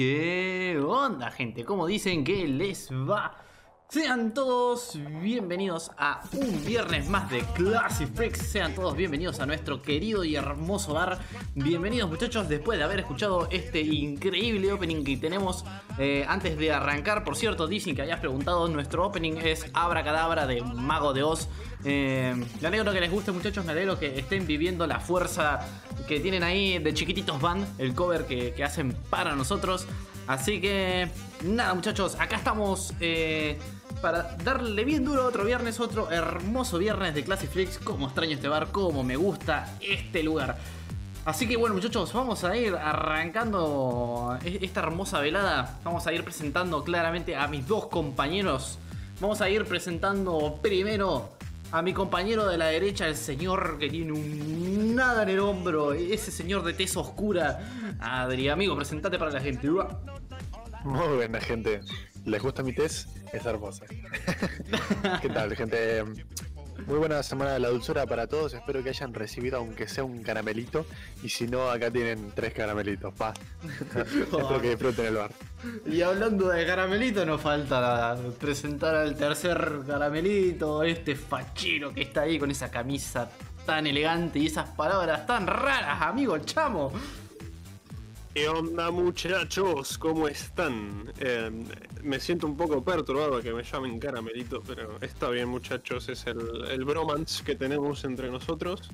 ¿Y qué onda, gente? ¿Cómo dicen que les va? Sean todos bienvenidos a un viernes más de Classic Freaks. Sean todos bienvenidos a nuestro querido y hermoso bar. Bienvenidos muchachos después de haber escuchado este increíble opening que tenemos eh, antes de arrancar. Por cierto, dicen que hayas preguntado, nuestro opening es Abra Cadabra de Mago de Oz. Eh, me alegro que les guste muchachos, me alegro que estén viviendo la fuerza que tienen ahí de Chiquititos Band, el cover que, que hacen para nosotros. Así que nada muchachos, acá estamos eh, para darle bien duro otro viernes, otro hermoso viernes de Classic Flix. Como extraño este bar, como me gusta este lugar. Así que bueno muchachos, vamos a ir arrancando esta hermosa velada. Vamos a ir presentando claramente a mis dos compañeros. Vamos a ir presentando primero a mi compañero de la derecha, el señor que tiene un nada en el hombro, ese señor de tez oscura. Adri, amigo, presentate para la gente. Muy buena gente. ¿Les gusta mi test? Es hermosa. ¿Qué tal, gente? Muy buena semana de la dulzura para todos. Espero que hayan recibido aunque sea un caramelito. Y si no, acá tienen tres caramelitos. Pa. Espero que disfruten el bar. Y hablando de caramelito, nos falta presentar al tercer caramelito, este fachero que está ahí con esa camisa tan elegante y esas palabras tan raras, amigo chamo. ¿Qué onda muchachos? ¿Cómo están? Eh, me siento un poco perturbado que me llamen caramelito, pero está bien muchachos, es el, el bromance que tenemos entre nosotros.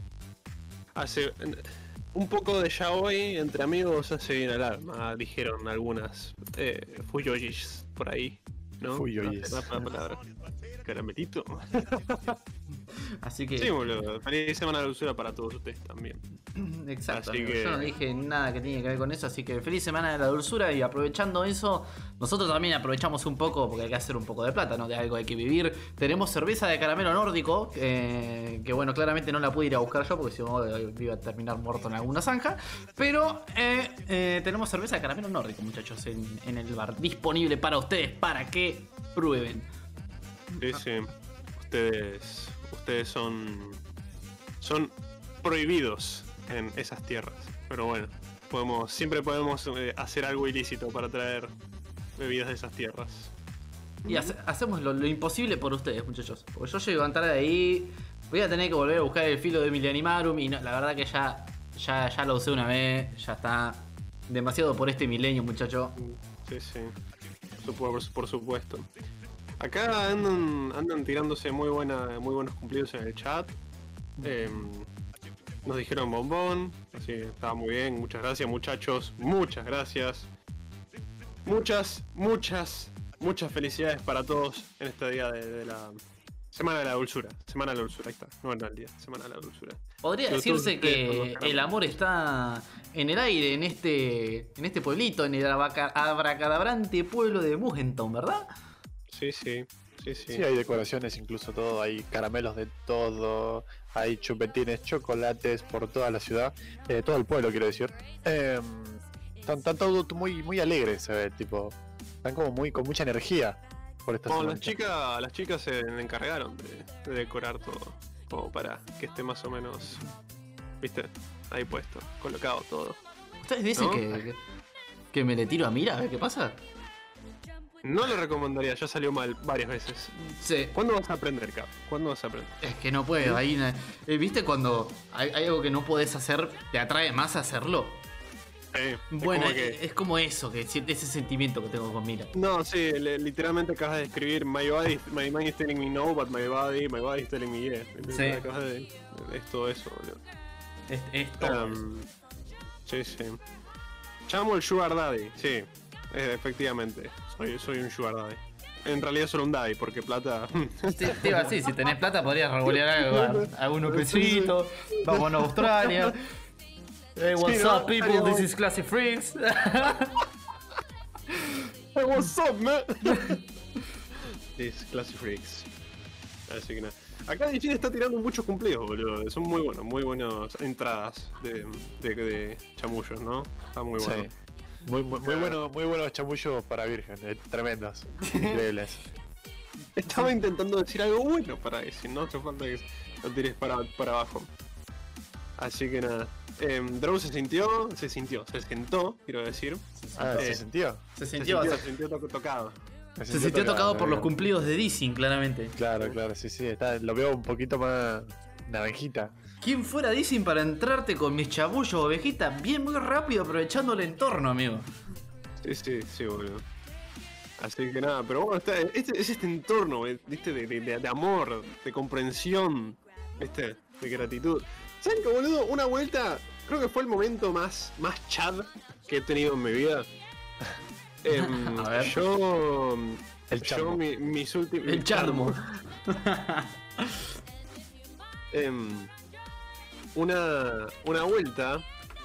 Hace un poco de ya hoy, entre amigos, hace bien el alma, dijeron algunas eh, fuyoyis por ahí, ¿no? Fuyoyis. No. Caramelito. Así que. Sí, boludo. Feliz semana de dulzura para todos ustedes también. Exacto. Así amigo. que- Yo no dije nada que tiene que ver con eso, así que feliz semana de la dulzura y aprovechando eso, nosotros también aprovechamos un poco porque hay que hacer un poco de plata, ¿no? De algo hay que vivir. Tenemos cerveza de caramelo nórdico, eh, que bueno, claramente no la pude ir a buscar yo porque si no iba a terminar muerto en alguna zanja. Pero eh, eh, tenemos cerveza de caramelo nórdico, muchachos, en, en el bar, disponible para ustedes, para que prueben. Sí, sí. Ustedes, ustedes son, son prohibidos en esas tierras. Pero bueno, podemos, siempre podemos eh, hacer algo ilícito para traer bebidas de esas tierras. Y hace- hacemos lo, lo imposible por ustedes, muchachos. Porque yo llego a entrar de ahí. Voy a tener que volver a buscar el filo de Milenimarum. Y no- la verdad que ya, ya, ya lo usé una vez. Ya está demasiado por este milenio, muchacho. Sí, sí. Por, por supuesto. Acá andan, andan tirándose muy buena, muy buenos cumplidos en el chat. Em, nos dijeron bombón, así que estaba muy bien. Muchas gracias, muchachos. Muchas gracias. Muchas, muchas, muchas felicidades para todos en este día de, de la Semana de la Dulzura. Semana de la Dulzura, ahí está. No era el día, Semana de la Dulzura. Podría Pero decirse que el amor está en el aire, en este, en este pueblito, en el abracadabrante pueblo de Mugentown, ¿verdad? Sí, sí, sí, sí. Sí, hay decoraciones, incluso todo. Hay caramelos de todo. Hay chupetines, chocolates por toda la ciudad. eh, todo el pueblo, quiero decir. Eh, están, están todo muy, muy alegres, se ve, tipo. Están como muy con mucha energía por esta Como semana. las chicas, las chicas se encargaron de, de decorar todo, como para que esté más o menos, viste, ahí puesto, colocado todo. ¿Ustedes dicen ¿No? que, que me le tiro a Mira a ver qué pasa? No lo recomendaría, ya salió mal varias veces. Sí. ¿Cuándo vas a aprender, Cap? ¿Cuándo vas a aprender? Es que no puedo, ahí eh, ¿Viste cuando hay, hay algo que no podés hacer, te atrae más a hacerlo? Eh, es Bueno, como es, que- es como eso, que ese sentimiento que tengo con Mira. No, sí, le- literalmente acabas de escribir My body, my mind is telling me no, but my body, my body is telling me yes. Sí. Acabas de, es todo eso, boludo. Es, es todo. Um, sí, sí. Llamo el Sugar Daddy, sí, efectivamente. Soy, soy un Sugar Daddy. En realidad solo un Daddy, porque plata. Te, te iba a decir, si tenés plata podrías revolear algo, a- algunos pesitos, vámonos a Australia. Hey, what's Sí, ¿no? up people, this is Classy Freaks. hey, what's up, man? This Classy Freaks. Así que nada. Acá Dichin está tirando muchos cumplidos, boludo. Son muy buenos, muy buenas entradas de, de, de chamullos, ¿no? Está muy bueno. Sí. Muy, muy, muy bueno, muy buenos chamullos para virgen, eh, tremendos, increíbles. Estaba intentando decir algo bueno para decir, no hace falta que lo tires para, para abajo. Así que nada. Em, Drow se sintió, se sintió, se sentó, quiero decir. Ah, Eh, ¿se sintió? Se Se sintió, se sintió to- tocado. se sintió tocado por los bien. cumplidos de Dissing, claramente. Claro, claro, sí, sí. Está, lo veo un poquito más naranjita. ¿Quién fuera Dissing para entrarte con mis chabullos ovejita bien muy rápido aprovechando el entorno, amigo? Sí, sí, sí, boludo. Así que nada, pero bueno, está, este, es este entorno, eh, ¿viste? De, de- de- de amor, de comprensión, ¿viste? De gratitud. ¿Saben qué, boludo? Una vuelta, creo que fue el momento más, más chad que he tenido en mi vida. Em, A ver. Yo. El yo, charmo. mi- mis últimos. El charmo. Em, una, una vuelta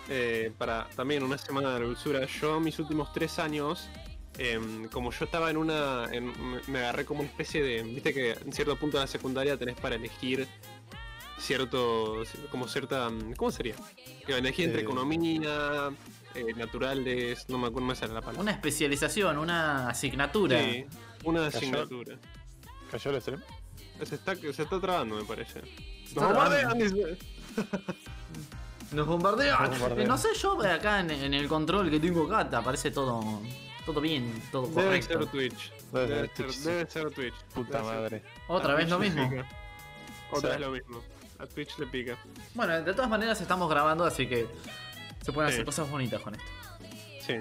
eh, para también una semana de dulzura. Yo mis últimos tres años, em, como yo estaba en una, en- me- agarré como una especie de, viste que en cierto punto de la secundaria tenés para elegir cierto, como cierta, ¿cómo sería? Que elegir entre Eh. economía, eh, naturales, no me acuerdo, no me sale la palabra. Una especialización, una asignatura. Sí, una Cayó. asignatura. ¿Cayó el stream? Se está, se está trabando, me parece. Nos. Nos bombardean. Nos bombardean. Eh, No sé, yo acá en, en el control que tengo acá, te aparece todo, todo bien, todo Debe correcto. ser Twitch. Debe Debe, ser Twitch, sí. debe ser Twitch. Puta Debe ser- madre. Otra a vez lo Twitch mismo. Otra vez lo mismo. A Twitch le pica. Bueno, de todas maneras estamos grabando, así que se pueden Sí. hacer cosas bonitas con esto. Sí.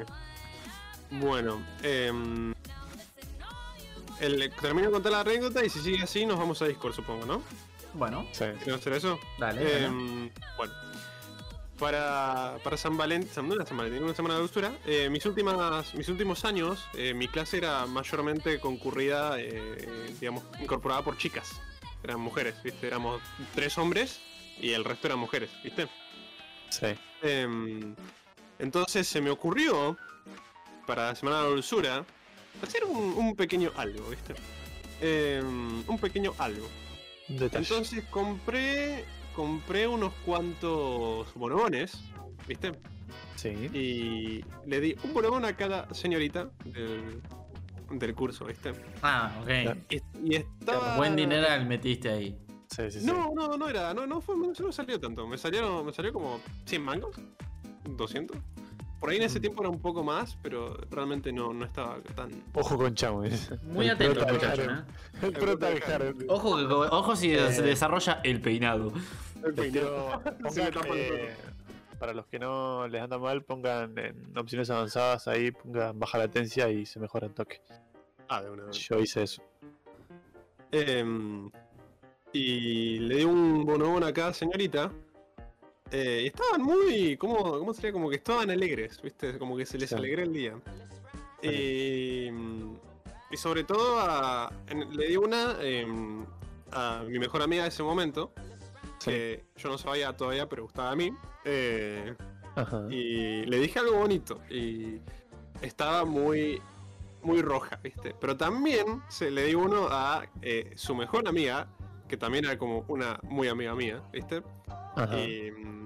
Bueno, el, termino de contar la anécdota y si sigue así nos vamos a Discord, supongo, ¿no? Bueno, Sí. ¿Quieren hacer eso? dale. Em, bueno. Para, para San Valentín, San- no era San Valentín, una semana de dulzura, eh, mis, últimas, mis últimos años, eh, mi clase era mayormente concurrida, eh, digamos, incorporada por chicas. Eran mujeres, ¿viste? Éramos tres hombres y el resto eran mujeres, ¿viste? Sí. Em, entonces se me ocurrió, para la semana de la dulzura, hacer un, un pequeño algo, ¿viste? Em, un pequeño algo. Detalle. Entonces compré compré unos cuantos bonobones, ¿viste? sí. Y le di un bonobón a cada señorita del, del curso, ¿viste? Ah, ok. Y, y estaba... Buen dineral metiste ahí. Sí, sí, sí. No, no, no era, no, no fue, no no salió tanto. Me salieron, me salió como 100 mangos, 200. Por ahí en ese Mm. tiempo era un poco más, pero realmente no, no estaba tan. Ojo con Chamo. dice. Muy El atento, prota. ¿eh? El prota del harem. Ojo, que, ojo si Eh. se desarrolla el peinado. Pongan, el eh, para los que no les anda mal, pongan en opciones avanzadas ahí, pongan baja latencia y se mejora el toque. Ah, de una vez. Yo hice eso. Em, y le di un bonobón a cada señorita. Eh, estaban muy. ¿cómo, ¿Cómo sería? Como que estaban alegres, ¿viste? Como que se les Sí. alegró el día. Y, y sobre todo a- en- le di una em, a mi mejor amiga de ese momento. Que yo no sabía todavía, pero gustaba a mí. eh, Ajá. y le dije algo bonito. Y estaba muy, muy roja, ¿viste? Pero también se le di uno a eh, su mejor amiga, que también era como una muy amiga mía, ¿viste? Ajá. Y, mm,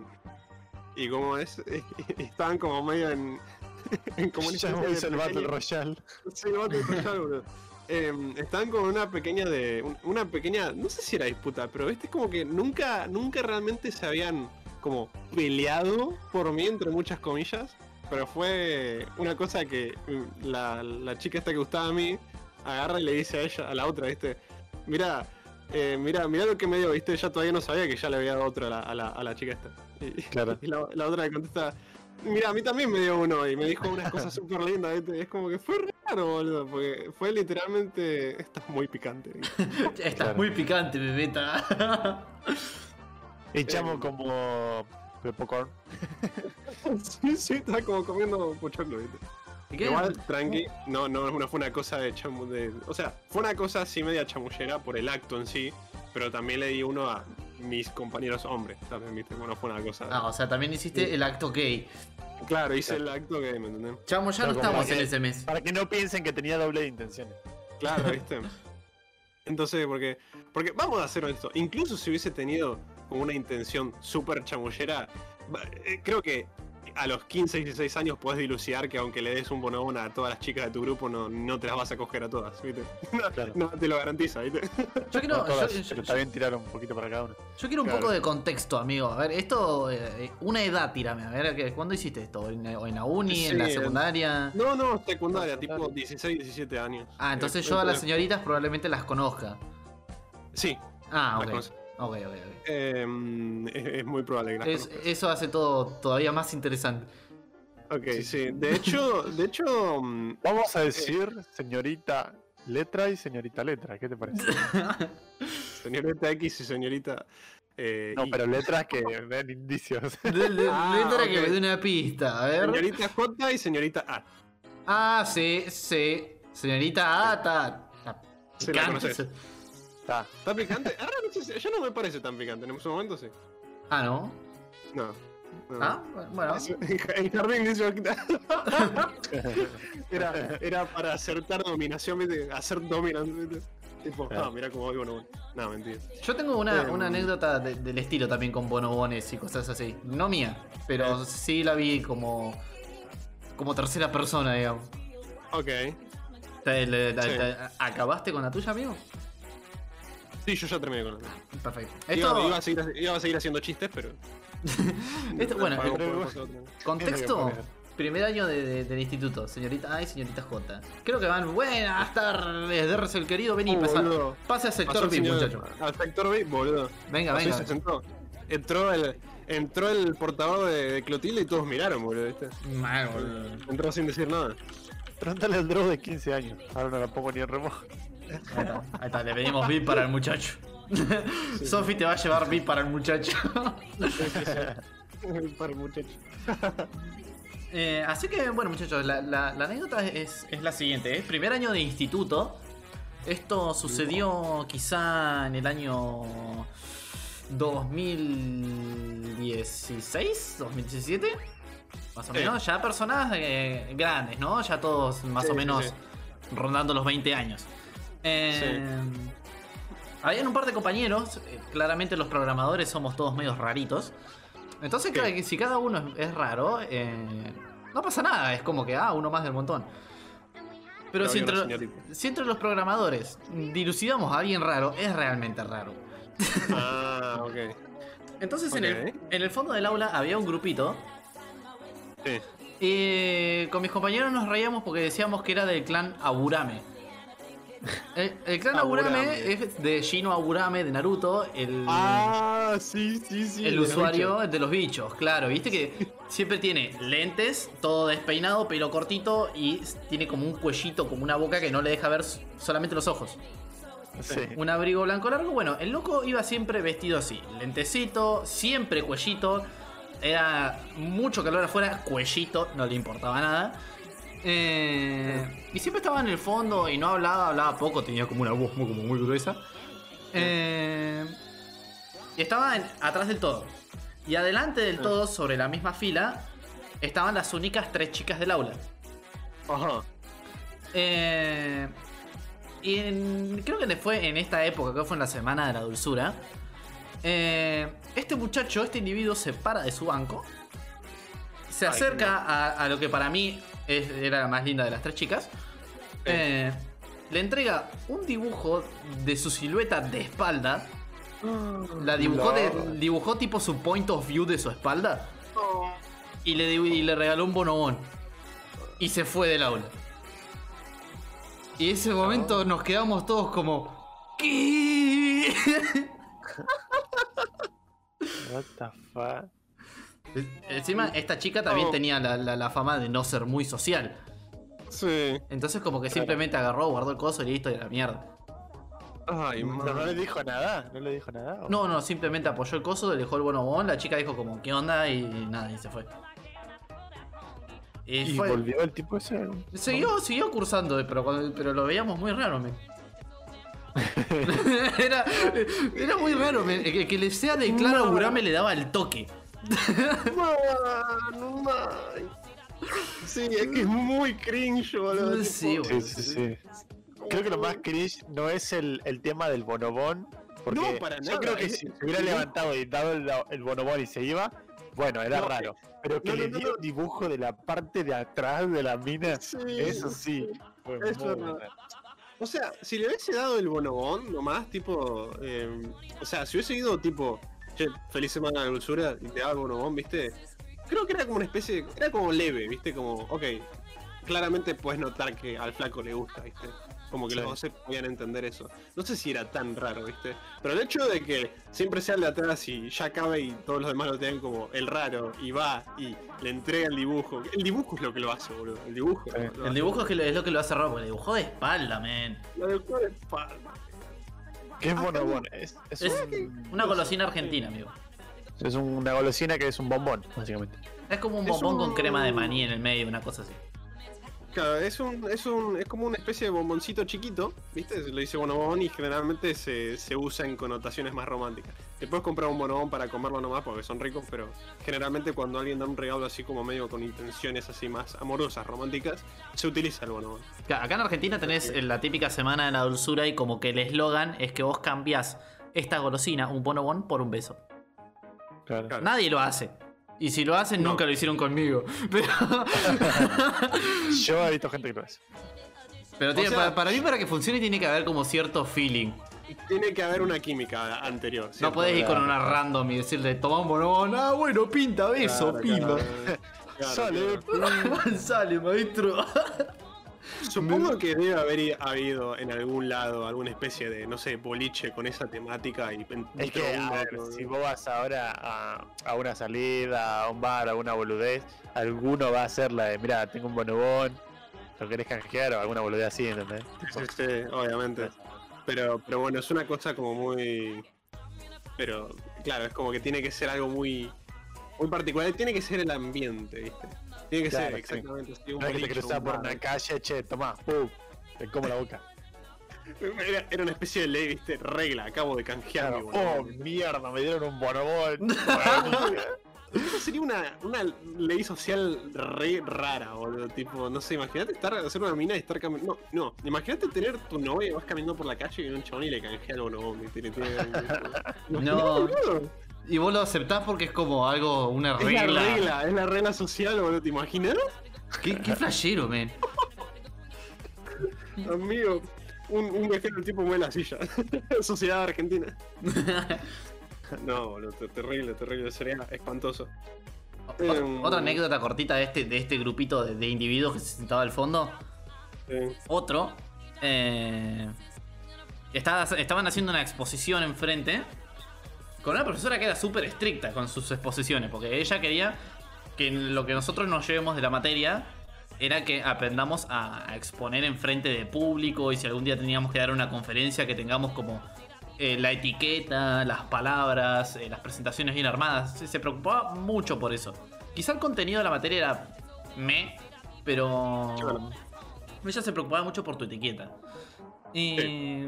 y como es, estaban como medio en, en como una Ya el Battle Royale. Sí, Battle Royale. Em, estaban con una pequeña de. un- Una pequeña. No sé si era disputa, pero este es como que nunca, nunca realmente se habían como peleado por mí, entre muchas comillas. Pero fue una cosa que mm, la, la chica esta que gustaba a mí agarra y le dice a ella, a la otra, ¿viste? Mira, eh, mira, mira lo que me dio, ¿viste? Ella todavía no sabía que ya le había dado otro a la, a la, a la chica esta. Y, Claro. y la, la otra le contesta, mira, a mí también me dio uno y me dijo unas cosas súper lindas, es como que fue raro, boludo, porque fue literalmente, estás muy picante. Estás Claro. muy picante, bebeta. Y Chamo Em. como popcorn. sí, sí, estaba como comiendo pochoclo, ¿viste? Igual, tranqui, no, no, no fue una cosa de chamu... De, o sea, fue una cosa así media chamullera por el acto en sí, pero también le di uno a mis compañeros hombres, también, ¿viste? Bueno, fue una cosa... Ah, o sea, también hiciste el acto gay. Claro, hice el acto que, ¿me entendés? Chamo, ya Pero no estamos que- en ese mes. Para que no piensen que tenía doble de intenciones. Claro, ¿viste? Entonces, porque, porque vamos a hacer esto. Incluso si hubiese tenido como una intención súper chamullera, eh, creo que a los 15, 16 años podés dilucidar que aunque le des un bonobón a todas las chicas de tu grupo, no, no te las vas a coger a todas, ¿viste? No, Claro. no te lo garantiza, ¿viste? Yo quiero, No todas, yo- yo- pero está bien tirar un poquito para cada uno. yo quiero un Claro. poco de contexto, amigo. A ver, esto, eh, una edad, tírame. A ver, ¿qué- ¿cuándo hiciste esto? ¿En, o en la uni? ¿En la secundaria? No, no, secundaria, tipo secundaria. 16, 17 años. Ah, entonces Eh, yo a las eh, señoritas probablemente las conozca. Sí, Ah, las ok. Ok, ok, ok. Eh, es, es muy probable que las Es- conozcas. eso hace todo todavía más interesante. Ok, sí, sí. De hecho, de hecho, mm, Vamos a decir señorita letra y señorita letra, ¿qué te parece? señorita X y señorita. eh, No, Y. pero letras que den indicios. Ah, letra que me dé una pista, a ver. Señorita J y señorita A. Ah, sí, sí. Señorita A, Sí, la conoces. Está. ¿Está picante? Ah, no sé si- ya no me parece tan picante. En su momento sí. Ah, ¿no? No. no. Ah, bueno. En jardín dice era, era para acertar dominación, ¿viste? Hacer dominante. Tipo, Claro. ah, mira cómo vivo, no. No, mentira. Yo tengo una, una anécdota de- del estilo también con bonobones y cosas así. No mía, pero sí la vi como. como tercera persona, digamos. Ok. ¿Te- le- la- Sí. te- ¿Acabaste con la tuya, amigo? Sí, yo ya terminé con eso. Perfecto. Iba, Esto, iba a seguir, iba a seguir haciendo chistes, pero. esto- bueno, contexto. Primer año de- de- del instituto, señorita A y señorita J. Creo que van, buenas tardes, Derres el querido, vení, Uh, pasa- pase al sector señor- muchacho. Al sector VIP, boludo. Venga, Pasó venga. se sentó. Entró el, entró el portador de, de Clotilde y todos miraron, boludo, ¿viste? Mal, boludo. Entró sin decir nada. Pregúntale al draw de 15 años. Ahora no la pongo ni en remojo. Ahí está, ahí está, le pedimos VIP para el muchacho. Sofi te va a llevar VIP para el muchacho. Para el muchacho. Eh, así que, bueno, muchachos, la, la- la anécdota es, es la siguiente. Es primer año de instituto. Esto sucedió quizá en el año 2016, 2017. Más o Sí. menos, ya personas eh, grandes, ¿no? Ya todos más Sí, o sí, menos sí. rondando los 20 años. Eh, Habían un par de compañeros, eh, claramente los programadores somos todos medios raritos. Entonces, claro, que si cada uno es, es raro, eh, no pasa nada, es como que, ah, uno más del montón. Pero No si entre, señorita. si entre los programadores dilucidamos a alguien raro, es realmente raro. Ah, ok. Entonces, en, el, en el fondo del aula había un grupito. Sí. Y con mis compañeros nos reíamos porque decíamos que era del clan Aburame. El, el clan Aburame. Aburame. es de Shino Aburame de Naruto, el, Ah, sí, sí, sí. el de usuario de los bichos. Claro, viste que siempre tiene lentes, todo despeinado, pelo cortito y tiene como un cuellito, como una boca que no le deja ver solamente los ojos. Sí. Un abrigo blanco largo. Bueno, el loco iba siempre vestido así. Lentecito, siempre cuellito. Era mucho calor afuera, cuellito, no le importaba nada. Eh, y siempre estaba en el fondo y no hablaba, hablaba poco, tenía como una voz muy, como muy gruesa. Eh, y estaba en- atrás del todo. Y adelante del todo, sobre la misma fila, estaban las únicas tres chicas del aula. Ajá. Eh, y en- creo que fue en esta época, creo que fue en la semana de la dulzura. eh, este muchacho, este individuo se para de su banco. Se Ay, acerca a, a lo que para mí es- era la más linda de las tres chicas. eh, le entrega un dibujo de su silueta de espalda. La dibujó, de- dibujó tipo su point of view de su espalda. Y le, y le regaló un bonobón. Y se fue del aula. Y ese momento nos quedamos todos como. ¿Qué? What the fuck. Encima, esta chica también Oh. tenía la, la- la fama de no ser muy social. Sí. Entonces, como que simplemente agarró, guardó el coso y listo, y a la mierda. Ay, Pero no le dijo nada, no le dijo nada. ¿o? No, no, simplemente apoyó el coso, le dejó el bonobón. La chica dijo, como, ¿qué onda? Y nada, y se fue. Y, Y fue- volvió el tipo ese. Siguió, siguió cursando, eh, pero, cuando- pero lo veíamos muy raro, men. era, era muy raro, men. Que, que le sea de claro No. Burame le daba el toque. Man, man. Sí, es que es muy cringe, boludo. Sí, Sí, sí, sí. Creo que lo más cringe no es el, el tema del bonobón. Porque No, para yo nada, creo que si se hubiera levantado y dado el, el bonobón y se iba, Bueno, era No, raro. Pero que no, le dio no. un dibujo de la parte de atrás de la mina. Sí, Eso sí. fue Es muy. O sea, si le hubiese dado el bonobón nomás, tipo. eh, o sea, si hubiese ido tipo. Che, feliz semana de dulzura y te daba el bonobón, ¿viste? Creo que era como una especie. Era como leve, ¿viste? Como, ok. Claramente puedes notar que al flaco le gusta, ¿viste? Como que Sí. los dos se podían entender eso. No sé si era tan raro, ¿viste? Pero el hecho de que siempre sea el de atrás y ya acabe y todos los demás lo tengan como el raro y va y le entrega el dibujo. El dibujo es lo que lo hace, boludo. El dibujo. Sí. lo El hace. dibujo es, que le- es lo que lo hace raro, porque dibujó de espalda, men. Lo dibujó de espalda. ¿Qué es Ah, bonobón? Es, es, Es un- una golosina argentina, amigo. es una golosina que es un bombón, básicamente. Es como un bombón con crema de maní en el medio, una cosa así. Claro, es un, es un, es como una especie de bomboncito chiquito, ¿viste? Se le dice bonobón y generalmente se, se usa en connotaciones más románticas. Te puedes comprar un bonobón para comerlo nomás porque son ricos, pero generalmente cuando alguien da un regalo así como medio con intenciones así más amorosas, románticas, se utiliza el bonobón. Acá en Argentina tenés la típica semana de la dulzura y como que el eslogan es que vos cambiás esta golosina, un bonobón, por un beso. Claro. Claro. Nadie lo hace. Y si lo hacen, No. nunca lo hicieron conmigo. Pero, Yo he visto gente que lo hace. pero tiene- sea- para, para mí, para que funcione, tiene que haber como cierto feeling. Tiene que haber una química anterior. No podés ir con una random y decirle, toma un bonobón. Ah, bueno, pinta, beso, Claro, pimba. claro, claro, Sale. claro. Sale, maestro. Supongo que debe haber habido en algún lado alguna especie de, no sé, boliche con esa temática y Es que, dentro a uno, ver, ¿no? si vos vas ahora a, a una salida, a un bar, a una boludez, alguno va a hacer la de, mira, tengo un bonobón, ¿lo querés canjear? O alguna boludez así, ¿entendés? Sí, sí, obviamente. Pero, pero bueno, es una cosa como muy. Pero, claro, es como que tiene que ser algo muy. Muy particular. Tiene que ser el ambiente, ¿viste? Tiene que Claro, ser sí. exactamente así. Un No es que te por una calle, che, tomá, pum, te como la boca. Era, era una especie de ley, ¿viste? Regla. Acabo de canjear mi Claro, bonobón. oh, mierda, me dieron un bonobón. Eso sería una, una ley social re rara, boludo. Tipo, no sé, imagínate estar, hacer una mina y estar caminando. No, no, imagínate tener tu novia y vas caminando por la calle y viene un chabón y le canjea el bonobón. Le tiene- No. Y vos lo aceptás porque es como algo, una Es la regla. regla, es la regla social, boludo. ¿Te imaginas? ¿Qué, qué flashero, men. Amigo, un, un viajero tipo mueve la silla. Sociedad argentina. No, boludo, te- terrible, terrible. Sería espantoso. Otra, Em. otra anécdota cortita de este, de este grupito de, de individuos que se sentaba al fondo. Otro. eh, estaba- estaban haciendo una exposición enfrente. Con una profesora que era súper estricta con sus exposiciones. Porque ella quería que lo que nosotros nos llevemos de la materia era que aprendamos a, a exponer enfrente de público. Y si algún día teníamos que dar una conferencia, que tengamos como eh, la etiqueta, las palabras, eh, las presentaciones bien armadas. Se, se preocupaba mucho por eso. Quizá el contenido de la materia era me, pero ella se preocupaba mucho por tu etiqueta. Y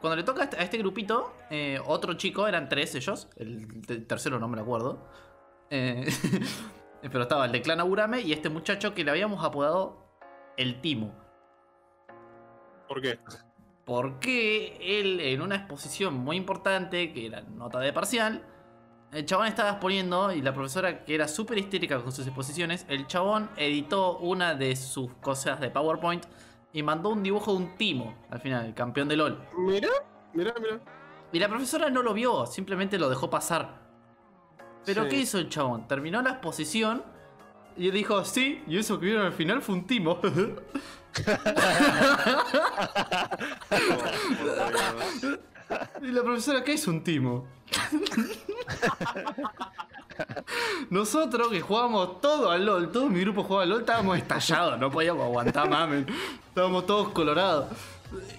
cuando le toca a este, este grupito, eh, otro chico, eran tres ellos, el, te- tercero no me lo acuerdo. pero estaba el de Clan Aburame y este muchacho que le habíamos apodado el Timo. ¿Por qué? Porque él, en una exposición muy importante, que era nota de parcial, el chabón estaba exponiendo y la profesora, que era súper histérica con sus exposiciones, el chabón editó una de sus cosas de PowerPoint y mandó un dibujo de un timo al final, el campeón de LOL. Mira, mira, mira. Y la profesora no lo vio, simplemente lo dejó pasar. Pero Sí. ¿qué hizo el chabón? Terminó la exposición y dijo, sí, y eso que vieron al final fue un timo. Y la profesora, ¿qué es un timo? Nosotros que jugábamos todo al LOL, todo mi grupo jugaba al LOL, estábamos estallados, no podíamos aguantar más, men. Estábamos todos colorados.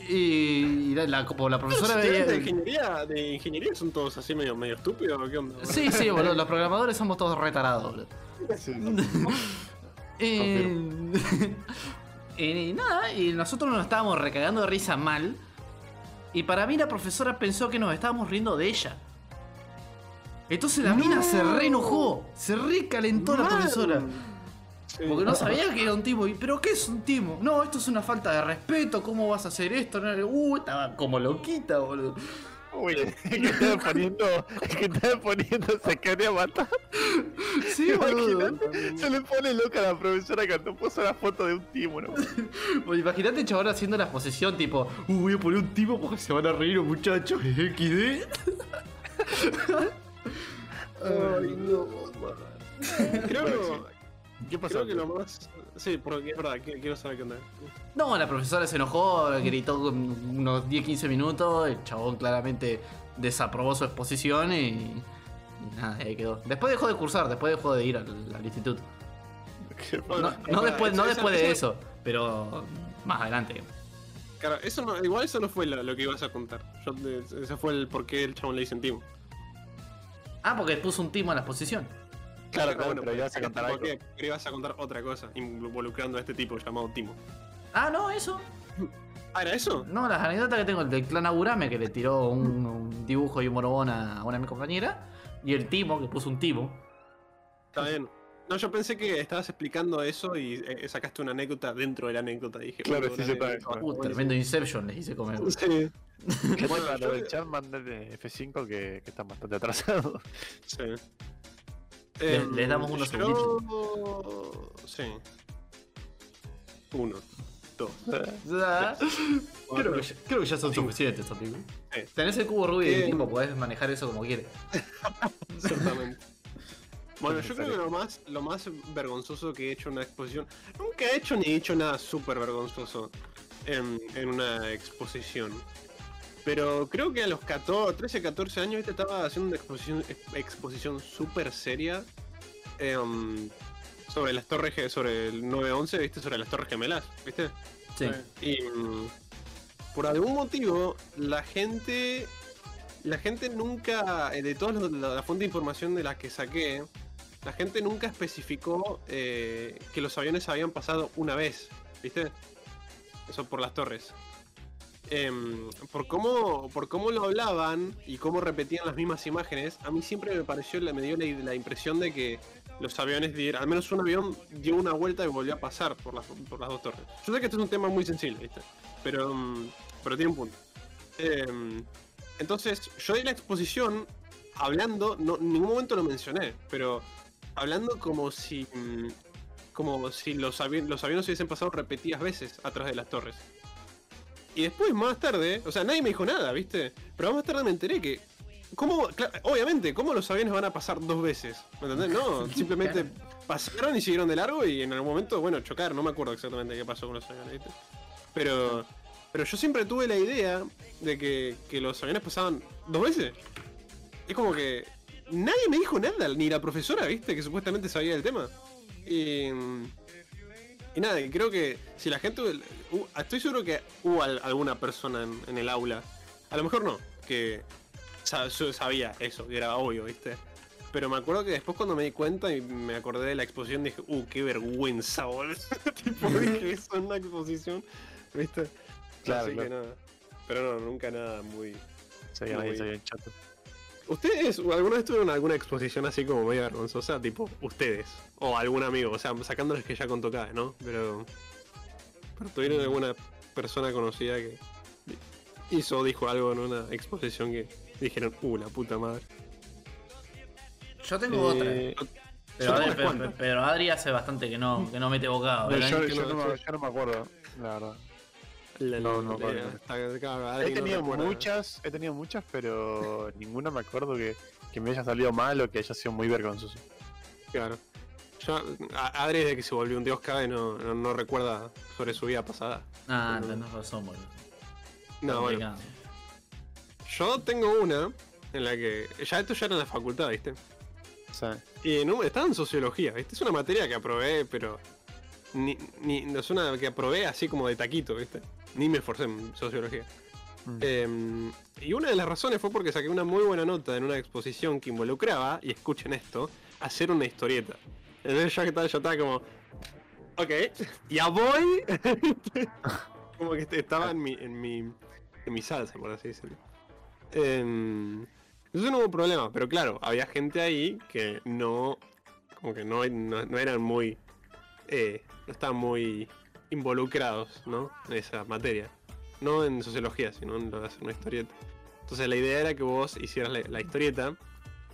Y, y la, la- como la ¿Los profesora de veía. ingeniería, de ingeniería son todos así medio, medio estúpidos qué onda? Sí, sí, boludo, los programadores somos todos retarados, boludo. Sí, Eh, y nada, y nosotros nos estábamos recagando de risa mal. Y para mí la profesora pensó que nos estábamos riendo de ella. Entonces la mina se re enojó, se recalentó la Mal. profesora. Sí. Porque no sabía que era un timo. Y, ¿Pero qué es un timo? No, esto es una falta de respeto. ¿Cómo vas a hacer esto? No, Uh, estaba como loquita, boludo. Uy, que estaba poniendo, que estaba poniendo, se quería matar. Sí. Imagínate, Se le pone loca a la profesora cuando puso la foto de un timo, ¿no? Pues Imagínate chabón haciendo la exposición tipo, uh, voy a poner un tipo porque se van a reír los muchachos, XD. Ay, no, Creo, ¿Qué pasó? creo que lo más. Sí, porque es verdad, quiero saber qué onda. No, la profesora se enojó, gritó unos 10-15 minutos, el chabón claramente desaprobó su exposición y, y nada, ahí quedó. Después dejó de cursar, después dejó de ir al, al instituto. No, después, no después de eso, pero más adelante. Claro, eso no, igual eso no fue lo, lo que ibas a contar. Yo, ese fue el por qué el chabón le dicen Timo. Ah, porque puso un timo en la exposición. Claro, claro, pero ibas a contar ¿por algo. Pero ibas a contar otra cosa, involucrando a este tipo llamado Timo. Ah, no, eso. Ah, ¿era eso? No, las anécdotas que tengo, el del clan Agurame que le tiró un, un dibujo y un morobón a una de mis compañeras. Y el timo, que puso un timo. Está bien. No, yo pensé que estabas explicando eso y eh, sacaste una anécdota dentro de la anécdota. Dije, Claro, uh, sí, se está bien. Uh, tremendo Inception les hice comer. Sí, ¿Qué Bueno, lo del chat? Mandale F5 que, que están bastante atrasados. sí. Les- Em, les damos unos yo... Sí. Uno, dos. Creo, que ya, creo que ya son suficientes, amigo. Sí. Tenés el cubo Rubik del ¿Qué? tiempo, podés manejar eso como quieres. Exactamente. Bueno, yo creo que lo más, lo más vergonzoso que he hecho en una exposición. Nunca he hecho ni he hecho nada súper vergonzoso en, en una exposición. Pero creo que a los 14, 13, 14 años ¿viste? estaba haciendo una exposición exposición súper seria em, sobre las torres, sobre el 911, ¿viste? Sobre las torres gemelas, ¿viste? Sí. Y por algún motivo, la gente. La gente nunca. eh, De todas los- la, la fuente de información de las que saqué, la gente nunca especificó eh, que los aviones habían pasado una vez. ¿Viste? Eso por las torres. Em, por cómo por cómo lo hablaban y cómo repetían las mismas imágenes, a mí siempre me pareció, me dio la, la impresión de que los aviones dieron, al menos un avión dio una vuelta y volvió a pasar por las, dos torres. Yo sé que esto es un tema muy sensible, ¿viste? Pero, mm, pero tiene un punto. Em, entonces, yo di la exposición hablando, no, en ningún momento lo mencioné, pero hablando como si mm, como si los, avi- los aviones hubiesen pasado repetidas veces atrás de las torres. Y después, más tarde, o sea, nadie me dijo nada, ¿viste? Pero más tarde me enteré que. ¿Cómo? Obviamente, ¿cómo los aviones van a pasar dos veces? ¿Me entendés? No, simplemente pasaron y siguieron de largo y en algún momento, bueno, chocaron. No me acuerdo exactamente qué pasó con los aviones, ¿viste? Pero. Pero yo siempre tuve la idea de que, que los aviones pasaban dos veces. Es como que. Nadie me dijo nada, ni la profesora, ¿viste? Que supuestamente sabía del tema. Y. Y nada, creo que si la gente. Uh, estoy seguro que hubo al- alguna persona en, en el aula. A lo mejor no, que sabía eso, que era obvio, ¿viste? Pero me acuerdo que después cuando me di cuenta y me acordé de la exposición dije, uh, qué vergüenza, boludo. tipo, dije eso en una exposición, ¿viste? Claro, Así que claro. nada. Pero no, nunca nada muy. Ahí, Muy veían chato. ¿Ustedes alguna vez tuvieron alguna exposición así como medio vergonzosa? Tipo, ustedes. O algún amigo, o sea, sacándoles que ya contó acá, ¿no? Pero. Pero tuvieron alguna persona conocida que hizo o dijo algo en una exposición que dijeron, uh, la puta madre. Yo tengo otra. Eh, Pero, Adri, unas pero- cuantas. pero Adri hace bastante que no, que no mete bocado. no, ¿verdad? yo, no- no, me- yo no me acuerdo, la verdad. La- No, no, He no tenido muchas, he tenido muchas, pero ninguna me acuerdo que, que me haya salido mal o que haya sido muy vergonzoso. Claro. Yo, Adri desde que se volvió un dios cabe no, no, no recuerda sobre su vida pasada. Ah, tenés razón, boludo. No, bueno. Yo tengo una en la que. Ya esto ya era en la facultad, ¿viste? O sea, Y en un- estaba en sociología, ¿viste? Es una materia que aprobé, pero. Ni, ni, no es una que aprobé así como de taquito, ¿viste? Ni me esforcé en sociología. mm. Eh, y una de las razones fue porque saqué una muy buena nota en una exposición que involucraba, y escuchen esto, hacer una historieta. Entonces que estaba, yo estaba como. Ok, ya voy. como que estaba en mi, en mi. en mi salsa, por así decirlo. Em, eso no hubo problema, pero claro, había gente ahí que no. como que no, no, no eran muy. eh, no estaban muy involucrados, ¿no? En esa materia. No en sociología, sino en hacer una historieta. Entonces la idea era que vos hicieras la historieta,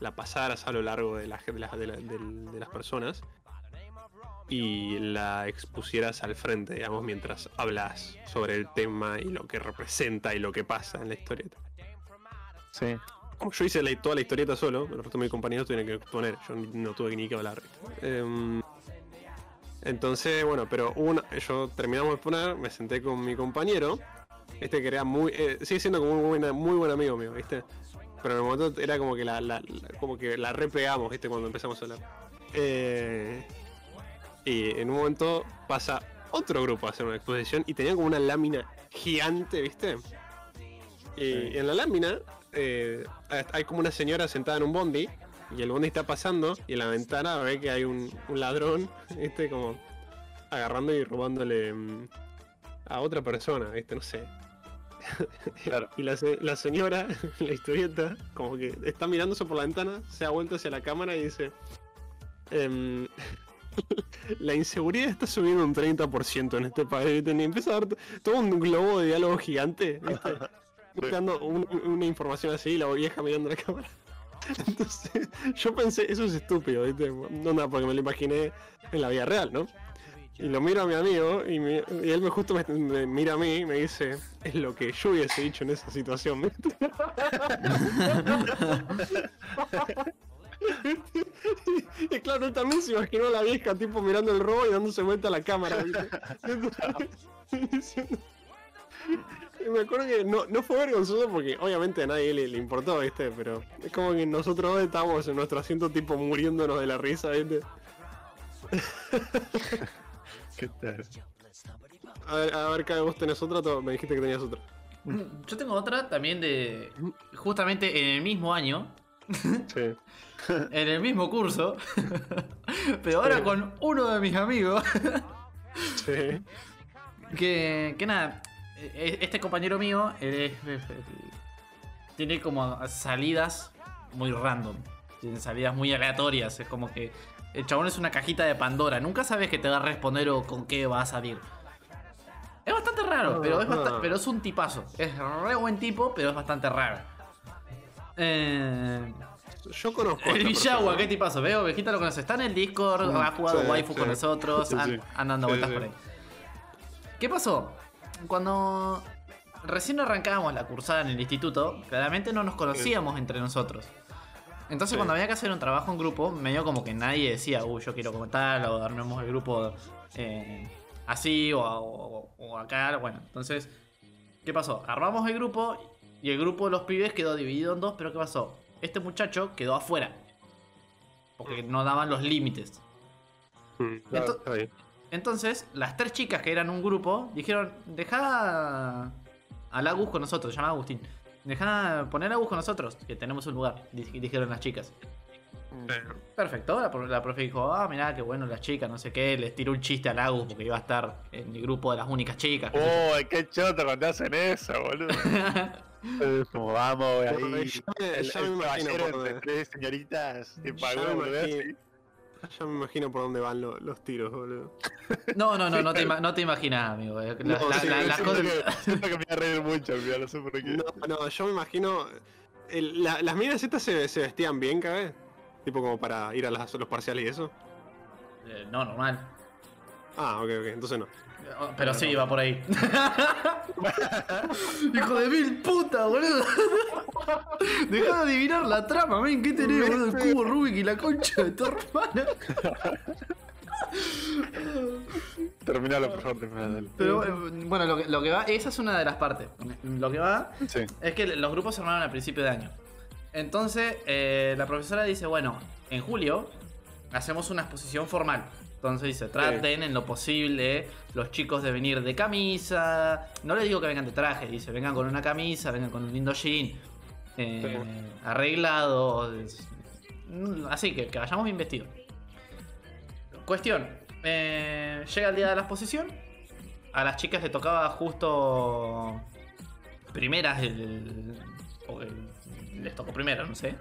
la pasaras a lo largo de, la, de, la- de las personas y la expusieras al frente, digamos, mientras hablas sobre el tema y lo que representa y lo que pasa en la historieta. Sí. Como yo hice la- toda la historieta solo, el resto de mis compañeros tuvieron que exponer, yo no tuve ni que hablar. Em, entonces, bueno, pero una, yo terminamos de exponer, me senté con mi compañero, este que era muy, eh, sigue siendo como un muy, muy buen amigo mío, ¿viste? Pero en el momento era como que la, la- la- como que la repegamos, ¿viste? Cuando empezamos a hablar. Eh, y en un momento pasa otro grupo a hacer una exposición y tenía como una lámina gigante, ¿viste? Y en la lámina eh, hay como una señora sentada en un bondi y el bondi está pasando y en la ventana ve que hay un, un ladrón, ¿viste? Como agarrando y robándole mm, a otra persona, ¿viste? No sé. Claro. Y la, se- la señora, la historieta, como que está mirándose por la ventana, se da vuelta hacia la cámara y dice: em, La inseguridad está subiendo un 30% en este país. Y empieza a dar todo un globo de diálogo gigante, ¿viste? Buscando un- una información así y la vieja mirando la cámara. Entonces, yo pensé, eso es estúpido, ¿viste? No nada, porque me lo imaginé en la vida real, ¿no? Y lo miro a mi amigo y, y él me justo me, mira a mí y me dice, es lo que yo hubiese dicho en esa situación. ¿viste? y claro, él también se imaginó a la vieja tipo mirando el robo y dándose vuelta a la cámara. y me acuerdo que no, no fue vergonzoso porque obviamente a nadie le, le importó, ¿viste? Pero es como que nosotros estábamos en nuestro asiento tipo muriéndonos de la risa, ¿viste? ¿Qué tal? A ver, a ver, vos tenés otra, me dijiste que tenías otra. Yo tengo otra también de. Justamente en el mismo año, Sí. en el mismo curso, pero ahora Sí. con uno de mis amigos, Sí. que, que nada, e- este compañero mío él es- es- tiene como salidas muy random, tiene salidas muy aleatorias, es como que el chabón es una cajita de Pandora, nunca sabes qué te va a responder o con qué va a salir. Es bastante raro, pero es, Ajá. pero es un tipazo. Es re buen tipo, pero es bastante raro. Eh, Yo conozco. el Villagua, qué tipazo. Veo, Vegeta lo conoce. Está en el Discord, ha jugado sí, waifu sí. con nosotros, Sí, an- sí. anda dando Sí, vueltas por ahí. ¿Qué pasó? Cuando recién arrancábamos la cursada en el instituto, claramente no nos conocíamos entre nosotros. Entonces Sí. cuando había que hacer un trabajo en grupo, medio como que nadie decía, uy, yo quiero comentar, o armemos el grupo eh, así, o, o- o acá, bueno. Entonces, ¿qué pasó? Armamos el grupo y el grupo de los pibes quedó dividido en dos, pero ¿qué pasó? Este muchacho quedó afuera. Porque no daban los límites. Mm, Claro, Ento-. Entonces, las tres chicas que eran un grupo dijeron: Deja a Lagus con nosotros, se llama Agustín. Deja poner a Agus con nosotros, que tenemos un lugar, di- dijeron las chicas. Perfecto, la, la profe dijo: Ah, mirá, qué bueno las chicas, no sé qué. Les tiró un chiste a Lagus porque iba a estar en el grupo de las únicas chicas. yo. ¡Oh, qué choto cuando hacen eso, boludo! Como vamos, ahí. ya me- El, me el imagino por tres señoritas. Me imagino. Ya me imagino por dónde van lo- los tiros, boludo. No, no, no, no te, no te imaginas, amigo. eh. La- No, la- sí, la- sí, las sí, cosas- Siento que, siento que me voy a reír mucho, no sé por qué. No, no, yo me imagino. el- la- las minas estas se, se vestían bien, cabe. Tipo como para ir a, las- los parciales y eso. Eh, no, normal. Ah, ok, ok, entonces no. Pero sí, va por ahí. Hijo de mil puta, boludo. Dejá de adivinar la trama, ven, ¿qué tenés, boludo? El cubo Rubik y la concha de tu hermana. Terminalo, por favor, terminalo. Pero eh, bueno, lo que, lo que va, esa es una de las partes. Lo que va Sí. es que los grupos se armaron al principio de año. Entonces, eh, la profesora dice, bueno, en julio hacemos una exposición formal. Entonces dice, traten en lo posible los chicos de venir de camisa. No les digo que vengan de traje, dice, vengan con una camisa, vengan con un lindo jean, eh, arreglados. mm, Así que, que vayamos bien vestidos. Cuestión, eh, llega el día de la exposición. A las chicas le tocaba justo primeras, el- el- o el- les tocó primero, no sé.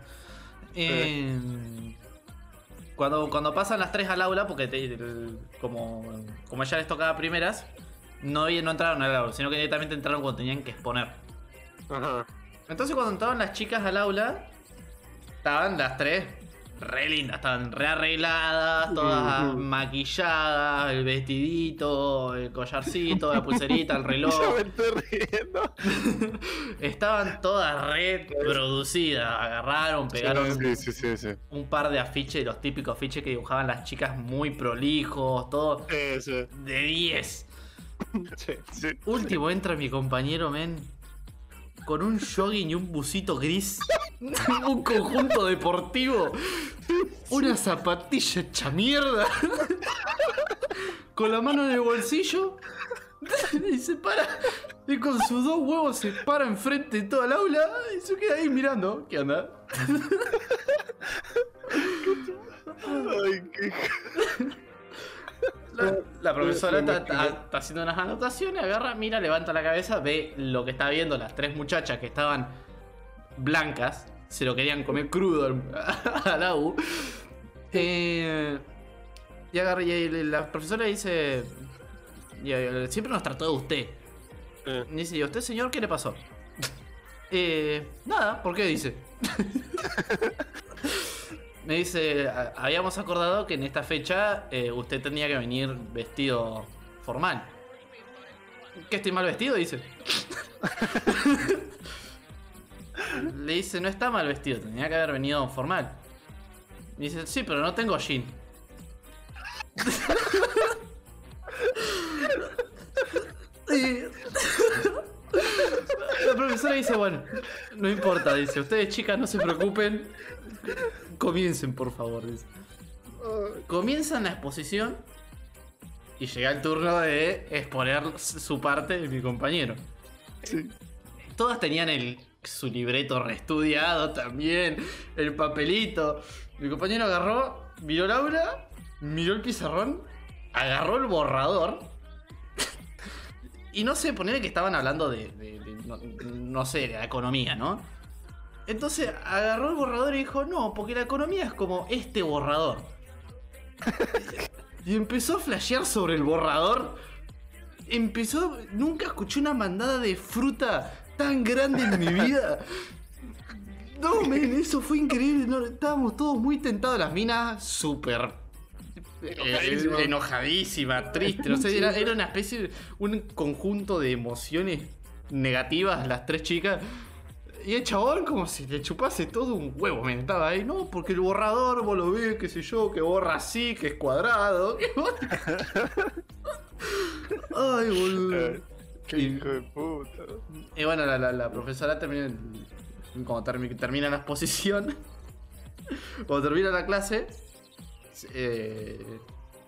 Eh, cuando, cuando pasan las tres al aula, porque te- el- como, como ya les tocaba primeras, no, no entraron al aula, sino que directamente entraron cuando tenían que exponer. Ajá. Entonces cuando entraron las chicas al aula, estaban las tres re lindas, estaban re arregladas, todas maquilladas, el vestidito, el collarcito, la pulserita, el Yo reloj. me estoy riendo. Estaban todas re producidas, agarraron, pegaron Sí, sí, sí, sí. un par de afiches, los típicos afiches que dibujaban las chicas muy prolijos, todo de 10. Sí. sí. Último entra mi compañero, men. Con un jogging y un busito gris. un conjunto deportivo. Una zapatilla hecha mierda. con la mano en el bolsillo. y se para. Y con sus dos huevos se para enfrente de toda el aula. Y se queda ahí mirando. ¿Qué onda? Ay, qué... La, la profesora está, imagino. está- está haciendo unas anotaciones, agarra, mira, levanta la cabeza, ve lo que está viendo las tres muchachas que estaban blancas, se lo querían comer crudo a la U. Eh, y agarra y la profesora dice, eh, siempre nos trató de usted. Eh, Y dice, ¿y usted señor qué le pasó? Eh, nada, ¿por qué dice? Me dice, "A- habíamos acordado que en esta fecha eh, usted tenía que venir vestido formal. ¿Que estoy mal vestido? Dice. Le dice, no está mal vestido, tenía que haber venido formal. Me dice, sí, pero no tengo jean. Y- La profesora dice, bueno, no importa, dice, ustedes chicas no se preocupen, comiencen por favor, dice. Comienzan la exposición y llega el turno de exponer su parte de mi compañero. Sí. Todas tenían el, su libreto reestudiado también, el papelito. Mi compañero agarró, miró Laura, miró el pizarrón, agarró el borrador. Y no sé, ponerle que estaban hablando de, no, sé, de la economía, ¿no? Entonces agarró el borrador y dijo, no, porque la economía es como este borrador. Y empezó a flashear sobre el borrador. Empezó, nunca escuché una mandada de fruta tan grande en mi vida. No, men, eso fue increíble. estábamos todos muy tentados. Las minas súper Enojadísima. enojadísima, triste. No sé, era, era una especie de un conjunto de emociones negativas, las tres chicas. Y el chabón como si le chupase todo un huevo, me estaba ahí, no, porque el borrador, vos lo ves, qué sé yo, que borra así, que es cuadrado. que Ay, boludo. Eh, Qué Y- hijo de puta. Y bueno, la, la- la profesora termina, cuando termi- termina la exposición, cuando termina la clase, eh,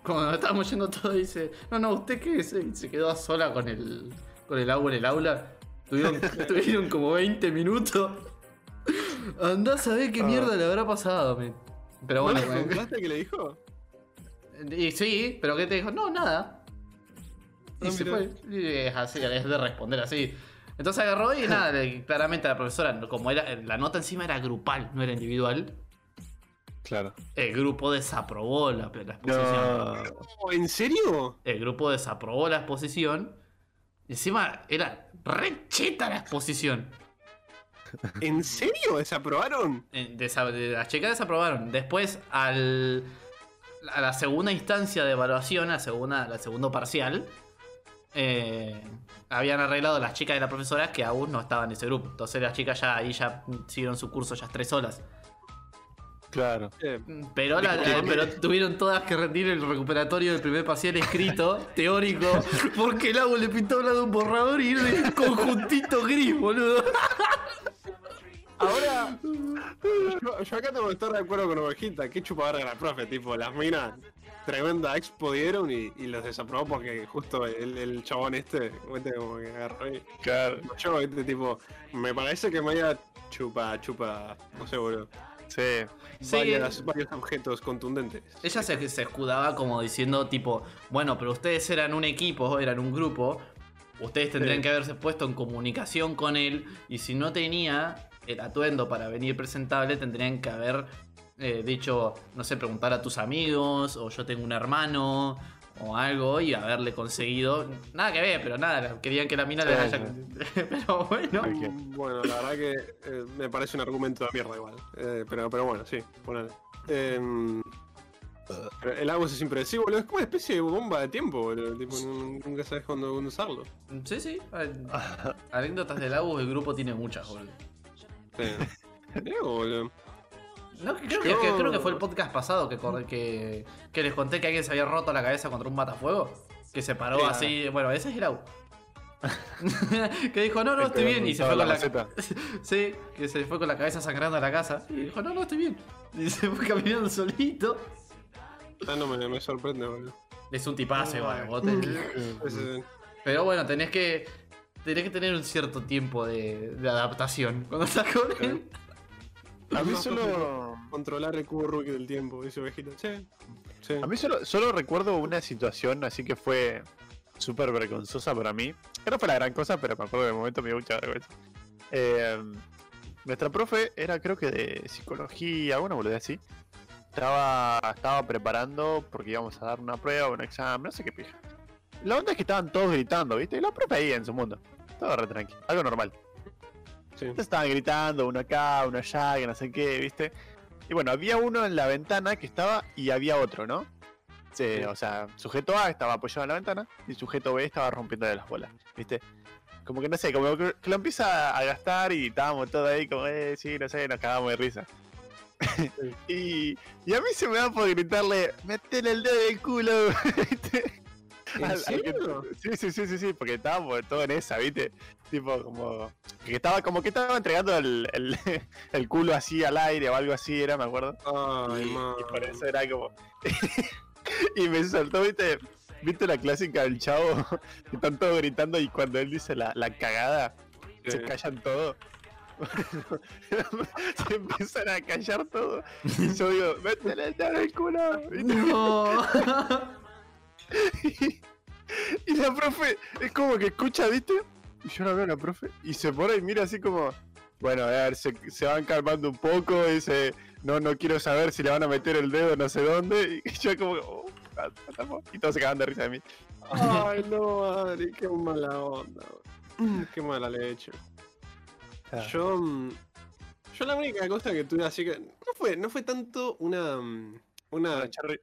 cuando estábamos yendo todo, dice, no, no, ¿usted qué es? Y se quedó sola con el, con el agua en el aula. Tuvieron, tuvieron como 20 minutos. Andá a saber qué Ah. mierda le habrá pasado, men. Pero bueno, ¿No le qué le dijo? Y sí, pero ¿qué te dijo? No, nada. Y Ah, se mira. fue. Y es así, es de responder así. Entonces agarró y nada, claramente la profesora, como era, la nota encima era grupal, no era individual, Claro. el grupo desaprobó la, la exposición. No. ¿En serio? El grupo desaprobó la exposición. Encima era re cheta la exposición. ¿En serio? ¿Desaprobaron? Desa- de- las chicas desaprobaron. Después, al, a la segunda instancia de evaluación, a segunda, la segundo parcial, eh, habían arreglado las chicas de la profesora que aún no estaban en ese grupo. Entonces las chicas ya ahí ya siguieron su curso ya tres solas. Claro. Eh, Pero, la- la- pero tuvieron todas que rendir el recuperatorio del primer parcial escrito, teórico, porque el agua le pintó hablar de un borrador y era de conjuntito gris, boludo. Ahora, yo, yo acá tengo que estar de acuerdo con Ovejita. Qué chupadora de la profe, tipo, las minas tremenda expo dieron y, y los desaprobó porque justo el, el chabón este, viste, como que agarró y Claro. yo, viste, tipo, me parece que me haya chupa, chupa, no sé, boludo. Sí. Sí. Varias- varios objetos contundentes. Ella se, se escudaba como diciendo tipo, bueno, pero ustedes eran un equipo, eran un grupo, ustedes tendrían Sí. que haberse puesto en comunicación con él y si no tenía el atuendo para venir presentable, tendrían que haber eh, dicho, no sé, preguntar a tus amigos o yo tengo un hermano o algo y haberle conseguido. Nada que ver, pero nada, querían que la mina Sí, les haya. pero bueno. Bueno, la verdad que eh, me parece un argumento de mierda igual. Eh, pero, pero bueno, sí, ponele. Em, el agua es impredecible, boludo. Es como una especie de bomba de tiempo, boludo. Tipo, nun- nunca sabes cuándo, cuándo usarlo. Sí, sí. a- Anécdotas del Agus, el grupo tiene muchas, boludo. Sí. Boludo. No, creo, que, creo que fue el podcast pasado que, que, que les conté que alguien se había roto la cabeza contra un matafuego. Que se paró Sí. así. Bueno, ese es el Agus. que dijo, no, no, estoy bien. Y se fue con la maceta. Sí, que se fue con la cabeza sangrando a la casa. Y dijo, no, no, estoy bien. Y se fue caminando solito. Ah, no me, me sorprende, boludo. Es un tipazo igual, te- Pero bueno, tenés que. Tenés que tener un cierto tiempo de, de adaptación cuando estás con él. A mí solo. Controlar el cubo Rubik del tiempo, dice ovejita. Sí. Sí. A mí solo, solo recuerdo una situación así que fue súper vergonzosa para mí. Que no fue la gran cosa, pero me acuerdo de momento me dio mucha vergüenza. Eh, nuestra profe era creo que de psicología, una boludez así. Estaba, estaba preparando porque íbamos a dar una prueba, un examen, no sé qué pija. La onda es que estaban todos gritando, ¿viste? Y la profe ahí en su mundo. Todo re tranqui, algo normal. Sí. Estaban gritando, uno acá, uno allá, que no sé qué, ¿viste? Y bueno, había uno en la ventana que estaba y había otro, ¿no? Sí, Sí. O sea, sujeto A estaba apoyado en la ventana y sujeto B estaba rompiendo de las bolas, ¿viste? Como que no sé, como que que lo empieza a gastar y estábamos todos ahí como, eh, sí, no sé, nos cagamos de risa. y, y a mí se me da por gritarle, metele el dedo del culo, ¿viste? ¿En Al- al que- serio? sí, sí, sí, sí, sí, porque estábamos todos en esa, ¿viste? Tipo, como que estaba, como que estaba entregando el, el, el culo así al aire o algo así, era, me acuerdo. Ay, y, man. y por eso era como. y me saltó, ¿viste? ¿Viste la clásica del chavo? que están todos gritando y cuando él dice la, la cagada, se callan todos. se empiezan a callar todos. Y yo digo, métele el dedo en el culo. No. y la profe es como que escucha, ¿viste? Y yo la veo a la profe y se pone y mira así como, bueno, a ver, se, se van calmando un poco, dice, no, no quiero saber si le van a meter el dedo no sé dónde. Y yo como, oh, y todos se cagan de risa de mí. Ay, no, Adri, qué mala onda. Qué mala leche. Ah. Yo. mm, Yo la única cosa que tuve así que. No fue, no fue tanto una. mm, Una. Cherry,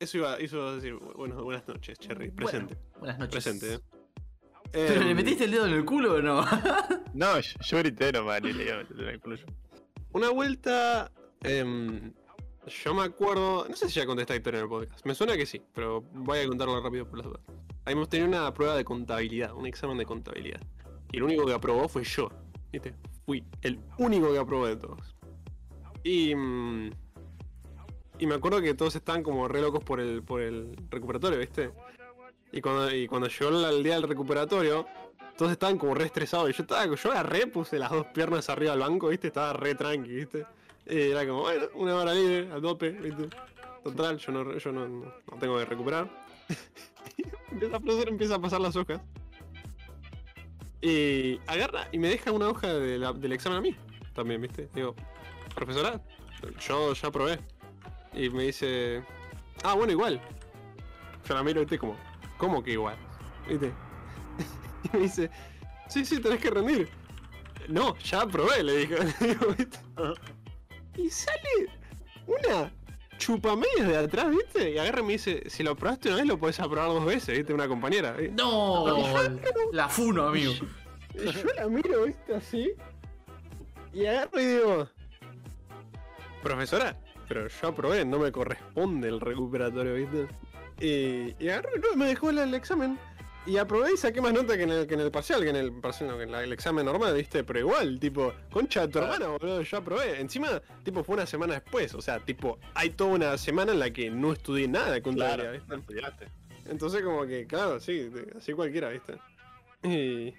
Eso iba, eso iba a decir. Bueno, buenas noches, Cherry. Presente. Buenas noches. Presente, eh. ¿Pero le Em, metiste el dedo en el culo o no? No, yo, yo grité nomás, ni le iba a meter en el culo yo. Una vuelta. em, yo me acuerdo. No sé si ya conté esta historia en el podcast. Me suena que sí, pero voy a contarlo rápido por las dudas. Habíamos tenido una prueba de contabilidad, un examen de contabilidad. Y el único que aprobó fue yo. ¿Viste? Fui el único que aprobó de todos. Y. mm, y me acuerdo que todos estaban como re locos por el, por el recuperatorio, ¿viste? Y cuando, y cuando llegó el, día del recuperatorio, todos estaban como re estresados. Y yo estaba, yo agarré, puse las dos piernas arriba del banco, ¿viste? Estaba re tranqui, ¿viste? Y era como, bueno, una hora libre, a tope, ¿viste? Total, yo no, yo no, no- tengo que recuperar. empieza a profesor empieza a pasar las hojas. Y agarra y me deja una hoja del examen a mí. También, ¿viste? Digo, profesora, yo ya probé. Y me dice, ah, bueno, igual. Yo la miro, ¿viste? Como, ¿cómo que igual? ¿Viste? y me dice, sí, sí, tenés que rendir. No, ya probé, le digo, ¿viste? Y sale una chupamedias de atrás, ¿viste? Y agarra y me dice, si lo probaste una vez, lo podés aprobar dos veces, ¿viste? Una compañera. ¿viste? No. La funo, amigo. Y yo la miro, ¿viste? Así. Y agarro y digo, profesora, pero yo aprobé, no me corresponde el recuperatorio, ¿viste? Y, y agarro y no, me dejó el, el examen. Y aprobé y saqué más nota que en el, que en el parcial, que en el parcial, no, que en la- el examen normal, ¿viste? Pero igual, tipo, concha de tu hermana, boludo, yo aprobé. Encima, tipo, fue una semana después. O sea, tipo, hay toda una semana en la que no estudié nada de contabilidad, Claro, ¿viste? no. Entonces como que, claro, sí, así cualquiera, ¿viste? Y...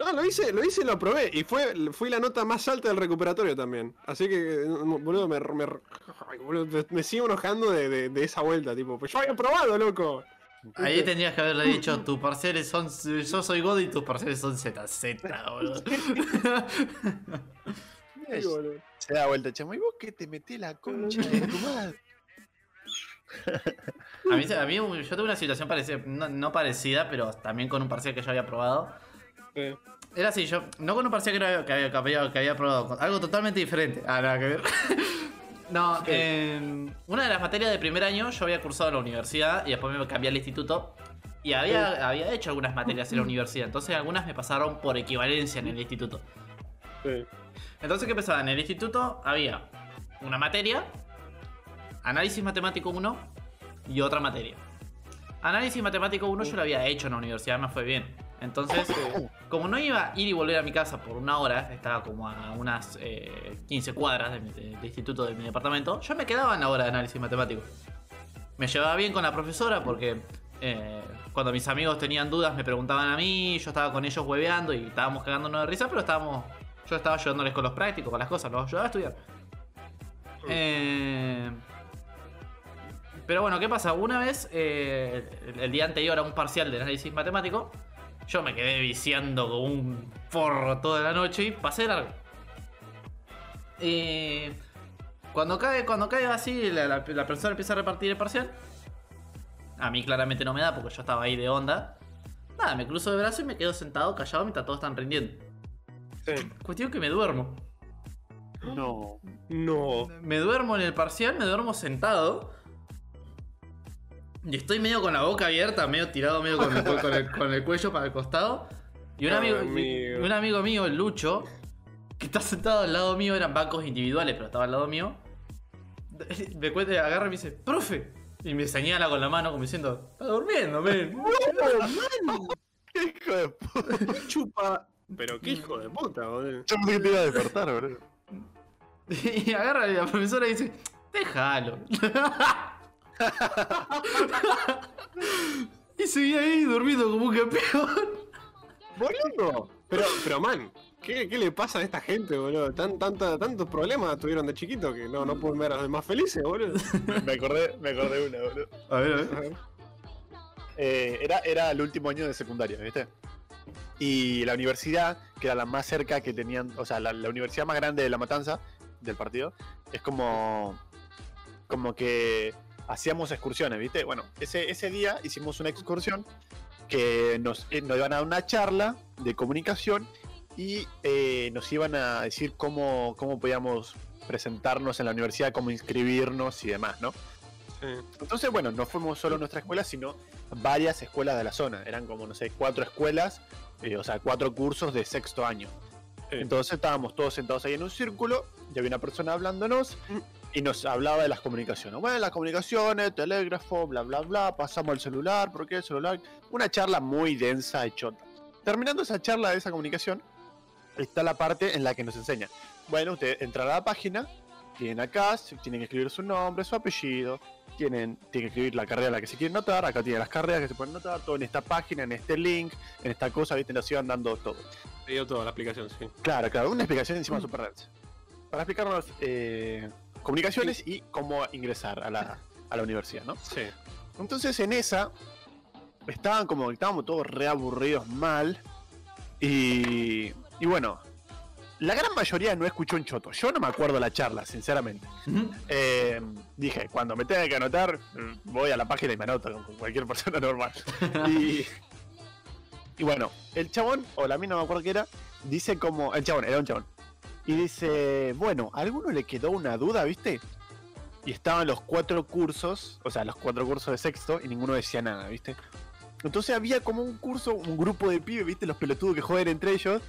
No, lo hice, lo hice y lo probé. Y fue, fui la nota más alta del recuperatorio también. Así que, no, boludo, me, me, boludo, me- sigo enojando de, de- de esa vuelta, tipo, pues yo había probado, loco. Ahí tendrías que haberle dicho, tus parciales son. Yo soy God y tus parciales son ZZ, boludo. Ay, boludo. Se da vuelta, chamo. ¿Y vos que te metés la concha de tu madre? A mí, a mí yo tuve una situación parecida, no, no parecida, pero también con un parcial que yo había probado. Sí. Era así, yo, no un parcial que, era- que había, que había- que había probado, algo totalmente diferente. Ah, nada que ver. no, en una de las materias de primer año yo había cursado en la universidad y después me cambié al instituto. Y había, había hecho algunas materias en la universidad, entonces algunas me pasaron por equivalencia en el instituto. Sí. Entonces, ¿qué pasaba? En el instituto había una materia, análisis matemático 1 y otra materia. Análisis matemático 1 yo lo había hecho en la universidad, me fue bien. Entonces, como no iba a ir y volver a mi casa por una hora, estaba como a unas eh, 15 cuadras de mi- de- del instituto de mi departamento, yo me quedaba en la hora de análisis matemático. Me llevaba bien con la profesora porque eh, cuando mis amigos tenían dudas me preguntaban a mí, yo estaba con ellos hueveando y estábamos cagándonos de risa, pero estábamos. Yo estaba ayudándoles con los prácticos, con las cosas, los ayudaba a estudiar. Eh, pero bueno, ¿qué pasa? Una vez, eh, el, el día anterior a un parcial de análisis matemático, yo me quedé viciando como un forro toda la noche y pasé largo. Eh, cuando cae, cuando cae así, la, la, la persona empieza a repartir el parcial. A mí claramente no me da porque yo estaba ahí de onda. Nada, me cruzo de brazo y me quedo sentado callado mientras todos están rindiendo. Sí. Cuestión que me duermo. No. No. Me duermo en el parcial, me duermo sentado. Y estoy medio con la boca abierta, medio tirado, medio con el, cu- con el- con el cuello para el costado. Y un amigo, un amigo mío, el Lucho, que está sentado al lado mío, eran bancos individuales, pero estaba al lado mío. Me cuenta, agarra y me dice, profe. Y me señala con la mano como diciendo, está durmiendo, men. Hijo de puta. Chupa. Pero qué hijo de puta, boludo. Yo pensé que te iba a despertar, bro. Y agarra y la profesora y dice, déjalo. Y seguía ahí durmiendo como un campeón. Boludo. Pero, pero man, ¿qué, qué le pasa a esta gente, boludo? Tan, tanta, tantos problemas tuvieron de chiquito que no, no pueden ver a los demás felices, boludo. Me acordé, me acordé de una, boludo. A ver, a ver. A ver. Eh, era, era el último año de secundaria, ¿viste? Y la universidad, que era la más cerca que tenían, o sea, la, la universidad más grande de La Matanza, del partido, es como, como que hacíamos excursiones, ¿viste? Bueno, ese, ese día hicimos una excursión que nos, eh, nos iban a dar una charla de comunicación y eh, nos iban a decir cómo, cómo podíamos presentarnos en la universidad, cómo inscribirnos y demás, ¿no? Sí. Entonces, bueno, no fuimos solo nuestra escuela, sino varias escuelas de la zona. Eran como, no sé, cuatro escuelas, eh, o sea, cuatro cursos de sexto año. Sí. Entonces estábamos todos sentados ahí en un círculo y había una persona hablándonos y nos hablaba de las comunicaciones. Bueno, las comunicaciones, telégrafo, bla, bla, bla, pasamos al celular, ¿por qué el celular? Una charla muy densa y chota. Terminando esa charla de esa comunicación, está la parte en la que nos enseña. Bueno, usted entra a la página, tienen acá, tienen que escribir su nombre, su apellido, tienen, tienen que escribir la carrera a la que se quieren notar, acá tienen las carreras que se pueden notar, todo en esta página, en este link, en esta cosa, viste, nos iban dando todo. Te dio toda la aplicación, sí. Claro, claro, una explicación encima súper densa. Para explicarnos eh, comunicaciones y cómo ingresar a la, a la universidad, ¿no? Sí. Entonces en esa estaban como estábamos todos reaburridos mal y, y bueno, la gran mayoría no escuchó un choto. Yo no me acuerdo la charla, sinceramente. Eh, dije, cuando me tenga que anotar, voy a la página y me anoto como cualquier persona normal. y, y bueno, el chabón, o la mina no me acuerdo qué era, dice como. El chabón, era un chabón. Y dice, bueno, ¿a alguno le quedó una duda, viste? Y estaban los cuatro cursos, o sea, los cuatro cursos de sexto, y ninguno decía nada, ¿viste? Entonces había como un curso, un grupo de pibes, ¿viste? Los pelotudos que joden entre ellos,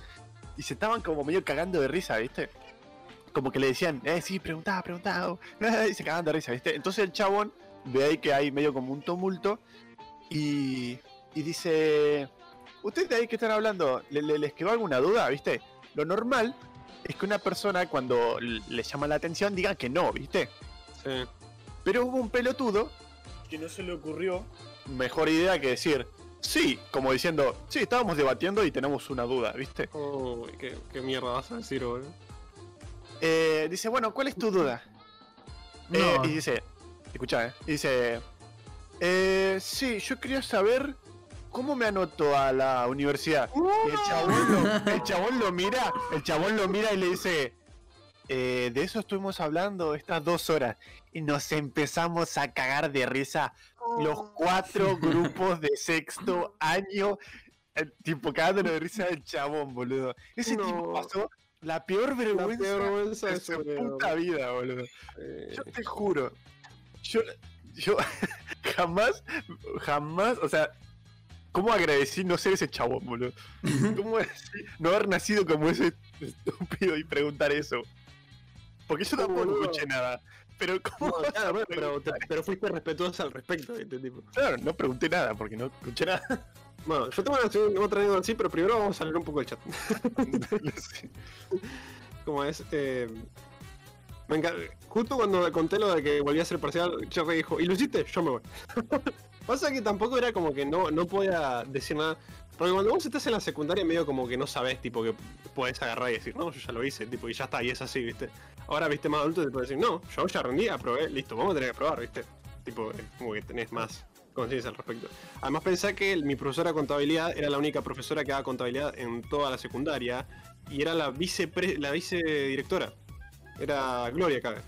y se estaban como medio cagando de risa, ¿viste? Como que le decían, eh, sí, preguntá, preguntá, y se cagaban de risa, ¿viste? Entonces el chabón ve ahí que hay medio como un tumulto, y, y dice, ¿ustedes de ahí que están hablando, ¿le- le- les quedó alguna duda, ¿viste? Lo normal es que una persona cuando le llama la atención diga que no, ¿viste? Sí. Pero hubo un pelotudo que no se le ocurrió mejor idea que decir, sí, como diciendo, sí, estábamos debatiendo y tenemos una duda, ¿viste? Uy, ¿qué, qué mierda vas a decir, boludo. Eh, dice, bueno, ¿cuál es tu duda? No. Eh, y dice, escucha, eh, y dice, eh, sí, yo quería saber cómo me anoto a la universidad. Y el chabón, lo, el chabón lo mira, el chabón lo mira y le dice, eh, de eso estuvimos hablando estas dos horas y nos empezamos a cagar de risa los Oh. cuatro grupos de sexto año, eh, tipo cagándonos de risa del chabón, boludo. Ese tipo No. pasó la peor vergüenza, peor vergüenza de su puta vida, boludo. Eh, Yo te juro, yo, yo jamás, jamás, o sea, ¿cómo agradecí no ser ese chabón, boludo? ¿Cómo no haber nacido como ese estúpido y preguntar eso? Porque yo tampoco boludo. escuché nada. Pero ¿cómo no, claro, bueno, pero, te- pero fuiste respetuoso al respecto. Tipo. Claro, no pregunté nada porque no escuché nada. Bueno, yo tengo una, otra anécdota así, pero primero vamos a leer un poco el chat. Sé. Como es, eh, me Justo cuando conté lo de que volví a hacer parcial, Cherry dijo, ¿y lo hiciste? Yo me voy. Pasa que tampoco era como que no, no podía decir nada. Porque cuando vos estás en la secundaria medio como que no sabes, tipo, que puedes agarrar y decir, no, yo ya lo hice, tipo, y ya está, y es así, ¿viste? Ahora, viste, más adulto te puedes decir, no, yo ya rendí, aprobé, listo, vamos a tener que probar, ¿viste? Tipo, como que tenés más conciencia al respecto. Además pensé que mi profesora de contabilidad era la única profesora que daba contabilidad en toda la secundaria y era la vice la vicedirectora. Era Gloria Cabe.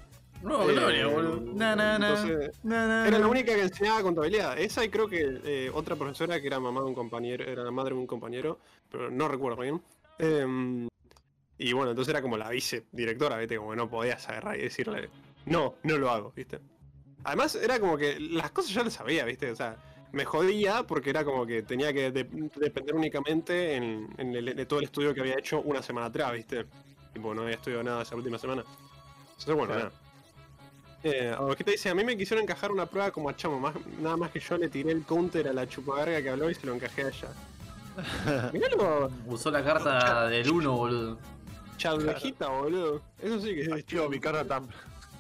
No, Eh, Gloria, boludo. Na, na, na. entonces, Na, na, Era la única que enseñaba contabilidad. Esa y creo que eh, otra profesora que era mamá de un compañero, era la madre de un compañero, pero no recuerdo bien. Em, y bueno, entonces era como la vicedirectora, ¿viste? Como que no podías agarrar y decirle, no, no lo hago, ¿viste? Además, era como que las cosas ya las sabía, ¿viste? O sea, me jodía porque era como que tenía que de- depender únicamente en, en el- de todo el estudio que había hecho una semana atrás, ¿viste? Tipo, no había estudiado nada esa última semana. Entonces, bueno, Claro. nada. Eh, ¿qué te dice? A mí me quisieron encajar una prueba como a Chamo, más, nada más que yo le tiré el counter a la chupagarga que habló y se lo encajé a ella. Miralo, Usó la carta del 1, boludo. chavejita, boludo. Eso sí que es Tío, mi cara tan.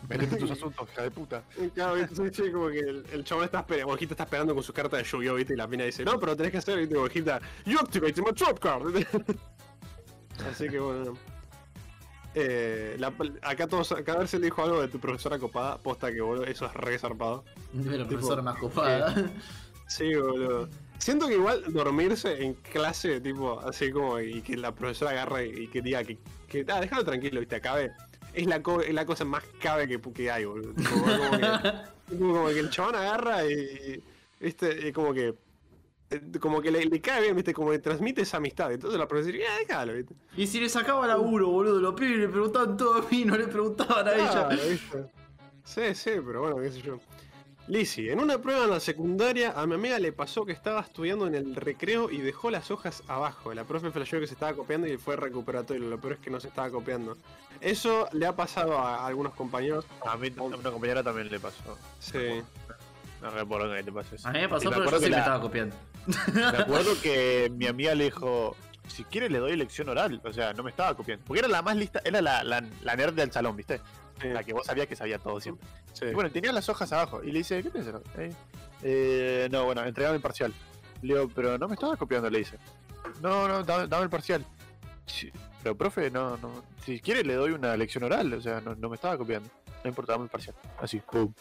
Metete en tus asuntos, hija de puta. Claro, viste, sí, sí, como que el, el chabón está esperando, Ojita está esperando con su carta de yu ¿viste? Y la mina dice, no, pero tenés que hacer, viste, Ojita, you activate my trap card. Así que bueno. Eh, la- acá todos, acá a ver si le dijo algo de tu profesora copada, posta que boludo, eso es re zarpado. De la profesora más copada. Sí, boludo. Siento que igual dormirse en clase, tipo, así como, y que la profesora agarre y que diga que, que ah, déjalo tranquilo, viste, acabe. Es la, co- es la cosa más cabe que, que hay, boludo. Tipo, como, que, tipo, como que el chabón agarra y, viste, y como que, eh, como que le, le cae bien, viste, como que transmite esa amistad. Entonces la profesora dice, ah, déjalo, viste. Y si le sacaba laburo, boludo, los pibes le preguntaban todo a mí, no le preguntaban a Ah, ella. ¿viste? Sí, sí, pero bueno, qué sé yo. Lizzy, en una prueba en la secundaria a mi amiga le pasó que estaba estudiando en el recreo y dejó las hojas abajo. La profe flasheó que se estaba copiando y fue recuperatorio. Lo peor es que no se estaba copiando. Eso le ha pasado a algunos compañeros. A mí, a una compañera también le pasó. Sí. No recuerdo que te pasó eso. A mí me pasó, pero yo siempre la- estaba copiando. Me acuerdo que mi amiga le dijo, si quiere le doy lección oral. O sea, no me estaba copiando. Porque era la más lista, era la, la, la nerd del salón, ¿viste? sí, La que vos sabías que sabía todo siempre. sí. Y bueno, tenía las hojas abajo. Y le dice, ¿qué te? Eh, eh, no, bueno, entregame el parcial. Le digo, pero no me estabas copiando, le dice. No, no, dame, dame el parcial. Sí, pero profe, no, no. Si quiere le doy una lección oral, o sea, no, no me estaba copiando. No importa, dame el parcial. Así, pum.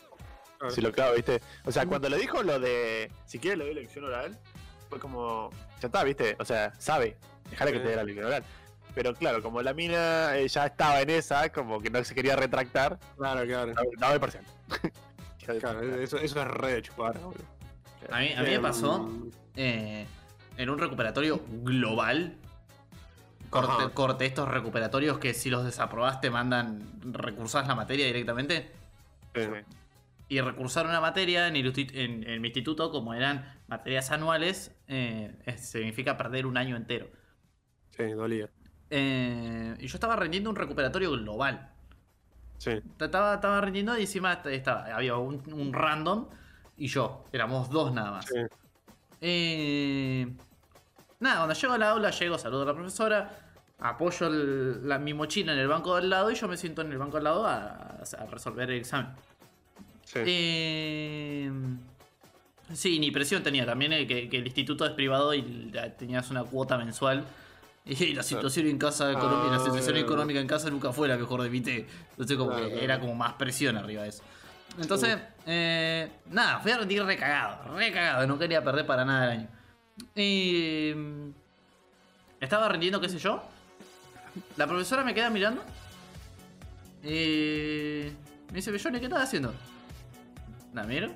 Si lo clavo, ¿viste? O sea, cuando le dijo lo de si quiere le doy lección oral, fue como. Ya está, ¿viste? O sea, sabe. Dejale que te dé la lección oral. Pero claro, como la mina eh, ya estaba en esa, como que no se quería retractar, Claro, claro. dame, dame el parcial. Hija de Claro, eso, eso es re de chupar, boludo. A mí, a mí me Em, pasó eh, en un recuperatorio global. Corte, Ajá. corte estos recuperatorios que si los desaprobaste mandan recursás la materia directamente. Sí. Y recursar una materia en, el usti- en- en mi instituto, como eran materias anuales, eh, significa perder un año entero. Sí, dolía. Eh, y yo estaba rendiendo un recuperatorio global. Sí. Estaba, estaba rendiendo y encima estaba, había un, un random y yo. Éramos dos nada más. Sí. Eh, nada, cuando llego a la aula, llego, saludo a la profesora, apoyo el- la- mi mochila en el banco del lado y yo me siento en el banco del lado a, a resolver el examen. Sí. Eh, sí, ni presión tenía también, eh, que, que el instituto es privado y la- tenías una cuota mensual. Y la situación en casa, econom- la Ah, situación económica en casa nunca fue la que mejor debité. Entonces como Claro, que claro. era como más presión arriba de eso. Entonces, eh, nada, fui a rendir recagado, recagado, no quería perder para nada el año. Y mm, estaba rendiendo, qué sé yo. La profesora me queda mirando Y me dice, Johnny, ¿qué estás haciendo? La miro,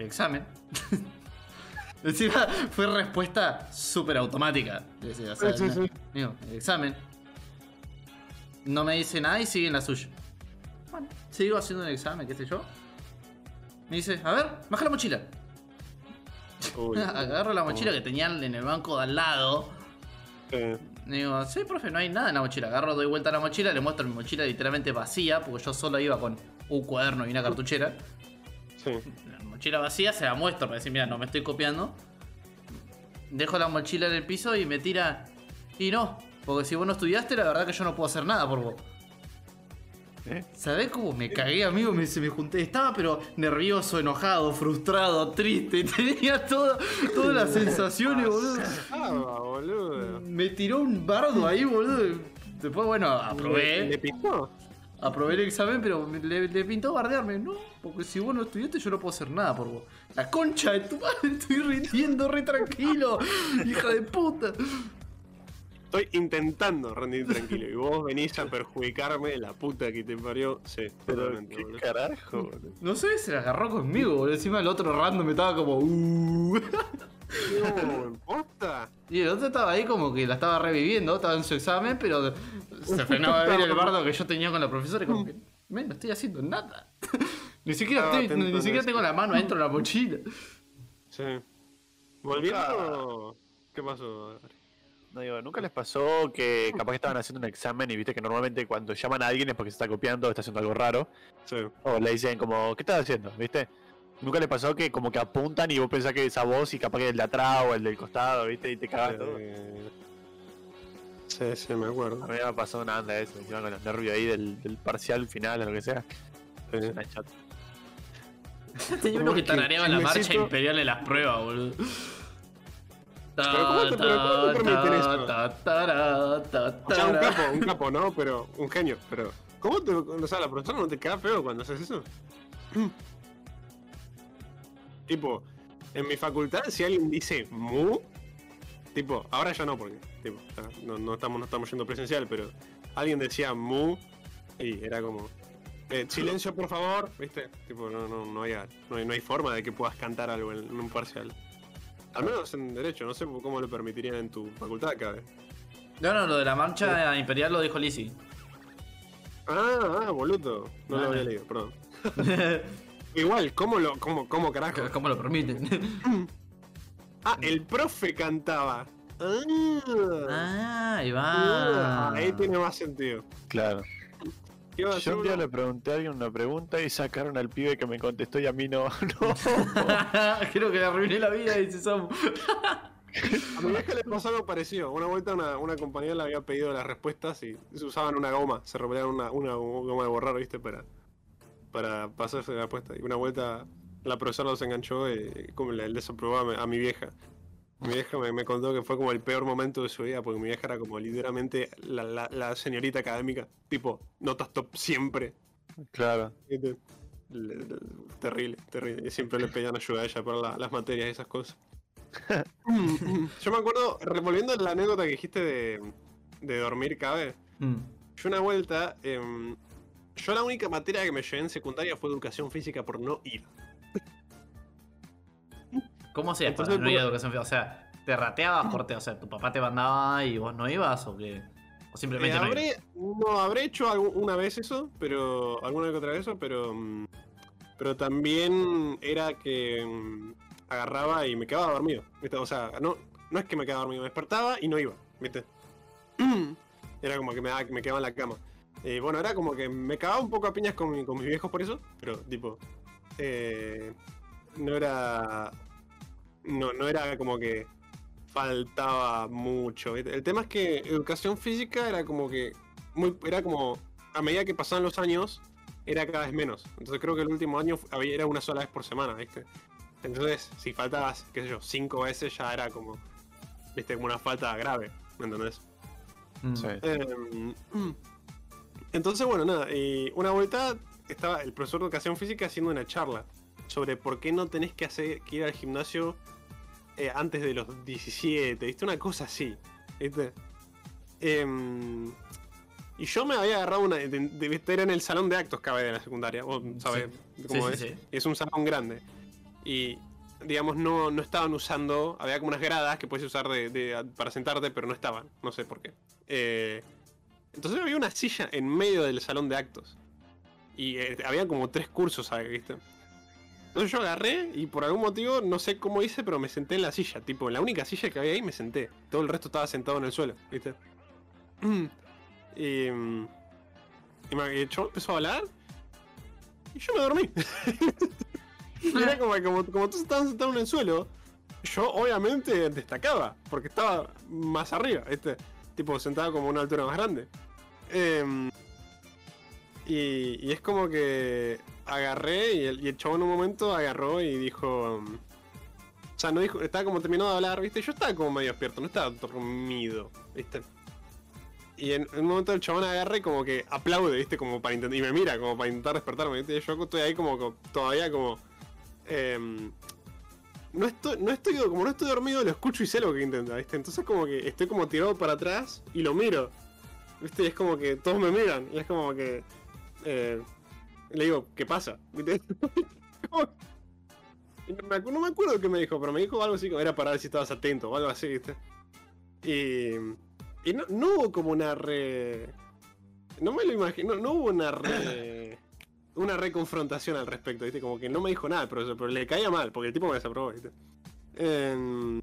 el examen. Encima fue respuesta súper automática. Decía, o sea, Sí, sí, sí. digo, el examen. No me dice nada y sigue en la suya. Bueno, sigo haciendo el examen, qué sé yo. Me dice, a ver, baja la mochila. Uy, Agarro la mochila que tenían en el banco de al lado. eh, Digo, sí, profe, no hay nada en la mochila. Agarro, doy vuelta a la mochila, le muestro mi mochila literalmente vacía, porque yo solo iba con un cuaderno y una cartuchera. sí. La mochila vacía se la muestro para decir, mira, no me estoy copiando. Dejo la mochila en el piso y me tira. Y no, porque si vos no estudiaste, la verdad que yo no puedo hacer nada por vos. ¿Eh? ¿Sabés cómo me cagué, amigo? Me, se me junté. Estaba pero nervioso, enojado, frustrado, triste. Tenía todo, todas las sensaciones, boludo. Ah, boludo. Me tiró un bardo ahí, boludo. Después, bueno, ¿Le, aprobé. le pintó? Aprobé el examen, pero me- le, le pintó bardearme. No, porque si vos no estudiaste, yo no puedo hacer nada por vos. La concha de tu madre, estoy rindiendo re tranquilo. Hija de puta. Estoy intentando rendir tranquilo y vos venís a perjudicarme la puta que te parió. Sí, Pero totalmente, qué boludo. carajo, boludo. No sé, se la agarró conmigo, boludo. Encima el otro random estaba como. Uh. No, ¿posta? Y el otro estaba ahí como que la estaba reviviendo, estaba en su examen, pero se frenaba a ver el bardo que yo tenía con la profesora y como que, men, no estoy haciendo nada. ni siquiera, estoy- ni tengo la mano adentro de la mochila. Sí. Volviendo. ¿Qué pasó? No digo, ¿nunca les pasó que capaz que estaban haciendo un examen y viste que normalmente cuando llaman a alguien es porque se está copiando o está haciendo algo raro? Sí. O le dicen como, ¿qué estás haciendo? ¿Viste? ¿Nunca les pasó que como que apuntan y vos pensás que es a vos y capaz que el de atrás o el del costado, ¿viste? Y te cagas todo? Sí, sí, me A acuerdo. mí me pasó una anda de eso, encima con los nervios ahí del, del parcial final o lo que sea. Sí. Una chat. Tenía uno que tarareaba la marcha necesito- imperial de las pruebas, boludo. Pero ¿cómo te- pero cómo te permiten eso? O sea, un capo, un capo, ¿no? Pero un genio. Pero, ¿cómo te. O sea, la profesora no te queda feo cuando haces eso? tipo, en mi facultad, si alguien dice mu, tipo, ahora ya no, porque, tipo, no, no estamos, no estamos yendo presencial, pero alguien decía mu y era como. eh, silencio, por favor, ¿viste? Tipo, no, no, no, hay, no, hay, no hay forma de que puedas cantar algo en, en un parcial. Al menos en Derecho, no sé cómo lo permitirían en tu facultad vez. No, no, lo de la marcha imperial lo dijo Lizzie. Ah, ah, boludo. No Ah, lo había no. leído, perdón. Igual, ¿cómo lo, cómo, cómo carajo? ¿Cómo lo permiten? Ah, el profe cantaba. Ah, ah, ahí ah, va. ahí tiene más sentido. Claro. ¿Qué iba a decir Yo un día le pregunté a alguien una pregunta y sacaron al pibe que me contestó y a mí no. no. Creo que le arruiné la vida y se son. A mi vieja le pasó algo parecido. Una vuelta una, una compañera le había pedido las respuestas y se usaban una goma. Se repleaban una, una goma de borrar, ¿viste? Para, para pasarse la respuesta. Y una vuelta la profesora los enganchó y como le, desaprobó a mi, vieja. Mi vieja me, me contó que fue como el peor momento de su vida porque mi vieja era como literalmente la, la- la señorita académica. Tipo, notas top siempre. claro. ¿viste? Le- le- terrible, terrible. Y siempre le pedían ayuda a ella para la- las materias y esas cosas. Yo me acuerdo, revolviendo la anécdota que dijiste de, de dormir cabe. Mm. Yo una vuelta, em, yo la única materia que me llevé en secundaria fue educación física por no ir. ¿Cómo hacías para no ir a educación física? O sea, ¿te rateabas por te- O sea, tu papá te mandaba y vos no ibas o qué? O simplemente Eh, no habré, no, habré hecho algu- una vez eso, pero. alguna que otra vez eso, pero. mm, Pero también era que mm, agarraba y me quedaba dormido. ¿viste? O sea, no, no es que me quedaba dormido, me despertaba y no iba, ¿viste? Era como que me, me quedaba en la cama. Eh, bueno, era como que me cagaba un poco a piñas con, mi- con mis viejos por eso, pero tipo. eh, no era. No, no era como que faltaba mucho. El tema es que educación física era como que. Muy, era como. A medida que pasaban los años, era cada vez menos. Entonces creo que el último año había- era una sola vez por semana, ¿viste? Entonces, si faltabas, qué sé yo, cinco veces ya era como. ¿Viste? Como una falta grave, ¿me entendés? Mm. Sí. Em, entonces, bueno, nada, y una vuelta estaba el profesor de educación física haciendo una charla sobre por qué no tenés que, hacer, que ir al gimnasio eh, antes de los 17, ¿viste? Una cosa así, ¿viste? Em, Y yo me había agarrado una. De, de- era en el salón de actos cabe de la secundaria. Vos sabés cómo Sí, es. sí, sí. Es un salón grande. Y digamos, no, no estaban usando. Había como unas gradas que puedes usar de, de- para sentarte, pero no estaban. No sé por qué. Eh, entonces había una silla en medio del salón de actos. Y eh, había como tres cursos, ¿sabes? ¿Viste? Entonces yo agarré y por algún motivo, no sé cómo hice, pero me senté en la silla. Tipo, en la única silla que había ahí me senté. Todo el resto estaba sentado en el suelo, ¿viste? Y, mm, y me- y el chabón empezó a hablar y yo me dormí. Era como, como, como todos estaban sentados en el suelo, yo obviamente destacaba, porque estaba más arriba, ¿viste? Tipo, sentado como una altura más grande. Em, y, es como que agarré y el, y en un momento agarró y dijo... um, o sea, no dijo, estaba como terminado de hablar, ¿viste? Yo estaba como medio despierto, no estaba dormido, ¿viste? Y en, en un momento el chabón agarra y como que aplaude, ¿viste? Como para intentar, y me mira, como para intentar despertarme, yo estoy ahí como, como- todavía como... em, no estoy, no estoy, como no estoy dormido, lo escucho y sé lo que intenta, ¿viste? Entonces como que estoy como tirado para atrás y lo miro, ¿viste? Y es como que todos me miran, y es como que... eh, le digo, ¿qué pasa? ¿Viste? No, me, acuerdo qué me dijo, pero me dijo algo así como era para ver si estabas atento o algo así, ¿viste? Y, y no, no hubo como una re... No me lo imagino, no, no hubo una re... Una reconfrontación al respecto, ¿viste? Como que no me dijo nada el profesor, pero le caía mal, porque el tipo me desaprobó, ¿viste? Em,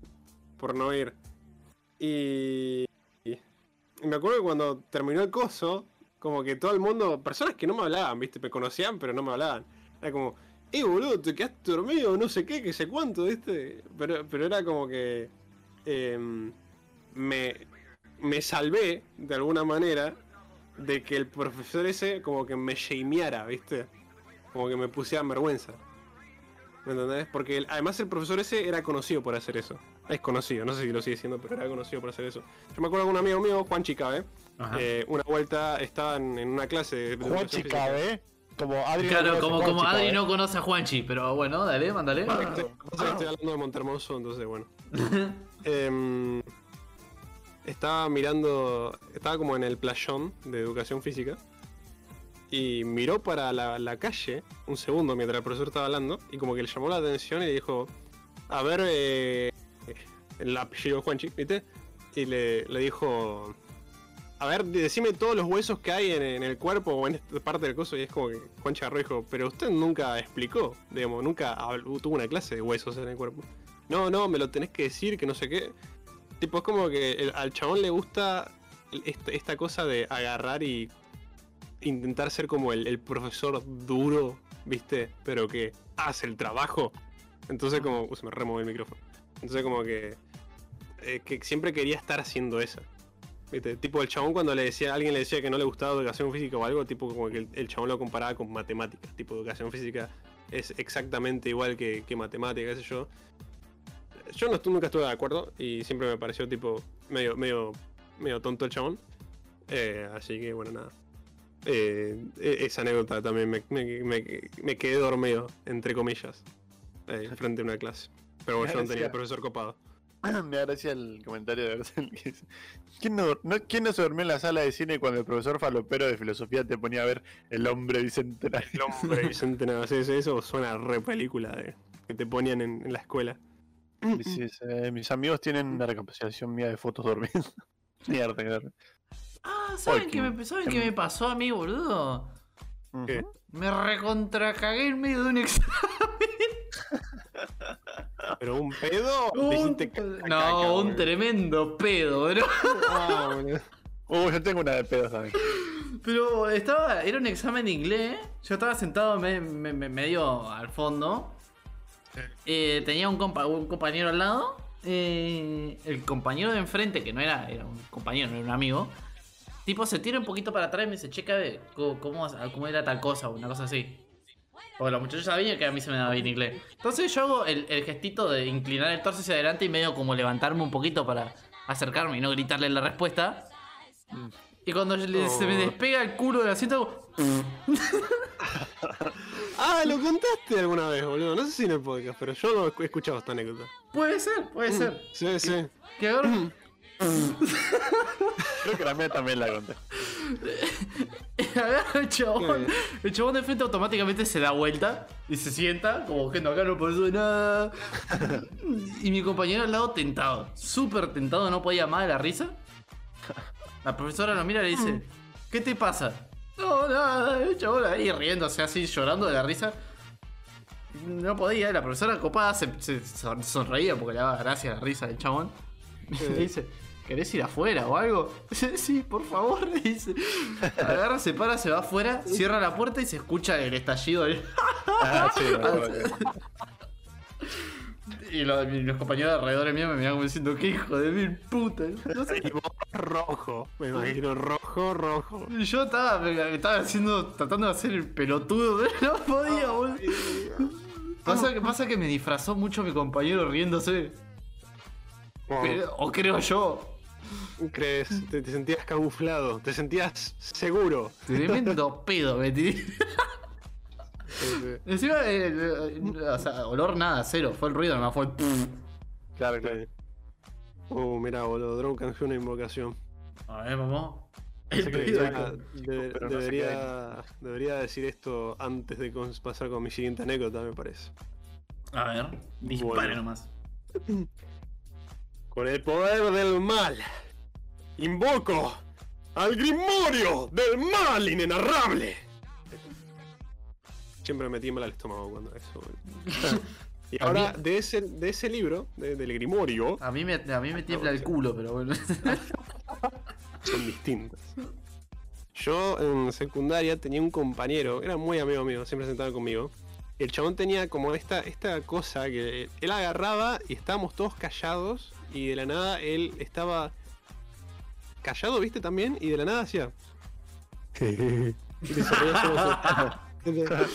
por no ir. Y, me acuerdo que cuando terminó el coso, como que todo el mundo, personas que no me hablaban, ¿viste? Me conocían, pero no me hablaban. Era como, eh, boludo, te quedaste dormido, no sé qué, que sé cuánto, ¿viste? Pero, pero era como que em, me, me salvé, de alguna manera, de que el profesor ese como que me shameara, ¿viste? Como que me pusiera en vergüenza. ¿Me entendés? Porque el- además el profesor ese era conocido por hacer eso. Es conocido, no sé si lo sigue siendo, pero era conocido por hacer eso. Yo me acuerdo que un amigo mío, Juan Chicabe, Ajá. eh, una vuelta estaban en una clase de Juan. Chicabe, como Adri. Claro, no como, conoce como Juan Adri no conoce a Juanchi, pero bueno, dale, mándale. Estoy, pasa que estoy hablando de Montermoso, entonces bueno. Em, estaba mirando, estaba como en el playón de educación física y miró para la, calle un segundo mientras el profesor estaba hablando y como que le llamó la atención y dijo, a ver, eh, el apellido Juanchi, ¿viste? Y le, dijo, a ver, decime todos los huesos que hay en, el cuerpo o en esta parte del coso y es como que Juanchi agarró dijo, pero usted nunca explicó, digamos, nunca habló- tuvo una clase de huesos en el cuerpo. No, no, me lo tenés que decir, que no sé qué. Tipo, es como que el- al chabón le gusta el- esta, esta cosa de agarrar y intentar ser como el, el profesor duro, ¿viste? Pero que hace el trabajo. Entonces como... Uh, se me removió el micrófono. Entonces como que... eh, que siempre quería estar haciendo eso. ¿Viste? Tipo el chabón cuando le decía, alguien le decía que no le gustaba educación física o algo, tipo como que el, el chabón lo comparaba con matemáticas. Tipo educación física es exactamente igual que, que matemática, qué sé yo. Yo no nunca estuve de acuerdo y siempre me pareció tipo medio, medio, medio tonto el chabón. Eh, así que bueno, nada. Eh, e- esa anécdota también me, me- me- me quedé dormido, entre comillas, eh, frente a una clase. Pero bueno, yo no tenía profesor copado. Me da gracia el comentario de dice, ¿Quién no, no- ¿Quién no se durmió en la sala de cine cuando el profesor falopero de filosofía te ponía a ver el hombre bicentenario? El hombre bicentenario, sí, eso suena re película de, que te ponían en, en la escuela. Dice, eh, mis amigos tienen una recapitulación mía de fotos durmiendo. Mierda, mierda. Ah, ¿saben Oye, qué me, ¿saben qué me pasó a mí, boludo? ¿Qué? Me recontracagué en medio de un examen. ¿Pero un pedo? Un- caca, no, un boludo. tremendo pedo, bro. Ah, boludo. Uh, yo tengo una de pedos también. Pero estaba, era un examen de inglés. Yo estaba sentado me- me- me- medio al fondo. Eh, tenía un, compa- un compañero al lado. eh, el compañero de enfrente, que no era, era un compañero, no era un amigo. Tipo, se tira un poquito para atrás y me dice, checa, ve, ¿cómo, cómo, era tal cosa? o Una cosa así. Porque los muchachos sabían que a mí se me daba bien inglés. Entonces yo hago el, el gestito de inclinar el torso hacia adelante y medio como levantarme un poquito para acercarme y no gritarle la respuesta. Y cuando se me Oh. despega el culo del asiento, Ah, lo contaste alguna vez, boludo. No sé si en el podcast, pero yo no he escuchado esta anécdota. puede ser, puede ser. Sí, sí. Que agarro, Creo que la mía también la conté. Agarra el chabón. El chabón de frente automáticamente se da vuelta y se sienta, como que no, acá no pasó nada. Y mi compañero al lado tentado, súper tentado, no podía más de la risa. La profesora lo mira y le dice: ¿Qué te pasa? No, nada, el chabón ahí riéndose así, llorando de la risa. No podía, la profesora copada se, se son- sonreía porque le daba gracia la risa del chabón. Le dice, ¿querés ir afuera o algo? Dice, sí, por favor. le Dice, agarra, se para, se va afuera, cierra la puerta y se escucha el estallido. del- Ah, sí, que- Y lo- y los compañeros de alrededor mío me miraban como diciendo, qué hijo de mil puta. No sé. Y vos rojo, me imagino, rojo, rojo. Y Yo estaba, me- estaba haciendo, tratando de hacer el pelotudo, pero no podía, boludo. Pasa que, pasa que me disfrazó mucho mi compañero riéndose. Pero- o creo yo. ¿Crees? Te, te sentías camuflado, te sentías seguro. Tremendo pedo. Sí, Encima, eh, eh, o sea, olor nada, cero. Fue el ruido, nomás fue el. Claro, claro. sí. Oh, mira, boludo, Drone canjeó una invocación. A ver, vamos. El que de- pero no debería, debería decir esto antes de pasar con mi siguiente anécdota, me parece. A ver, dispare Bueno. nomás. Con el poder del mal, invoco al Grimorio del mal inenarrable. Siempre me tiembla el estómago cuando eso. y ahora, mí- de ese, de ese libro, de- del Grimorio, A mí me, a mí me tiembla el culo, pero bueno. son distintas. Yo en secundaria tenía un compañero, era muy amigo mío, siempre sentado conmigo. Y el chabón tenía como esta, esta cosa que él agarraba y estábamos todos callados y de la nada él estaba callado, viste, también, y de la nada hacía... Y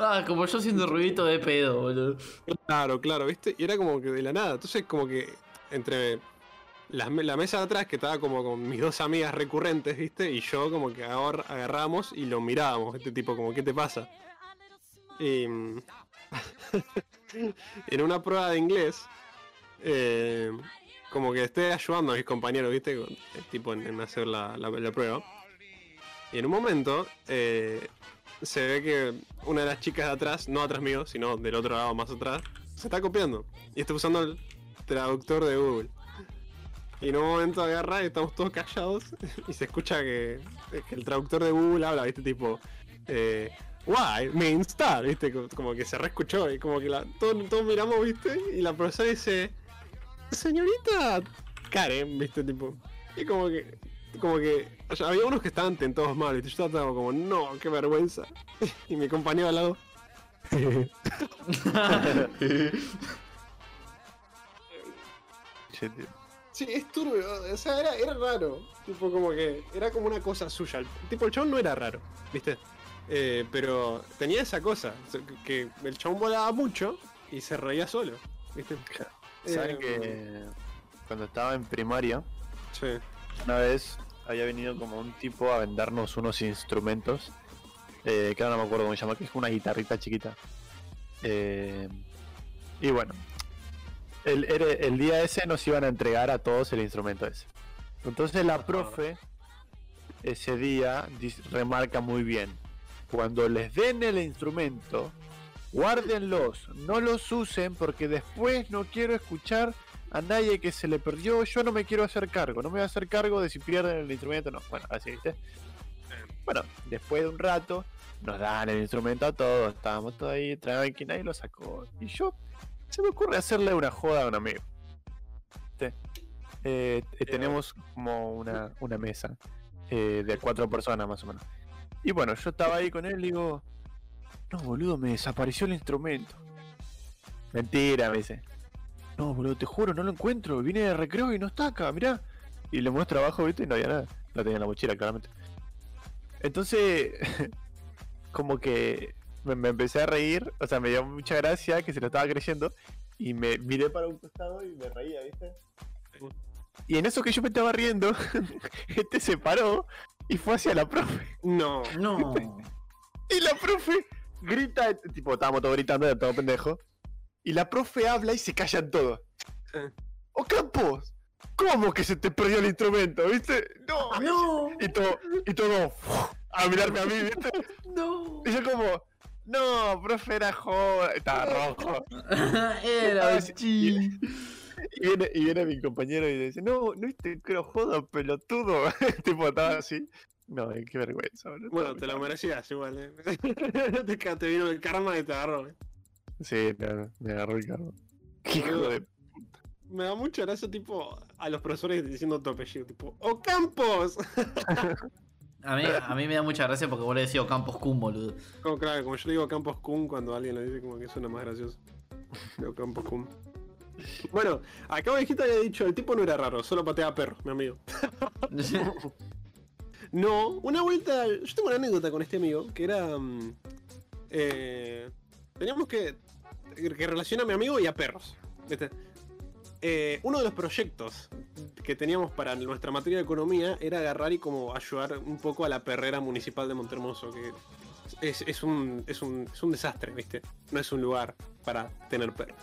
Ah, como yo haciendo ruidito de pedo, boludo. Claro, claro, ¿viste? Y era como que de la nada. Entonces, como que entre la, mesa de atrás, que estaba como con mis dos amigas recurrentes, ¿viste? Y yo, como que agar- agarramos y lo mirábamos. Este tipo, como, ¿qué te pasa? Y. en una prueba de inglés, eh, como que estoy ayudando a mis compañeros, ¿viste? Eh, tipo, en, hacer la, la- la prueba. Y en un momento, eh, se ve que una de las chicas de atrás, no atrás mío, sino del otro lado más atrás, se está copiando. Y está usando el traductor de Google. Y en un momento agarra y estamos todos callados y se escucha que, que el traductor de Google habla, ¿viste? Tipo, eh, why means star, ¿viste? Como- que se reescuchó y como que todos miramos, ¿viste? Y la profesora dice, señorita Karen, ¿viste? Tipo, y como que, como que, o sea, había unos que estaban tentados mal, ¿viste? Yo estaba como, no, qué vergüenza. Y mi compañero al lado, Che, tío. Sí, es turbio, o sea, era, era raro. Tipo, como que era como una cosa suya. Tipo, el chabón no era raro, ¿viste? Eh, pero tenía esa cosa, que el chabón volaba mucho y se reía solo, ¿viste? Saben Eh, que cuando estaba en primaria, Sí. una vez había venido como un tipo a vendernos unos instrumentos, eh, que ahora no me acuerdo cómo se llama, que es una guitarrita chiquita. Eh, y bueno, el, el día ese nos iban a entregar a todos el instrumento ese. Entonces la profe ese día remarca muy bien, cuando les den el instrumento, guárdenlos, no los usen porque después no quiero escuchar a nadie que se le perdió, yo no me quiero hacer cargo, no me voy a hacer cargo de si pierden el instrumento o no. Bueno, así, ¿viste? Bueno, después de un rato, nos dan el instrumento a todos, estábamos todos ahí, tranqui, nadie lo sacó. Y yo, se me ocurre hacerle una joda a un amigo. Eh, eh, tenemos como una, una mesa eh, de cuatro personas más o menos. Y bueno, yo estaba ahí con él y digo, no boludo, me desapareció el instrumento. Mentira, me dice. No, boludo, te juro, no lo encuentro. Vine de recreo y no está acá, mirá. Y le muestro abajo, viste, y no había nada. Lo tenía en la mochila, claramente. Entonces, como que me, me empecé a reír, o sea, me dio mucha gracia que se lo estaba creyendo. Y me miré para un costado y me reía, ¿viste? Y en eso que yo me estaba riendo, este se paró y fue hacia la profe. No. No. Y la profe grita, tipo, estábamos todos gritando, todo pendejo. Y la profe habla y se callan todos. Sí. ¡Ocampos! ¿Cómo que se te perdió el instrumento? ¿Viste? No, No, Y todo, y todo a mirarme a mí, ¿viste? no. Y yo como, no, profe, era joda. Estaba rojo. Era Ay, un chi. Y viene, y viene mi compañero y dice, no, no viste que era joda, pelotudo. tipo, estaba así. No, eh, qué vergüenza. boludo. Bueno, te lo merecías igual, eh. te, te vino el karma y te agarró. eh. Sí, me agarró el carro. Qué hijo de... Me da mucha gracia, tipo, a los profesores diciendo tu apellido, tipo, ¡Ocampos! A mí, a mí me da mucha gracia porque vos le decís Campos Kun, boludo. como, claro, como yo le digo Campos Kun cuando alguien lo dice, como que suena más gracioso. Digo Campos Kun. Bueno, acá Ovejita había dicho, el tipo no era raro, solo pateaba perros, mi amigo. No, una vuelta. Yo tengo una anécdota con este amigo que era. mm, eh, teníamos que. Que relaciona a mi amigo y a perros. Eh, uno de los proyectos que teníamos para nuestra materia de economía era agarrar y como ayudar un poco a la perrera municipal de Montermoso, que es, un, es, un, es un desastre, ¿viste? No es un lugar para tener perros.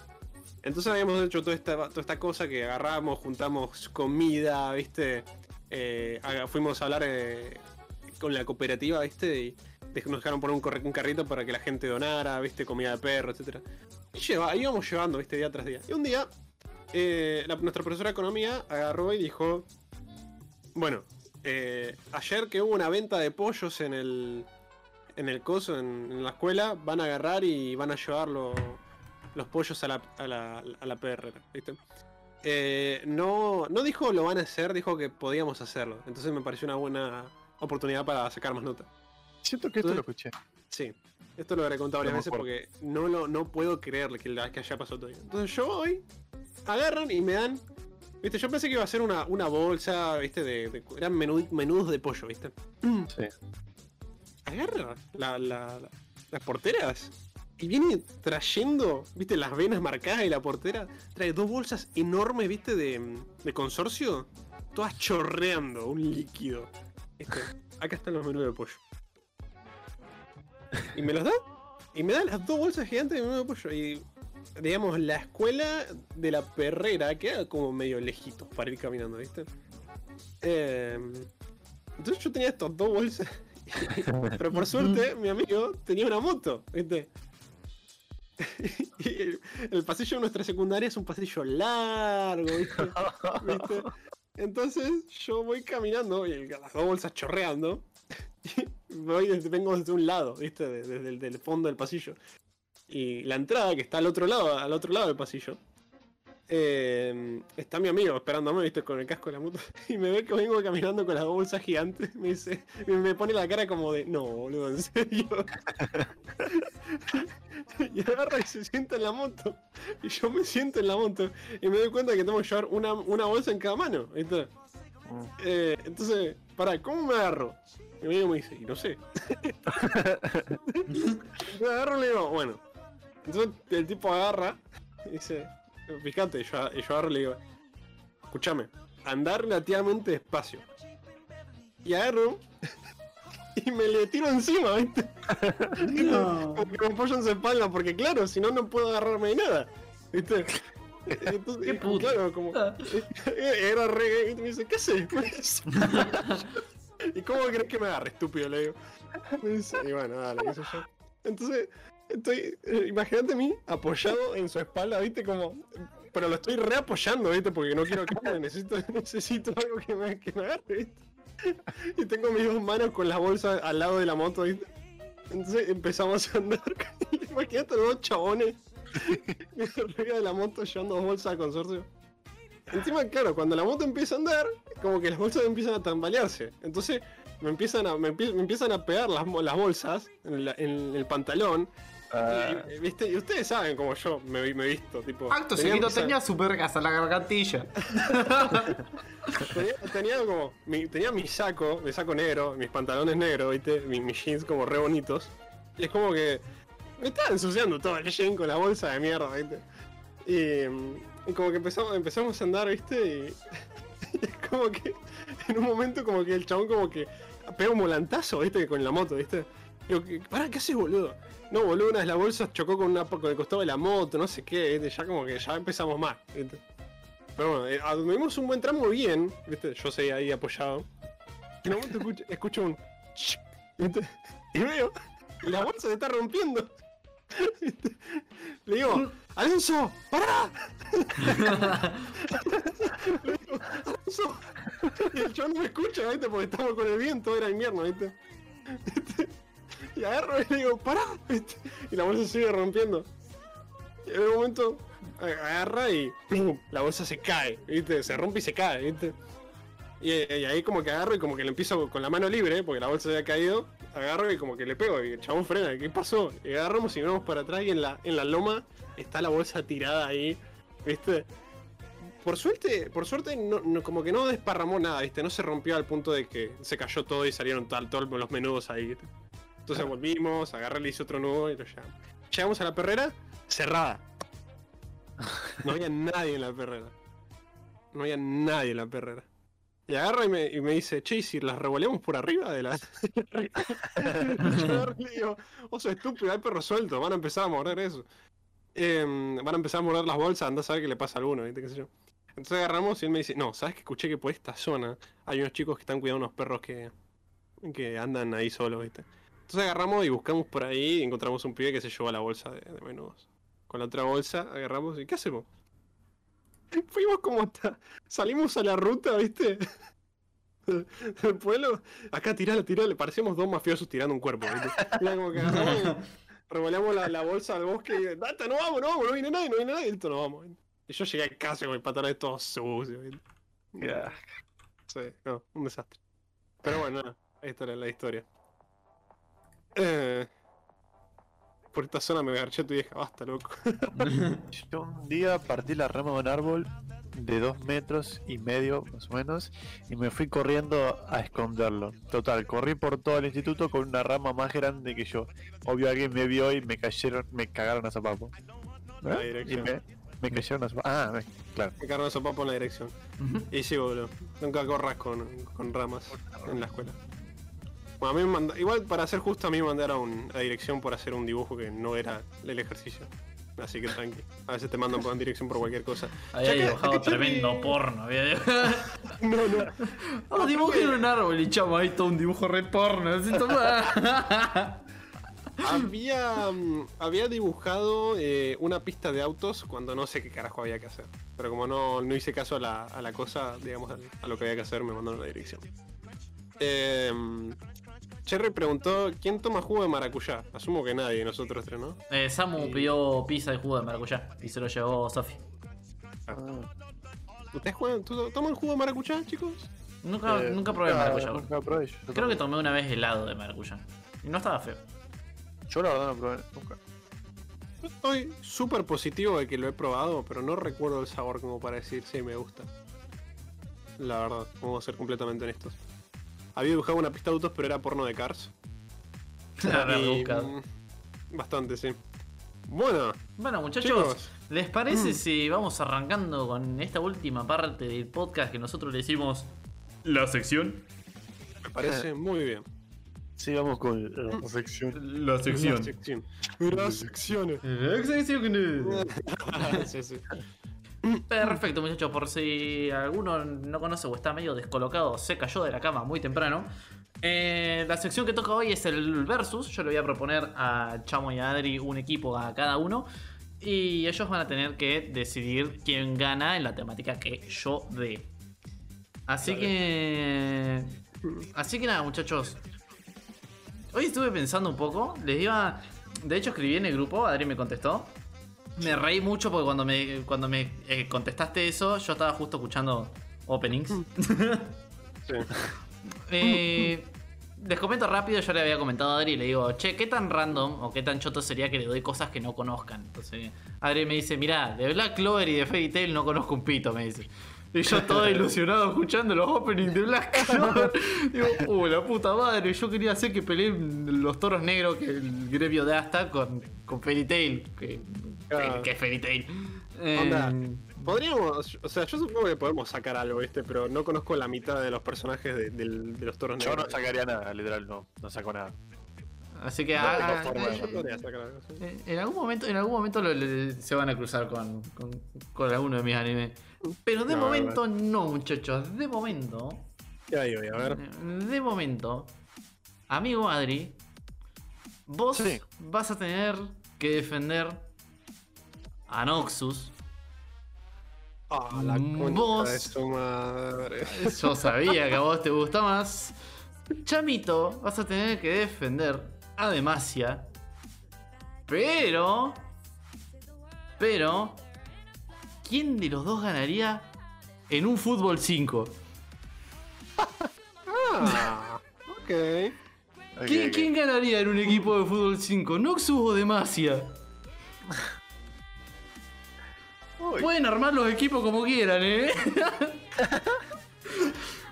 Entonces habíamos hecho toda esta, toda esta cosa que agarramos, juntamos comida, ¿viste? Eh, fuimos a hablar eh, con la cooperativa, ¿viste? Nos dejaron poner un, carrito para que la gente donara, ¿viste? Comida de perro, etc. Y lleva, íbamos llevando, ¿viste? Día tras día. Y un día, eh, nuestra profesora de economía agarró y dijo: Bueno, eh, ayer que hubo una venta de pollos en el. En el coso, en, la escuela, van a agarrar y van a llevar lo- los pollos a la, a la, a la perrera, ¿viste? Eh, no, no dijo lo van a hacer, dijo que podíamos hacerlo. Entonces me pareció una buena oportunidad para sacar más nota. Siento que esto lo escuché. Sí, esto lo habré contado varias veces porque no, lo, no puedo creerle que, la- que haya pasado todavía. Entonces yo voy, agarran y me dan. Viste, yo pensé que iba a ser una, una bolsa, viste, de, de- eran menú- menudos de pollo, viste. Sí. Agarra la- las porteras y viene trayendo, viste, las venas marcadas y la portera trae dos bolsas enormes, viste, de, de consorcio, todas chorreando un líquido. Este, acá están los menús de pollo. Y me los da. Y me da las dos bolsas gigantes de de pollo. Y digamos, la escuela de la perrera queda como medio lejitos para ir caminando, ¿viste? Em, entonces yo tenía estas dos bolsas. Pero por suerte, mi amigo tenía una moto, ¿viste? Y el, el pasillo de nuestra secundaria es un pasillo largo, ¿viste? ¿Viste? Entonces yo voy caminando y el- las dos bolsas chorreando. Y voy desde- vengo desde un lado, ¿viste? De- Desde el del fondo del pasillo. Y la entrada que está al otro lado, al otro lado del pasillo. eh, está mi amigo esperándome, viste, con el casco de la moto. Y me ve que vengo caminando con las dos bolsas gigantes. Me dice, me pone la cara como de, no, boludo, en serio. y agarra y se sienta en la moto. Y yo me siento en la moto. Y me doy cuenta que tengo que llevar una, una bolsa en cada mano, ¿viste? Eh, entonces, pará, ¿cómo me agarro? Y mi amigo me dice, y no sé. me agarro y le digo, bueno. Entonces el tipo agarra y dice, fíjate, yo, yo agarro y le digo, escúchame, andar relativamente despacio. Y agarro y me le tiro encima, ¿viste? No. Como que me apoyo en su espalda, porque claro, si no, no puedo agarrarme de nada. ¿Viste? Entonces, Qué puto. claro, como. Era re. Y me dice, ¿qué haces? Me. ¿Y cómo crees que me agarre, estúpido? Le digo. Me y bueno, dale, qué sé yo. Entonces, estoy. eh, imagínate a mí apoyado en su espalda, ¿viste? Como. Pero lo estoy reapoyando, ¿viste? Porque no quiero que necesito, necesito algo que me, me agarre, ¿viste? Y tengo mis dos manos con la bolsa al lado de la moto, ¿viste? Entonces empezamos a andar. Imagínate los dos chabones arriba de la moto llevando dos bolsas de consorcio. Encima, claro, cuando la moto empieza a andar, como que las bolsas empiezan a tambalearse. Entonces me empiezan a, me empie- me empiezan a pegar las, las bolsas en, la- en el pantalón. Ah, Y, ¿viste? y ustedes saben como yo me, vi- me he visto. Tipo, Acto tenía seguido tenía su vergas a la gargantilla. tenía, tenía como. mi- tenía mi saco, mi saco negro, mis pantalones negros, ¿viste? Mi- mis jeans como re bonitos. Y es como que. Me estaba ensuciando todo el jean con la bolsa de mierda, ¿viste? Y, mm, y como que empezamos, empezamos a andar, ¿viste? Y, es como que. En un momento, como que el chabón, como que. Pega un volantazo, ¿viste? Con la moto, ¿viste? Digo, ¿qué- pará, ¿qué haces, boludo? No, boludo, una de las bolsas chocó con, una, con el costado de la moto, no sé qué, ¿viste? Ya como que ya empezamos mal, ¿viste? Pero bueno, eh, a donde vimos un buen tramo bien, ¿viste? Yo seguía ahí apoyado. En un momento escucho, escucho un. ¿viste? Y veo. La bolsa se está rompiendo. Le digo, Alonso, ¡pará! Le Alonso. Y el chabón no me escucha, ¿viste? Porque estamos con el viento, era invierno, ¿viste? ¿Viste? Y agarro y le digo, ¡pará! ¿viste? Y la bolsa sigue rompiendo. Y en un momento agarra y ¡pum! la bolsa se cae, ¿viste? Se rompe y se cae, ¿viste? Y, ahí como que agarro y como que le empiezo con la mano libre, porque la bolsa se había caído, agarro y como que le pego y el chabón frena, ¿qué pasó? Y agarramos y vamos para atrás y en la, en la loma está la bolsa tirada ahí, ¿viste? Por suerte, por suerte como que no desparramó nada, ¿viste? No se rompió al punto de que se cayó todo y salieron tal, todos los menudos ahí, ¿viste? Entonces volvimos, agarré, le hice otro nudo y lo. Llegamos a la perrera, cerrada. No había nadie en la perrera. No había nadie en la perrera. Y agarra y me, y me dice, che, ¿y si las revoleamos por arriba de la. Yo le sos estúpido, hay perros sueltos, van a empezar a morder eso. Em, van a empezar a morder las bolsas, anda a saber qué le pasa a alguno, ¿viste? ¿Qué sé yo? Entonces agarramos y él me dice, no, ¿sabes que escuché que por esta zona hay unos chicos que están cuidando unos perros que, que andan ahí solos, ¿viste? Entonces agarramos y buscamos por ahí y encontramos un pibe que se llevó la bolsa de, de menudos. Con la otra bolsa agarramos y ¿qué hacemos? Fuimos como hasta... Salimos a la ruta, ¿viste? Del pueblo. Acá tirale, tirale. Parecíamos dos mafiosos tirando un cuerpo, ¿viste? Era como que revoleamos la, la bolsa al bosque y... ¡Data, no vamos, no vamos! No viene nadie, no viene nadie. Esto no vamos. ¿viste? Y yo llegué a casa con mis pantalones todos sucios, ¿viste? Sí, no, un desastre. Pero bueno, nada, ahí está la, la historia. Eh, por esta zona me garché tu vieja, basta, loco. Yo un día partí la rama de un árbol de dos metros y medio más o menos y me fui corriendo a esconderlo. Total, corrí por todo el instituto con una rama más grande que yo. Obvio alguien me vio y me cayeron, me cagaron a zapapo. La ¿Eh? Y dirección. me, me cayeron a zapapo. Ah, claro. Me cargo ese papo en la dirección. Y sí, boludo. Nunca corras con, con ramas en la escuela. Bueno, a mí me manda- igual para ser justo, a mí me mandaron a dirección por hacer un dibujo que no era el ejercicio. Así que tranqui. A veces te mandan por dirección por cualquier cosa. Había dibujado tremendo porno. Había. No, no. Oh, dibujé un árbol y chamo ahí todo un dibujo re porno. Así, toma. Había, mm, había dibujado eh, una pista de autos cuando no sé qué carajo había que hacer. Pero como no, no hice caso a la, a la cosa, digamos, al- a lo que había que hacer, me mandaron la dirección. Eh, Cherry preguntó, ¿quién toma jugo de maracuyá? Asumo que nadie, nosotros tres, ¿no? Eh, Samu pidió pizza de jugo de maracuyá y se lo llevó Sofi. Ah, ¿Ustedes juegan, tú- toman jugo de maracuyá, chicos? Nunca, eh, nunca probé maracuyá. bro. Nunca probé. Yo, Creo que tomé una vez helado de maracuyá. Y no estaba feo. yo la verdad no probé nunca. Estoy súper positivo de que lo he probado, pero no recuerdo el sabor como para decir si me gusta. La verdad, vamos a ser completamente honestos. Había dibujado una pista de autos, pero era porno de Cars. Y, buscado. mm, Bastante, sí. Bueno, Bueno, muchachos, Chicos. ¿les parece si vamos arrancando con esta última parte del podcast que nosotros le decimos la sección? me parece muy bien. Sí, vamos con la sección. La La sección. Las secciones. La sección. sí, sí. Perfecto, muchachos. Por si alguno no conoce o está medio descolocado, se cayó de la cama muy temprano. Eh, la sección que toca hoy es el versus. Yo le voy a proponer a Chamo y a Adri un equipo a cada uno. Y ellos van a tener que decidir quién gana en la temática que yo dé. Así que. Así que nada, muchachos. Hoy estuve pensando un poco. Les iba. De hecho, escribí en el grupo. Adri me contestó. Me reí mucho porque cuando me, cuando me eh, contestaste eso, yo estaba justo escuchando openings. Sí. Eh, les comento rápido, yo le había comentado a Adri y le digo, che, ¿qué tan random o qué tan choto sería que le doy cosas que no conozcan? Entonces, Adri me dice, mirá, de Black Clover y de Fairy Tail no conozco un pito, me dice. Y yo todo ilusionado escuchando los openings de Black Clover. Digo, uh, la puta madre, yo quería hacer que peleen los toros negros que el gremio de Asta con, con Fairy Tail. Que, Claro. que es Fairy Tail. Eh, Onda, podríamos, o sea, yo supongo que podemos sacar algo, ¿viste? Pero no conozco la mitad de los personajes de, los toros Yo no negros. sacaría nada, literal, no. No saco nada. así que No ah, eh, Yo. Eh, En algún momento, en algún momento lo- le- se van a cruzar con, con, con alguno de mis animes. Pero de No, momento no, muchachos. De momento. Ya digo, a ver. De momento. Amigo Adri. Vos Sí. vas a tener que defender a Noxus. Ah, la concha Vos- de su madre. Yo sabía que a vos te gusta más. Chamito, vas a tener que defender a Demacia. Pero. Pero. ¿Quién de los dos ganaría en un fútbol 5? Ah, ¿Quién, quién ganaría en un equipo de fútbol 5? ¿Noxus o Demacia? Pueden armar los equipos como quieran, ¿eh?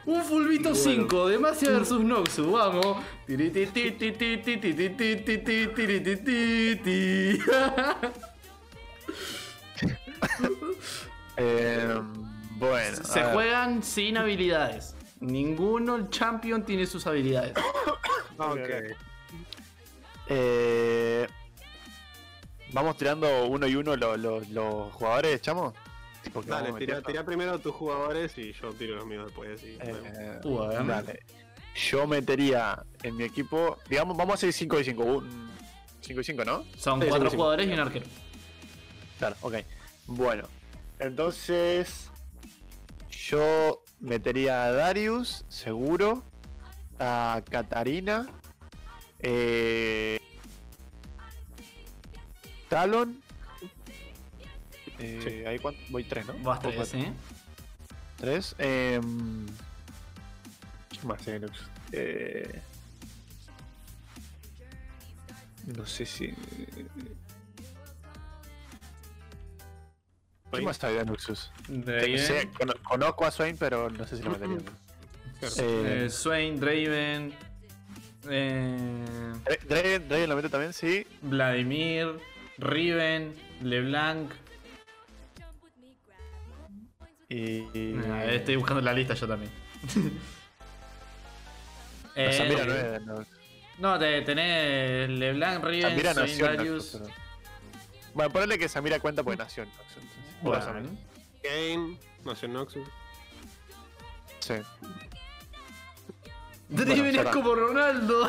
Un Fulvito 5 de vs Noxu, vamos. eh, bueno. Se juegan sin habilidades. Ninguno el champion tiene sus habilidades. Ok. Eh, Vamos tirando uno y uno lo- lo- los jugadores, chamo. Porque Dale, tira primero tus jugadores y yo tiro los míos después. y. Eh, Uh, dale. Yo metería en mi equipo, digamos, vamos a hacer 5 y 5. 5 y 5, ¿no? Son Sí, cuatro sí, sí. jugadores y un arquero. Claro, ok. Bueno, entonces yo metería a Darius, seguro, a Katarina, eh, Talon. Eh, ahí cuánto- voy tres, ¿no? Vas tres. ¿eh? Tres. em, ¿Qué más hay, Lux? Eh, no sé si. ¿Qué Ahí. más Nuxus? Draven, Sé- cono- conozco a Swain, pero no sé si lo metería. Claro. Eh, eh, Swain, Draven, eh, Dra- Draven, Draven lo mete también, sí. Vladimir, Riven, LeBlanc. Y. Ah, estoy buscando la lista yo también. No, Eh, Samira no es. No, No, te, tenés LeBlanc, Riven, Darius. Bueno, ponele que Samira cuenta porque nació en Noxus. Bueno. Kane, nació en Noxus. Sí. Draven Bueno, es como Ronaldo.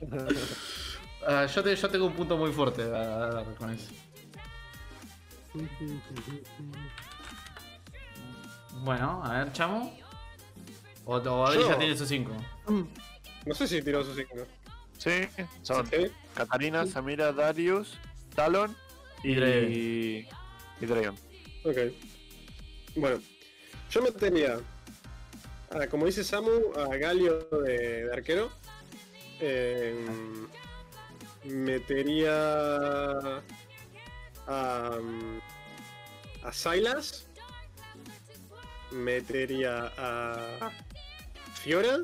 Ah, yo, te- yo tengo un punto muy fuerte a dar con eso. Bueno, a ver, chamo. O, o Adri ya tiene sus 5. No sé si tiró sus 5. Sí, son ¿Sí? Katarina, Samira, Darius, Talon Y y. Y Draven. Ok. Bueno, yo metería, a, como dice Samu, a Galio de, de arquero. Eh, metería a, a Silas. Metería a Fiora.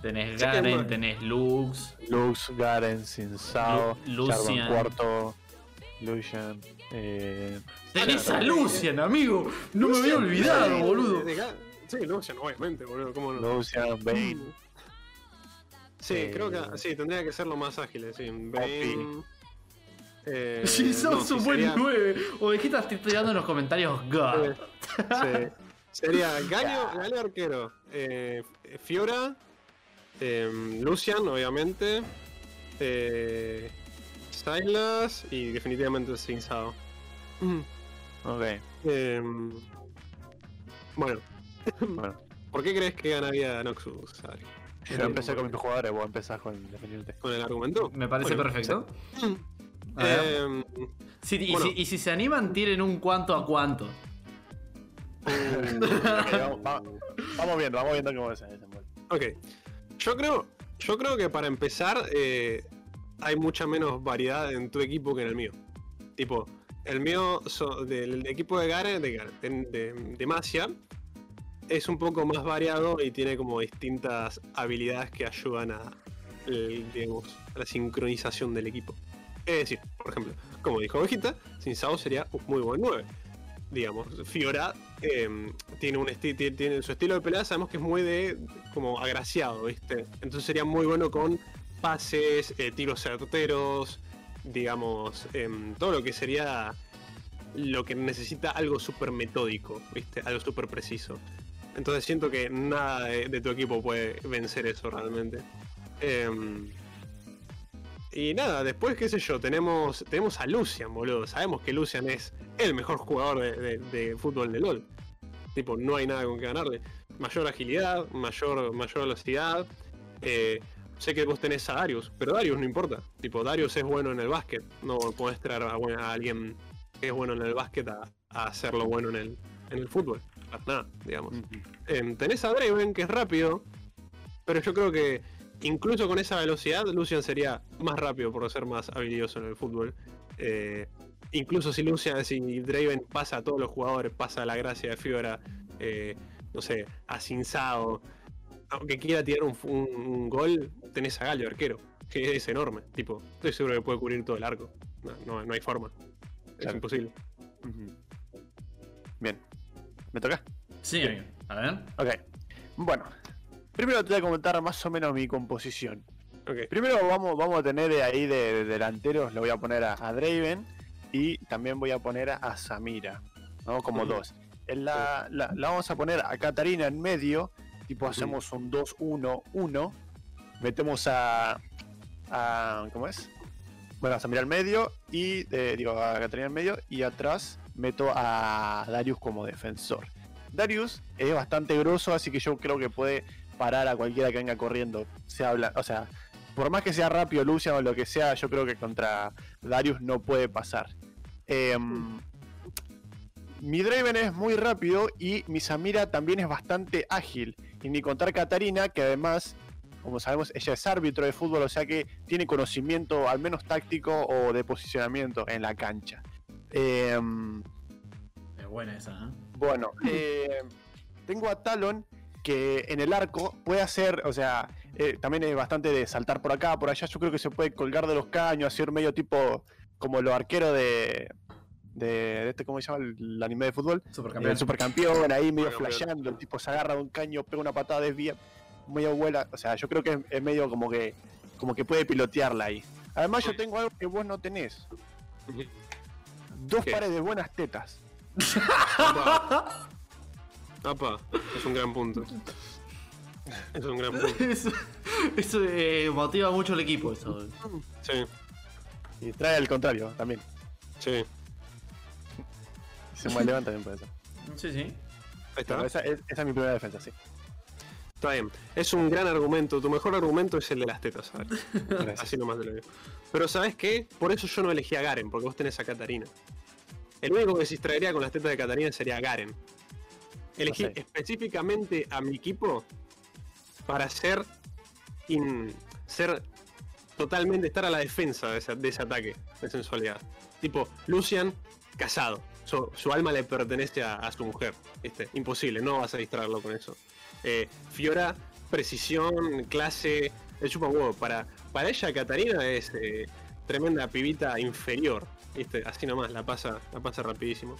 Tenés Garen, tenés Lux. Lux, Garen, Sinsao, Lu- Lucian. Cuarto, Lucian. Eh, Tenés a no, Lucian, amigo. No me había olvidado, de- boludo. Sí, Lucian, obviamente, boludo. ¿Cómo no? Lucian, Bane. Sí, Eh, creo que sí, tendría que ser lo más ágiles, sí. Bane. Eh, Si sos no, sí, un buen sería- 9. O de qué estás tirando en los comentarios, God. eh, sí. Sería Galio, Galio arquero, eh, Fiora, eh, Lucian, obviamente, eh, Silas y definitivamente Sinsao. Ok, Eh, bueno, bueno. ¿por qué crees que ganaría Noxus? Yo empecé con mis jugadores, vos empezás con Independiente. Con el argumento. Me parece Bueno, perfecto. A. Eh, Sí, y, bueno. si, y si se animan, tiren un cuánto a cuánto. Ok, vamos, va- vamos viendo, vamos viendo cómo se desenvuelve. Ok. Yo creo, yo creo que para empezar eh, hay mucha menos variedad en tu equipo que en el mío. Tipo, el mío so- del equipo de Garen, de, Garen, de, de- de Masia, es un poco más variado y tiene como distintas habilidades que ayudan a, digamos, a la sincronización del equipo. Es decir, por ejemplo, como dijo Ovejita, Sin Sao sería un muy buen 9. Digamos, Fiora eh, tiene un esti- tiene su estilo de pelea, sabemos que es muy de como agraciado, ¿viste? Entonces sería muy bueno con pases, eh, tiros certeros, digamos, em, todo lo que sería lo que necesita algo súper metódico, ¿viste? Algo súper preciso. Entonces siento que nada de, tu equipo puede vencer eso realmente. Em, y nada, después, qué sé yo, tenemos, tenemos a Lucian, boludo. Sabemos que Lucian es el mejor jugador de, fútbol de LOL. Tipo, no hay nada con que ganarle. Mayor agilidad, mayor, mayor velocidad. Eh, sé que vos tenés a Darius, pero Darius no importa. Tipo, Darius es bueno en el básquet. No podés traer a, a alguien que es bueno en el básquet a, a hacerlo bueno en el, en el fútbol. Nada, digamos. Em, tenés a Draven, que es rápido, pero yo creo que incluso con esa velocidad, Lucian sería más rápido por ser más habilidoso en el fútbol. Eh, incluso si Lucian, si Draven pasa a todos los jugadores, pasa la gracia de Fiora, eh, no sé, a Cinsao, aunque quiera tirar un, un- un gol, tenés a Galio, arquero, que es enorme. Tipo, estoy seguro que puede cubrir todo el arco. No, no- no hay forma. Es imposible. Bien. ¿Me toca? Sí, amigo. A ver. Ok. Bueno. Primero te voy a comentar más o menos mi composición. Ok. Primero vamos, vamos a tener de ahí de, de delanteros, le voy a poner a, a Draven y también voy a poner a, a Samira, ¿no? Como dos. En la, la- la vamos a poner a Katarina en medio, tipo hacemos un 2-1-1, metemos a, a... ¿Cómo es? Bueno, a Samira al medio y, eh, digo, a Katarina en medio y atrás meto a Darius como defensor. Darius es bastante grosso, así que yo creo que puede parar a cualquiera que venga corriendo. Se habla, o sea, por más que sea rápido Lucian o lo que sea, yo creo que contra Darius no puede pasar. Em, mi Draven es muy rápido y mi Samira también es bastante ágil. Y ni contar Katarina, que además, como sabemos, ella es árbitro de fútbol, o sea que tiene conocimiento al menos táctico o de posicionamiento en la cancha. Em, Es buena esa, ¿eh? bueno, eh, tengo a Talon que en el arco puede hacer, o sea, eh, también es bastante de saltar por acá, por allá. Yo creo que se puede colgar de los caños, hacer medio tipo como los arqueros de, de, de este, ¿cómo se llama? El, el anime de fútbol. Supercampeón. El supercampeón, ahí medio Supercampeón. flasheando. El tipo se agarra de un caño, pega una patada, desvía, medio vuela. O sea, yo creo que es, es medio como que, como que puede pilotearla ahí. Además, yo tengo algo que vos no tenés: dos ¿Qué? pares de buenas tetas. Apa. Apa, es un gran punto. Es un gran punto. Eso, eso, eh, motiva mucho al equipo, eso. Sí, Y trae al contrario también. sí. Se me levanta también por eso. Sí, sí. Ahí está. esa, es, esa es mi primera defensa, sí. Está bien. Es un gran argumento. Tu mejor argumento es el de las tetas, ¿sabes? Gracias. Así nomás te lo digo. Pero ¿sabes qué? Por eso yo no elegí a Garen, porque vos tenés a Katarina. El único que se distraería con las tetas de Katarina sería Garen. Elegí específicamente a mi equipo para ser. in- ser totalmente estar a la defensa de ese, de ese ataque de sensualidad. Tipo, Lucian, casado. Su, su alma le pertenece a, a su mujer. ¿viste? Imposible, no vas a distraerlo con eso. Eh, Fiora, precisión, clase, el chupa un huevo. Para, para ella, Katarina es eh, tremenda pibita inferior. ¿viste? Así nomás, la pasa, la pasa rapidísimo.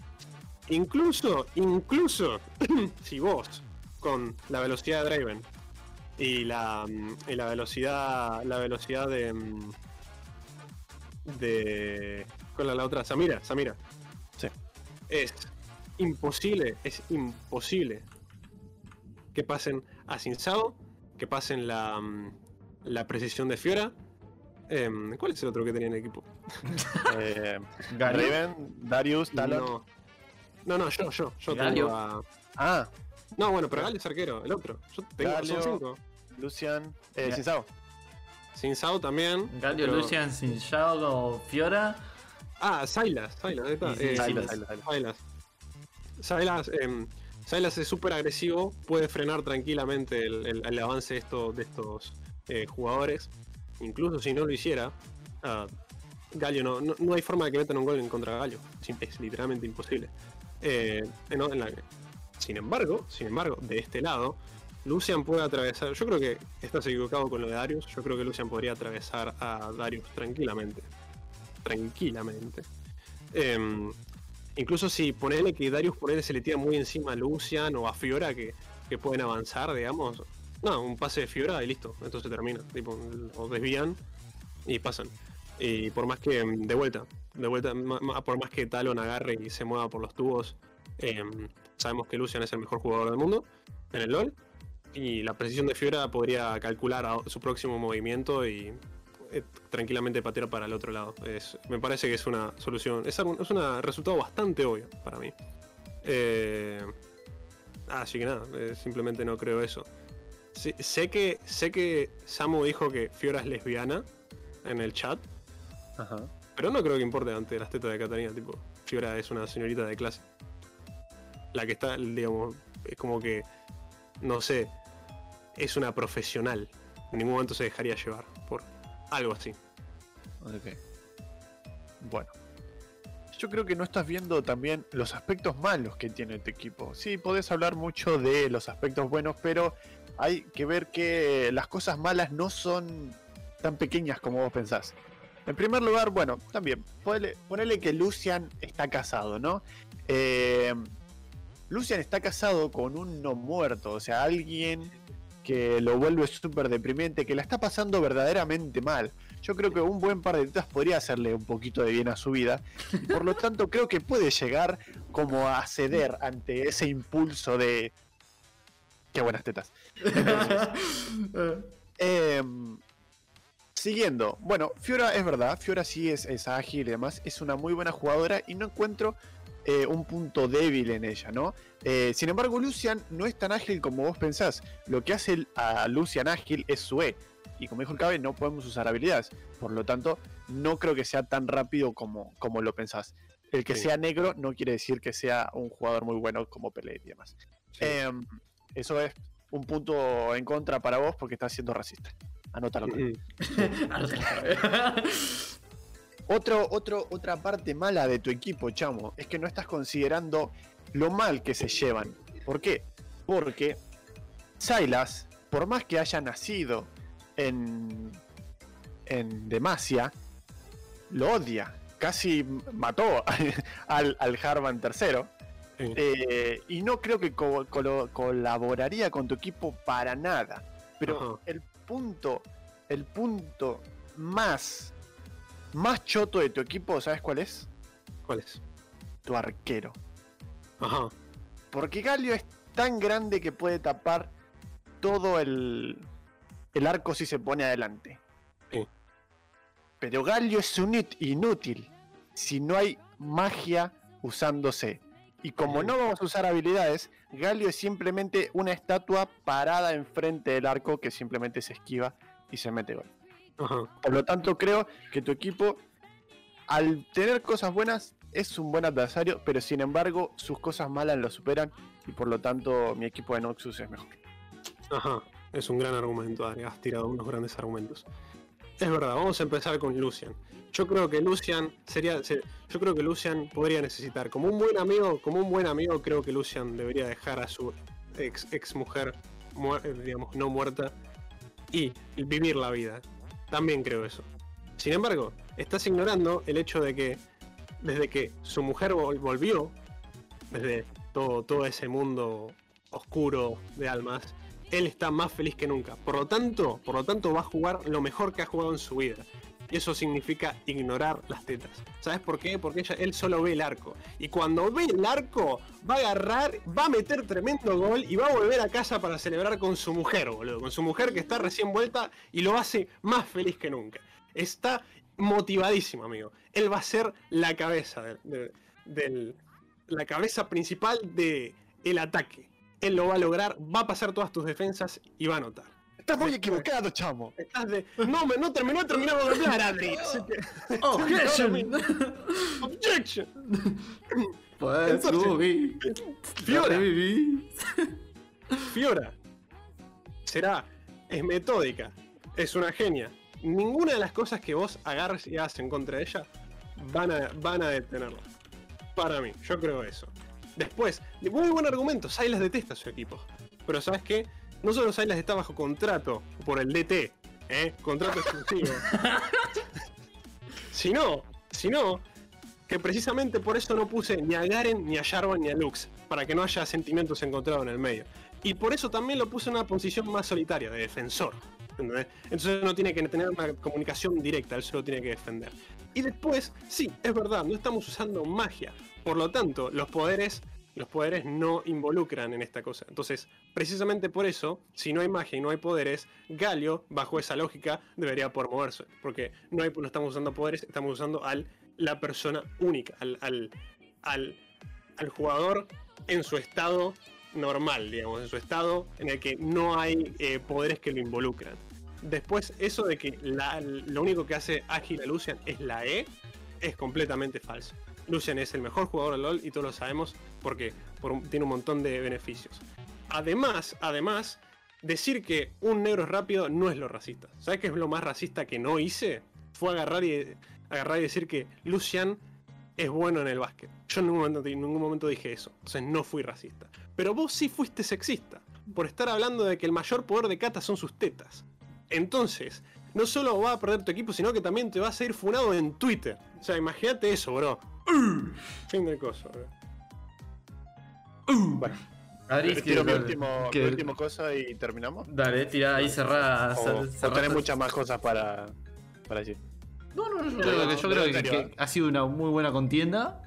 Incluso, incluso, si vos, con la velocidad de Draven y la, mm, y la velocidad, la velocidad de, mm, de, con la, la otra, Samira, Samira, Sí. es imposible, es imposible que pasen a Sinsao, que pasen la, mm, la precisión de Fiora. Em, ¿Cuál es el otro que tenía en el equipo? Eh, Darius, Talon. No. No, no, yo, yo, yo tengo a. Ah, No, bueno, pero Galio es arquero, el otro. Yo tengo Galio. son cinco. Lucian, eh, Ya. Sinsao. Sinsao también. Galio, pero- Lucian, Sinjao, Fiora. Ah, Silas, Silas, ahí está. Eh, Silas. Silas, Silas, Silas. Silas. Silas, em, Silas es súper agresivo, puede frenar tranquilamente el, el- el avance de, esto- de estos eh, jugadores. Incluso si no lo hiciera, ah, Galio no, no, no hay forma de que metan un gol en contra de Galio. Es, literalmente imposible. Eh, la- sin embargo, sin embargo, de este lado, Lucian puede atravesar. Yo creo que estás equivocado con lo de Darius. Yo creo que Lucian podría atravesar a Darius tranquilamente. Tranquilamente. Em, incluso si ponele que Darius ponele se le tira muy encima a Lucian o a Fiora que, que pueden avanzar, digamos. No, un pase de Fiora y listo. Entonces termina. Tipo, o desvían y pasan. Y por más que, mm, de vuelta, de vuelta, por más que Talon agarre y se mueva por los tubos, em, sabemos que Lucian es el mejor jugador del mundo en el LoL. Y la precisión de Fiora podría calcular su próximo movimiento y eh, tranquilamente patear para el otro lado. Es, me parece que es una solución, es, es una resultado bastante obvio para mí. Eh, así que nada, eh, simplemente no creo eso. Sí, sé, que, sé que Samu dijo que Fiora es lesbiana en el chat, Ajá. pero no creo que importe ante las tetas de Catalina, tipo, Fiora es una señorita de clase. La que está, digamos, es como que, no sé, es una profesional. En ningún momento se dejaría llevar por algo así. Ok. Bueno. Yo creo que no estás viendo también los aspectos malos que tiene tu equipo. Sí, podés hablar mucho de los aspectos buenos, pero hay que ver que las cosas malas no son tan pequeñas como vos pensás. En primer lugar, bueno, también, ponele, que Lucian está casado, ¿no? Eh, Lucian está casado con un no muerto, o sea, alguien que lo vuelve súper deprimente, que la está pasando verdaderamente mal. Yo creo que un buen par de tetas podría hacerle un poquito de bien a su vida. Y por lo tanto, creo que puede llegar como a ceder ante ese impulso de. Qué buenas tetas. Em, siguiendo, bueno, Fiora es verdad, Fiora sí es, es ágil y demás, es una muy buena jugadora y no encuentro eh, un punto débil en ella, ¿no? Eh, sin embargo, Lucian no es tan ágil como vos pensás. Lo que hace a Lucian ágil es su E. Y como dijo el Cabe, no podemos usar habilidades. Por lo tanto, no creo que sea tan rápido como, como lo pensás. El que Sí. sea negro no quiere decir que sea un jugador muy bueno como Pelé y demás. Sí. Eso es un punto en contra para vos porque estás siendo racista. Anótalo. Otro, otro, otra parte mala de tu equipo, chamo, es que no estás considerando lo mal que se llevan. ¿Por qué? Porque Silas, por más que haya nacido en, en Demacia, lo odia. Casi mató al, al Harvan tercero. Sí. Eh, y no creo que co- colaboraría con tu equipo para nada. Pero Ajá. el punto, el punto más, más choto de tu equipo, ¿sabes cuál es? ¿Cuál es? Tu arquero. Ajá. Porque Galio es tan grande que puede tapar todo el, el arco si se pone adelante. Sí. Pero Galio es un inútil si no hay magia usándose. Y como no vamos a usar habilidades, Galio es simplemente una estatua parada enfrente del arco que simplemente se esquiva y se mete gol. Por lo tanto, creo que tu equipo, al tener cosas buenas, es un buen adversario, pero sin embargo, sus cosas malas lo superan y por lo tanto, mi equipo de Noxus es mejor. Ajá, es un gran argumento, Adri. Has tirado unos grandes argumentos. Es verdad, vamos a empezar con Lucian. Yo creo que Lucian sería. se- yo creo que Lucian podría necesitar. Como un buen amigo, como un buen amigo, creo que Lucian debería dejar a su ex, ex mujer, eh, digamos, no muerta, y vivir la vida. También creo eso. Sin embargo, estás ignorando el hecho de que desde que su mujer vol- volvió, desde todo, todo ese mundo oscuro de almas, él está más feliz que nunca. Por lo tanto, por lo tanto va a jugar lo mejor que ha jugado en su vida. Y eso significa ignorar las tetas. ¿Sabes por qué? Porque ella, él solo ve el arco. Y cuando ve el arco, va a agarrar, va a meter tremendo gol y va a volver a casa para celebrar con su mujer, boludo. Con su mujer que está recién vuelta y lo hace más feliz que nunca. Está motivadísimo, amigo. Él va a ser la cabeza del, del- la cabeza principal de el ataque. Él lo va a lograr, va a pasar todas tus defensas y va a anotar. Estás muy equivocado, chamo. Estás de. No, me, no terminó, terminamos de hablar, Adri. Objection. Objection. Pues Entonces. Fiora. Fiora será, es metódica, es una genia. Ninguna de las cosas que vos agarres y hagas en contra de ella van a, van a detenerla. Para mí, yo creo eso. Después, de muy buen argumento, Silas detesta a su equipo. Pero ¿sabes qué? No solo Silas está bajo contrato por el DT, ¿eh? Contrato exclusivo. sino, sino que precisamente por eso no puse ni a Garen, ni a Jarvan, ni a Lux, para que no haya sentimientos encontrados en el medio. Y por eso también lo puse en una posición más solitaria, de defensor. ¿entendés? Entonces no tiene que tener una comunicación directa, él solo tiene que defender. Y después, sí, es verdad, no estamos usando magia. Por lo tanto, los poderes, los poderes no involucran en esta cosa. Entonces, precisamente por eso, si no hay magia y no hay poderes, Galio, bajo esa lógica, debería poder moverse. Porque no, hay, estamos usando poderes, estamos usando a la persona única, al, al, al, al jugador en su estado normal, digamos, en su estado en el que no hay eh, poderes que lo involucran. Después, eso de que lo único que hace ágil a Lucian es la E, es completamente falso. Lucian es el mejor jugador de LOL y todos lo sabemos porque tiene un montón de beneficios. Además, además, decir que un negro es rápido no es lo racista. ¿Sabes qué es lo más racista que no hice? Fue agarrar y, agarrar y decir que Lucian es bueno en el básquet. Yo en ningún, momento, en ningún momento dije eso. Entonces no fui racista. Pero vos sí fuiste sexista. Por estar hablando de que el mayor poder de Kata son sus tetas. Entonces, no solo va a perder tu equipo, sino que también te vas a ir funado en Twitter. O sea, imagínate eso, bro. Fin del coso, bro. Bueno, Adri, tiro mi último, que- mi último cosa y terminamos. Dale, tira ahí, cerrá. O, tenés muchas más cosas para, para decir. No, no, no, yo creo que, yo creo que- ha sido una muy buena contienda.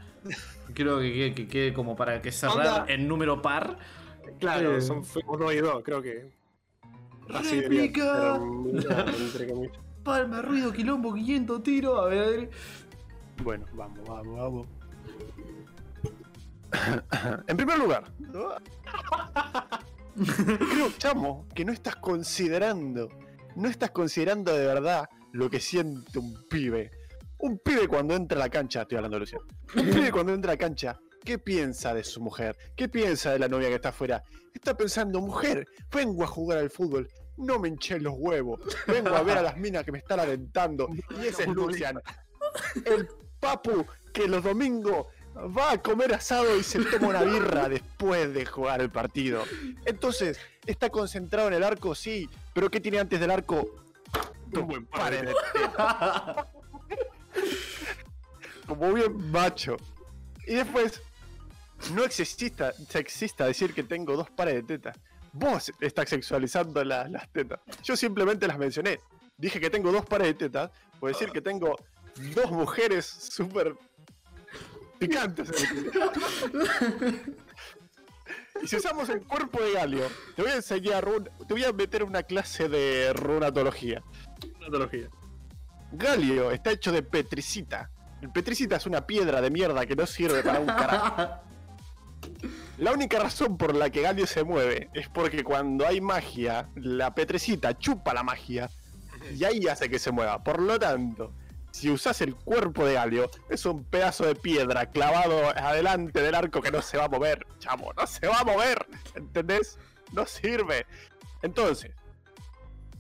Creo que que- que quede como para que cerrar en número par. Claro, Eh. son, fuimos dos y dos, creo que. Así Réplica. Palma, ruido, quilombo, 500 tiro. A ver, Adri. Bueno, vamos, vamos, vamos. en primer lugar, creo, chamo, que no estás considerando, no estás considerando de verdad lo que siente un pibe. Un pibe cuando entra a la cancha, estoy hablando de Luciano. Un pibe cuando entra a la cancha, ¿qué piensa de su mujer? ¿Qué piensa de la novia que está afuera? Está pensando, mujer, vengo a jugar al fútbol. No me hinché los huevos. Vengo a ver a las minas que me están alentando. Y ese es Lucian. El papu que los domingos va a comer asado y se toma una birra después de jugar el partido. Entonces, está concentrado en el arco, sí, pero ¿qué tiene antes del arco? Un buen tetas. Como bien macho. Y después, no es sexista, sexista decir que tengo dos pares de tetas. Vos estás sexualizando la- las tetas. Yo simplemente las mencioné. Dije que tengo dos pares de tetas. Por decir que tengo dos mujeres súper picantes. Y si usamos el cuerpo de Galio, te voy a enseñar, un- te voy a meter una clase de runatología. Patología. Galio está hecho de petricita. El petricita es una piedra de mierda que no sirve para un carajo. La única razón por la que Galio se mueve es porque cuando hay magia, la petricita chupa la magia y ahí hace que se mueva. Por lo tanto, si usas el cuerpo de Galio, es un pedazo de piedra clavado adelante del arco que no se va a mover, chamo, no se va a mover, ¿entendés? No sirve. Entonces,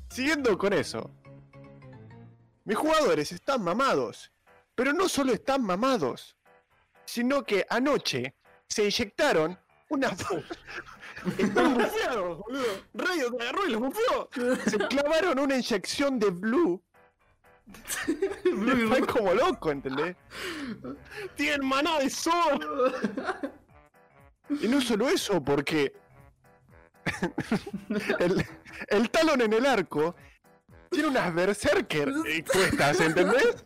siguiendo con eso, mis jugadores están mamados, pero no solo están mamados, sino que anoche se inyectaron una... Están bufeados, boludo. Rayo te agarró y los bufeó. se clavaron una inyección de blue. Fue como loco, ¿entendés? Tienen maná de sol. Y no solo eso, porque el, el talón en el arco tiene unas berserker cuestas, ¿entendés?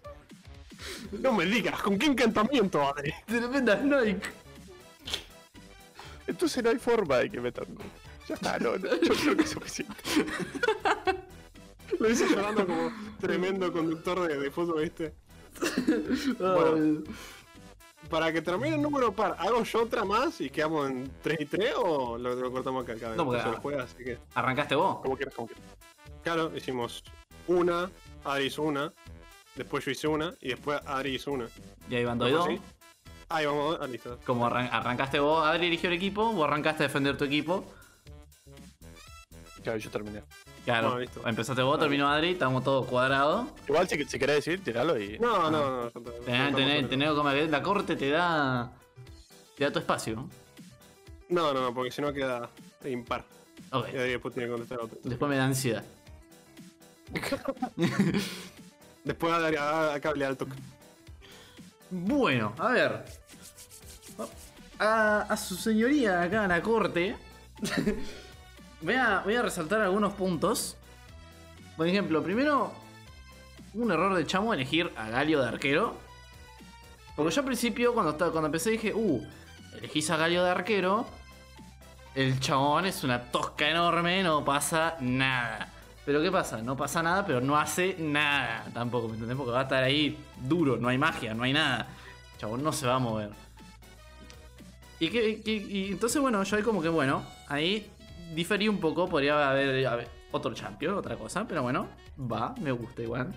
No me digas, ¿con qué encantamiento, madre? Tremenda Snake. Entonces no hay forma de que metan. Ya está, no, no, yo creo que es suficiente. Lo hice llorando como tremendo conductor de, de fútbol, ¿viste? Bueno. Para que termine el número par, ¿hago yo otra más y quedamos en 3 y 3 o lo, lo cortamos acá? Cada No, porque- se lo juega, así que. ¿Arrancaste vos? Como quieras, como quieras. Claro, hicimos una, Adri hizo una, después yo hice una y después Adri hizo una. Y ahí van dos y dos. Ahí vamos, ah, listo. Como arran- arrancaste vos, Adri eligió el equipo, vos arrancaste a defender tu equipo. Claro, yo terminé. Claro, Bueno, listo. empezaste vos, terminó Adri, estamos todos cuadrados. Igual si, si querés decir, tiralo y. No, no, no. está, ya Tenés, tenés, tenés como que la corte te da. te da tu espacio. No, no, no, porque si no queda impar. Ok. Y después tiene que contestar otro. Después me da ansiedad. Después a, Adri- a, a cable alto. Bueno, a ver. A, a su señoría acá en la corte. voy, a, voy a resaltar algunos puntos. Por ejemplo, primero, un error de chamo elegir a Galio de arquero. Porque yo al principio, cuando, estaba, cuando empecé, dije, uh, elegís a Galio de arquero. El chabón es una tosca enorme, no pasa nada. Pero ¿qué pasa? No pasa nada, pero no hace nada tampoco, ¿me entendés? Porque va a estar ahí duro, no hay magia, no hay nada. El chabón no se va a mover. Y, que, que- y entonces, bueno, yo ahí como que, bueno, ahí diferí un poco, podría haber, otro champion, otra cosa, pero bueno, va, me gusta igual.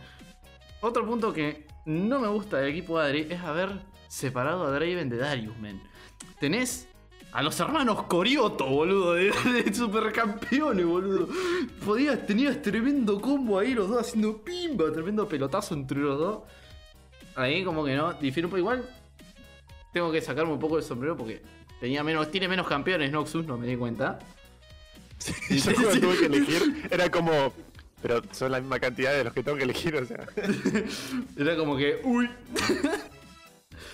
Otro punto que no me gusta del equipo de Adri es haber separado a Draven de Darius, men. Tenés a los hermanos Corioto, boludo, de, de supercampeones, boludo. Podías, tenías tremendo combo ahí, los dos haciendo pimba, tremendo pelotazo entre los dos. Ahí como que no, difiere un poco igual. Tengo que sacarme un poco el sombrero porque tenía menos, tiene menos campeones Noxus, no me di cuenta. Yo cuando tuve que elegir, era como. Pero son la misma cantidad de los que tengo que elegir, o sea. Era como que, uy.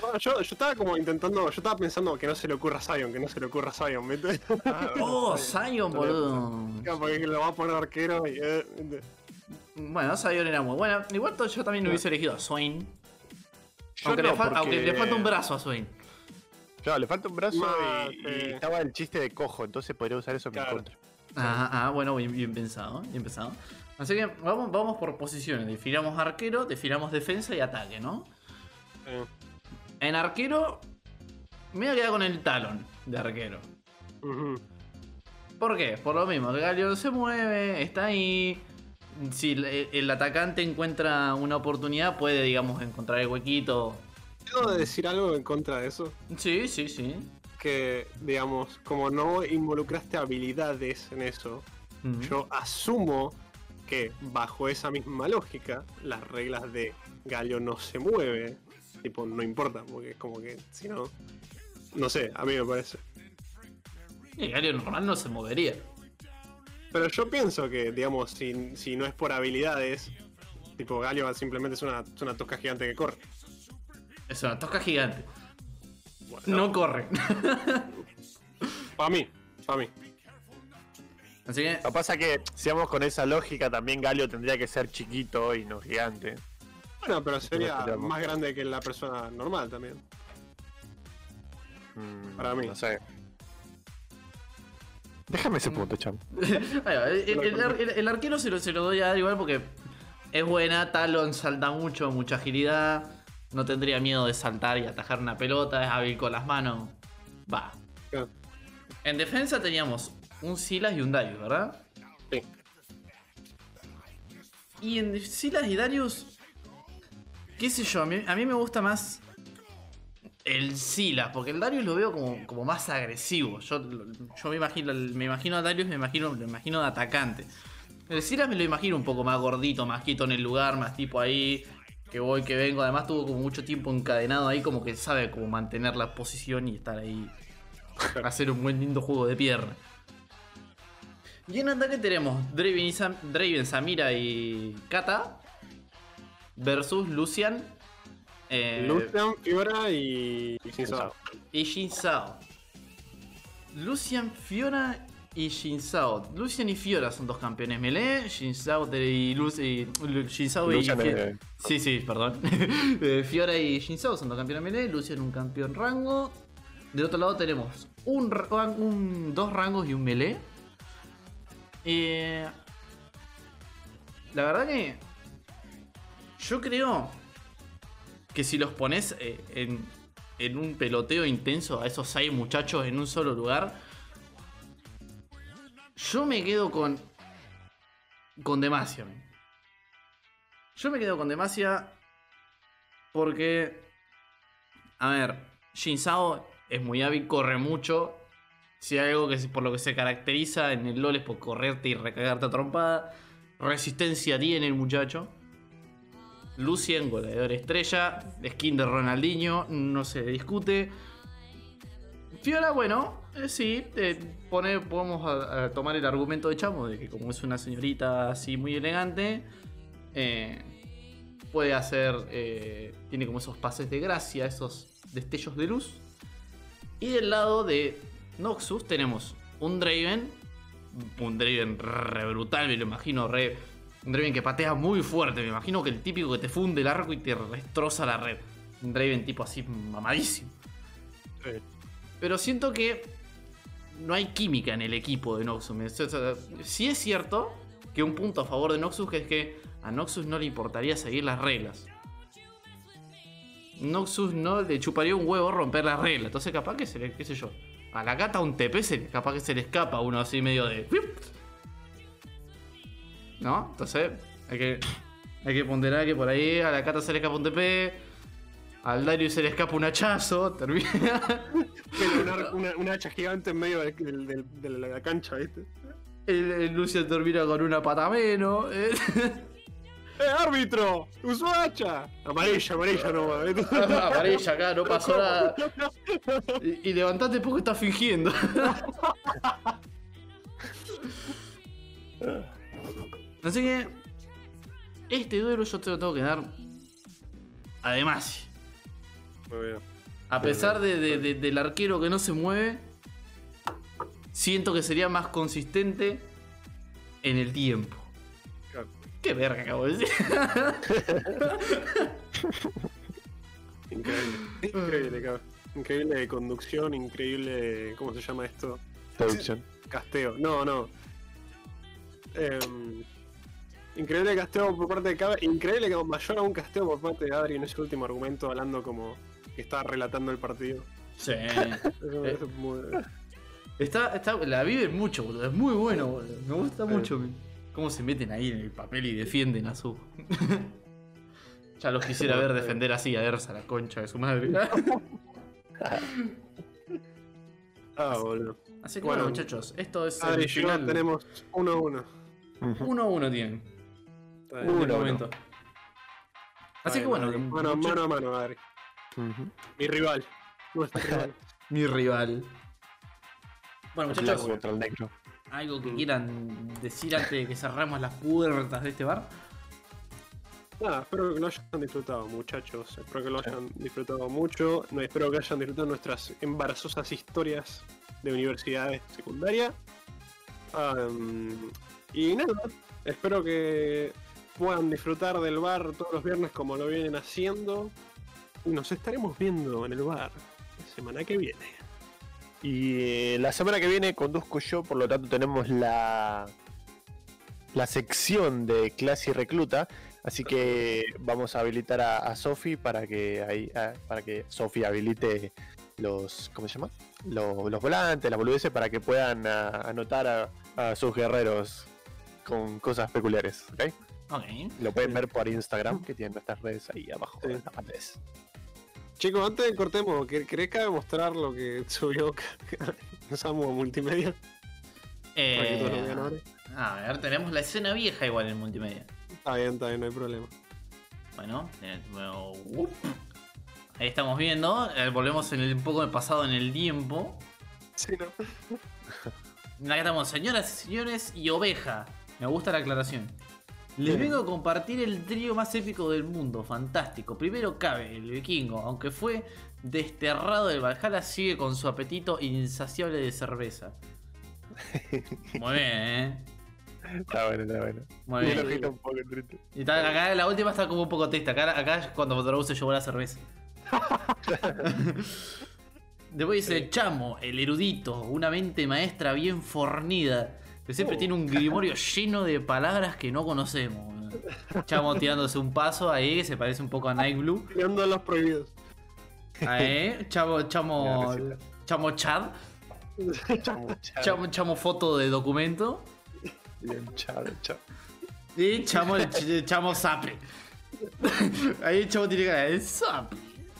Bueno, yo, yo estaba como intentando, yo estaba pensando que no se le ocurra a Zion, que no se le ocurra a Zion, ¿viste? Oh, Zion, boludo. Porque lo va a poner arquero y... eh. Bueno, Zion era muy buena. Igual yo también hubiese elegido a Swain. Yo Aunque, no, le, porque- aunque le falta un brazo a Swain. Claro, le falta un brazo y, y sí. estaba el chiste de cojo, entonces podría usar eso en mi Claro. contra. Ah, ah, bueno, bien, bien pensado, bien pensado. Así que vamos, vamos por posiciones. Defilamos arquero, defilamos defensa y ataque, ¿no? Eh, En arquero, me voy a quedar con el talón de arquero. ¿Por qué? Por lo mismo, el Galio se mueve, está ahí. Si el, el atacante encuentra una oportunidad, puede, digamos, encontrar el huequito. ¿Puedo decir algo en contra de eso? Sí, sí, sí. Que, digamos, como no involucraste habilidades en eso, yo asumo que bajo esa misma lógica, las reglas de Galio no se mueve. Tipo, no importa, porque es como que, si no... No sé, a mí me parece. El Galio normal no se movería. Pero yo pienso que, digamos, si, si no es por habilidades, tipo Galio simplemente es una, es una tosca gigante que corre. Es una tosca gigante. Bueno, No corre. Para mí, para mí. Así que, Lo que pasa que, si vamos con esa lógica, también Galio tendría que ser chiquito y no gigante. Bueno, pero sería más grande que la persona normal también. Mm, Para mí. No sé. Déjame ese punto, chamo. El, el- el- el arquero se lo, se lo doy a igual porque es buena, Talon salta mucho, mucha agilidad. No tendría miedo de saltar y atajar una pelota, es hábil con las manos. Va. Claro. En defensa teníamos un Silas y un Darius, ¿verdad? Sí. Y en Silas y Darius, qué sé yo, a mí, a mí me gusta más el Silas, porque el Darius lo veo como, como más agresivo. Yo, yo me imagino me imagino a Darius, me imagino, me imagino de atacante. El Silas me lo imagino un poco más gordito, más quieto en el lugar, más tipo ahí, que voy, que vengo. Además tuvo como mucho tiempo encadenado ahí, como que sabe cómo mantener la posición y estar ahí. Hacer un buen lindo juego de pierna. Y en ataque tenemos Draven, y Sam- Draven, Samira y Kata versus Lucian eh, Lucian, Fiora y Sin Sao. y Jin Sao. Lucian, Fiora y Jin Sao. Lucian y Fiora son dos campeones melee. Jin Sao y, Lu- y Lu- Jin Sao y Lucian Fi- es- Sí, sí, perdón. Eh, Fiora y Jin Sao son dos campeones melee. Lucian un campeón rango. Del otro lado tenemos un- dos rangos y un melee. Eh, la verdad que yo creo que si los pones eh, en, en un peloteo intenso a esos seis muchachos en un solo lugar, yo me quedo con. con Demacia. Yo me quedo con Demacia porque. A ver, Jin Sao es muy hábil, corre mucho. Si hay algo que por lo que se caracteriza en el LoL es por correrte y recagarte a trompada. Resistencia tiene el muchacho. Lucien, goleador estrella. Skin de Ronaldinho, no se discute. Fiora, bueno, eh, sí, eh, pone, podemos a- a tomar el argumento de Chamo de que como es una señorita así muy elegante, eh, puede hacer, eh, tiene como esos pases de gracia, esos destellos de luz. Y del lado de Noxus tenemos un Draven, un Draven re brutal, me lo imagino, re Un Draven que patea muy fuerte. Me imagino que el típico que te funde el arco y te destroza la red. Un Draven tipo así mamadísimo. Pero siento que no hay química en el equipo de Noxus. O sea, Sí es cierto que un punto a favor de Noxus es que a Noxus no le importaría seguir las reglas. Noxus no le chuparía un huevo romper las reglas. Entonces capaz que se le, qué sé yo. A la gata un TP se capaz que se le escapa uno así medio de. ¿No? Entonces hay que, hay que ponderar que por ahí a la gata se le escapa un TP. Al Darius se le escapa un hachazo. Termina. Una, una, una hacha gigante en medio del- del- del- de la cancha, ¿viste? El, el Lucian termina con una pata menos. eh. ¡Eh, árbitro! ¡Usó hacha! Amarilla, amarilla no. Amarilla acá, no pasó nada. Y, y levantate porque estás fingiendo. Así que. Este duelo yo te lo tengo que dar. Además. Muy bien. A pesar de- de- de- del arquero que no se mueve. Siento que sería más consistente en el tiempo. Claro. Qué verga acabo de decir. Increíble. Increíble, cabrón. Increíble conducción, increíble. ¿Cómo se llama esto? Producción. Casteo. No, no. Em, increíble casteo por parte de Cabe. Increíble que mayor aún casteo por parte de Adri en ese último argumento, hablando como que estaba relatando el partido. Sí. Eh. muy- Está, está, la viven mucho, boludo. Es muy bueno, boludo. Me gusta Sí. mucho cómo se meten ahí en el papel y defienden a su. ya los quisiera ver defender así a Ersa, la concha de su madre. Ah, boludo. así que bueno, Bueno. muchachos, esto es Adri el final. tenemos 1 a 1. Ujú. Uno a uno tienen. En. Uno el uno. momento. Así que bueno, mucha- mano a mano, Adri. Mi rival. Mi rival. Bueno, muchachos, algo que quieran decir antes de que cerramos las puertas de este bar. Nada, espero que lo hayan disfrutado, muchachos. Espero que lo hayan disfrutado mucho. No, espero que hayan disfrutado nuestras embarazosas historias de universidades secundaria. Y nada, espero que puedan disfrutar del bar todos los viernes como lo vienen haciendo. Nos estaremos viendo en el bar la semana que viene. Y eh, la semana que viene conduzco yo, por lo tanto tenemos la la sección de clase y recluta, así que vamos a habilitar a, a Sofi para que ahí ah, para que Sofi habilite los ¿cómo se llama? Los, los volantes, las boludeces para que puedan anotar a, a sus guerreros con cosas peculiares. Lo pueden ver por Instagram, que tienen nuestras redes ahí abajo Sí. en las pantallas. Chicos, antes de cortemos, ¿quer- ¿querés que haga mostrar lo que subió Samu a multimedia? Para que Eh, a ver, tenemos la escena vieja igual en multimedia. Está bien, está bien, no hay problema. Bueno, eh, bueno, ahí estamos viendo. eh, volvemos en el, un poco de pasado en el tiempo. Sí, ¿no? Acá estamos, señoras y señores, y oveja. Me gusta la aclaración. Les vengo a compartir el trío más épico del mundo, fantástico. Primero cabe el vikingo, aunque fue desterrado del Valhalla, sigue con su apetito insaciable de cerveza. Muy bien, eh. Está bueno, está bueno. Muy Y bien. el ojito un poco triste. Y está- acá la última está como un poco triste. Acá, acá es cuando Drogo se llevó la cerveza. Después dice Chamo, el erudito, una mente maestra bien fornida. Que siempre Oh. tiene un grimorio lleno de palabras que no conocemos. Chamo tirándose un paso ahí que se parece un poco a Night Blue. Tirando a los prohibidos. Ahí, chamo, chamo, chamo chat, Chamo, chamo, chamo foto de documento. Bien, chao, chao. Y chamo, chamo sape. Ahí el chamo tiene cara de sape.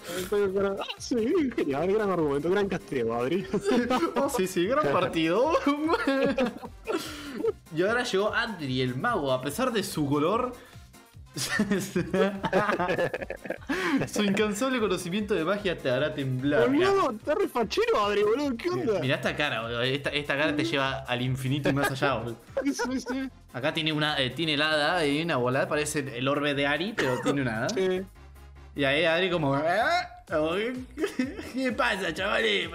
Ah, sí, genial, gran argumento, gran castigo, Adri. Oh, sí, sí, gran partido. y ahora llegó Adri, el mago, a pesar de su color. su incansable conocimiento de magia te hará temblar. Boludo, está re fachero, Adri, boludo, ¿qué onda? mirá esta cara, boludo. Esta, esta cara te lleva al infinito y más allá, boludo. Sí, sí, Acá tiene una, eh, tiene el hada y una bola, parece el orbe de Ari, pero tiene una hada. sí. Y ahí Adri como... "Ah, ¿Qué pasa, chavales?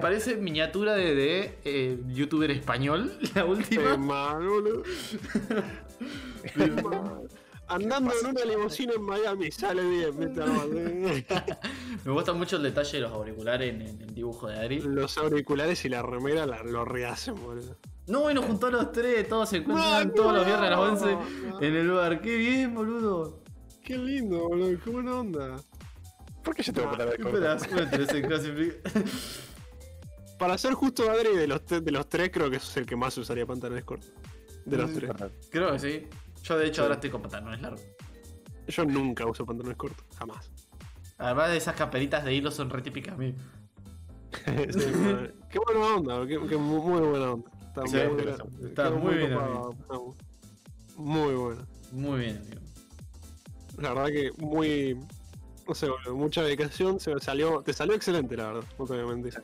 Parece miniatura de, de, eh, youtuber español, la última. mal, boludo. Andando en una limusina en Miami sale bien, ¿viste? Me gusta mucho el detalle de los auriculares en, el dibujo de Ari. Los auriculares y la remera la- lo rehacen, boludo. No, bueno, juntó a los tres, todos se encuentran No, todos los viernes a las no, 11 no. en el bar. Qué bien, boludo. Qué lindo, boludo. Qué buena onda. ¿Por qué yo tengo que poner de corto? Para ser justo, Adri, de los, te- de los tres, creo que sos el que más usaría pantalones cortos. De los Mm. tres. Creo que sí. Yo de hecho Sí. ahora estoy con pantalones largos. Yo nunca uso pantalones cortos, jamás. Además de esas caperitas de hilo son re típicas a mí. Sí, madre. qué buena onda, qué, qué mu- muy, buena onda. Está Sí, muy, está está muy bien, copado, está Muy buena. Muy bien, amigo. La verdad que muy. No sé, mucha dedicación. Se me salió, te salió excelente, la verdad, no te voy a mentir.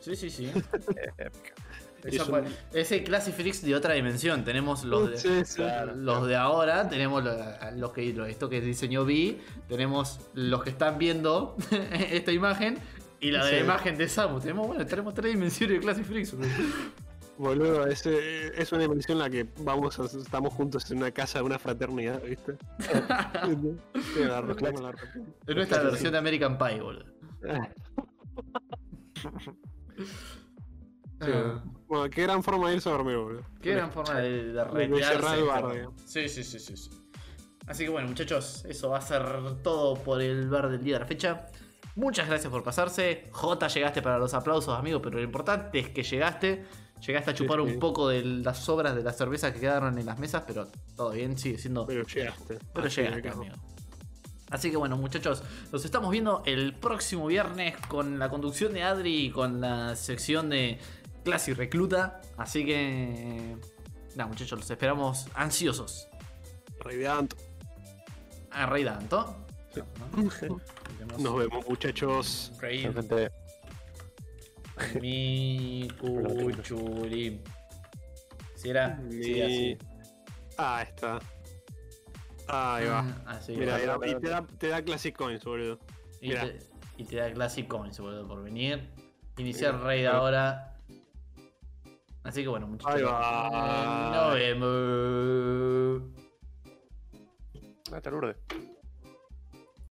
Sí, sí, sí. Épica. Esa fue- Ese Classic Freaks de otra dimensión. Tenemos los de, Sí, sí. los de ahora, tenemos lo- los que, esto que diseñó Vi, tenemos los que están viendo esta imagen y la de la imagen de Samu. Tenemos, bueno, tenemos tres dimensiones de Classic Freaks. Boludo. Es, es una dimensión en la que vamos a- estamos juntos en una casa de una fraternidad, ¿viste? Sí, la reclamo, la reclamo. Es nuestra versión de American Pie, boludo. Sí. Bueno, qué gran forma de irse a dormir, boludo. Qué gran forma de, de retirarse el bar. Sí, sí, sí, sí, sí. Así que bueno, muchachos, eso va a ser todo por el bar del día de la fecha. Muchas gracias por pasarse. J, llegaste para los aplausos, amigo, pero lo importante es que llegaste. Llegaste a Sí, chupar sí. un poco de las sobras de la cerveza que quedaron en las mesas, pero todo bien, sigue siendo. Pero llegaste. Pero al llegaste, amigo. Así que bueno, muchachos, nos estamos viendo el próximo viernes con la conducción de Adri y con la sección de Clase y Recluta. Así que. Nada, muchachos, los esperamos ansiosos. Rey de Anto. A Rey Danto. Nos vemos, muchachos. Rey Chao, gente. Mi cuchuri. Si era. Sí, así. Ah, está. Ahí va. Ah, va. y, te, da, te da Classic Coins, boludo. y, te, y te da Classic Coins, boludo, por venir. Iniciar Mira, Raid pero- ahora. Así que bueno, muchachos. Ahí va. Nos vemos. Hasta Lourdes.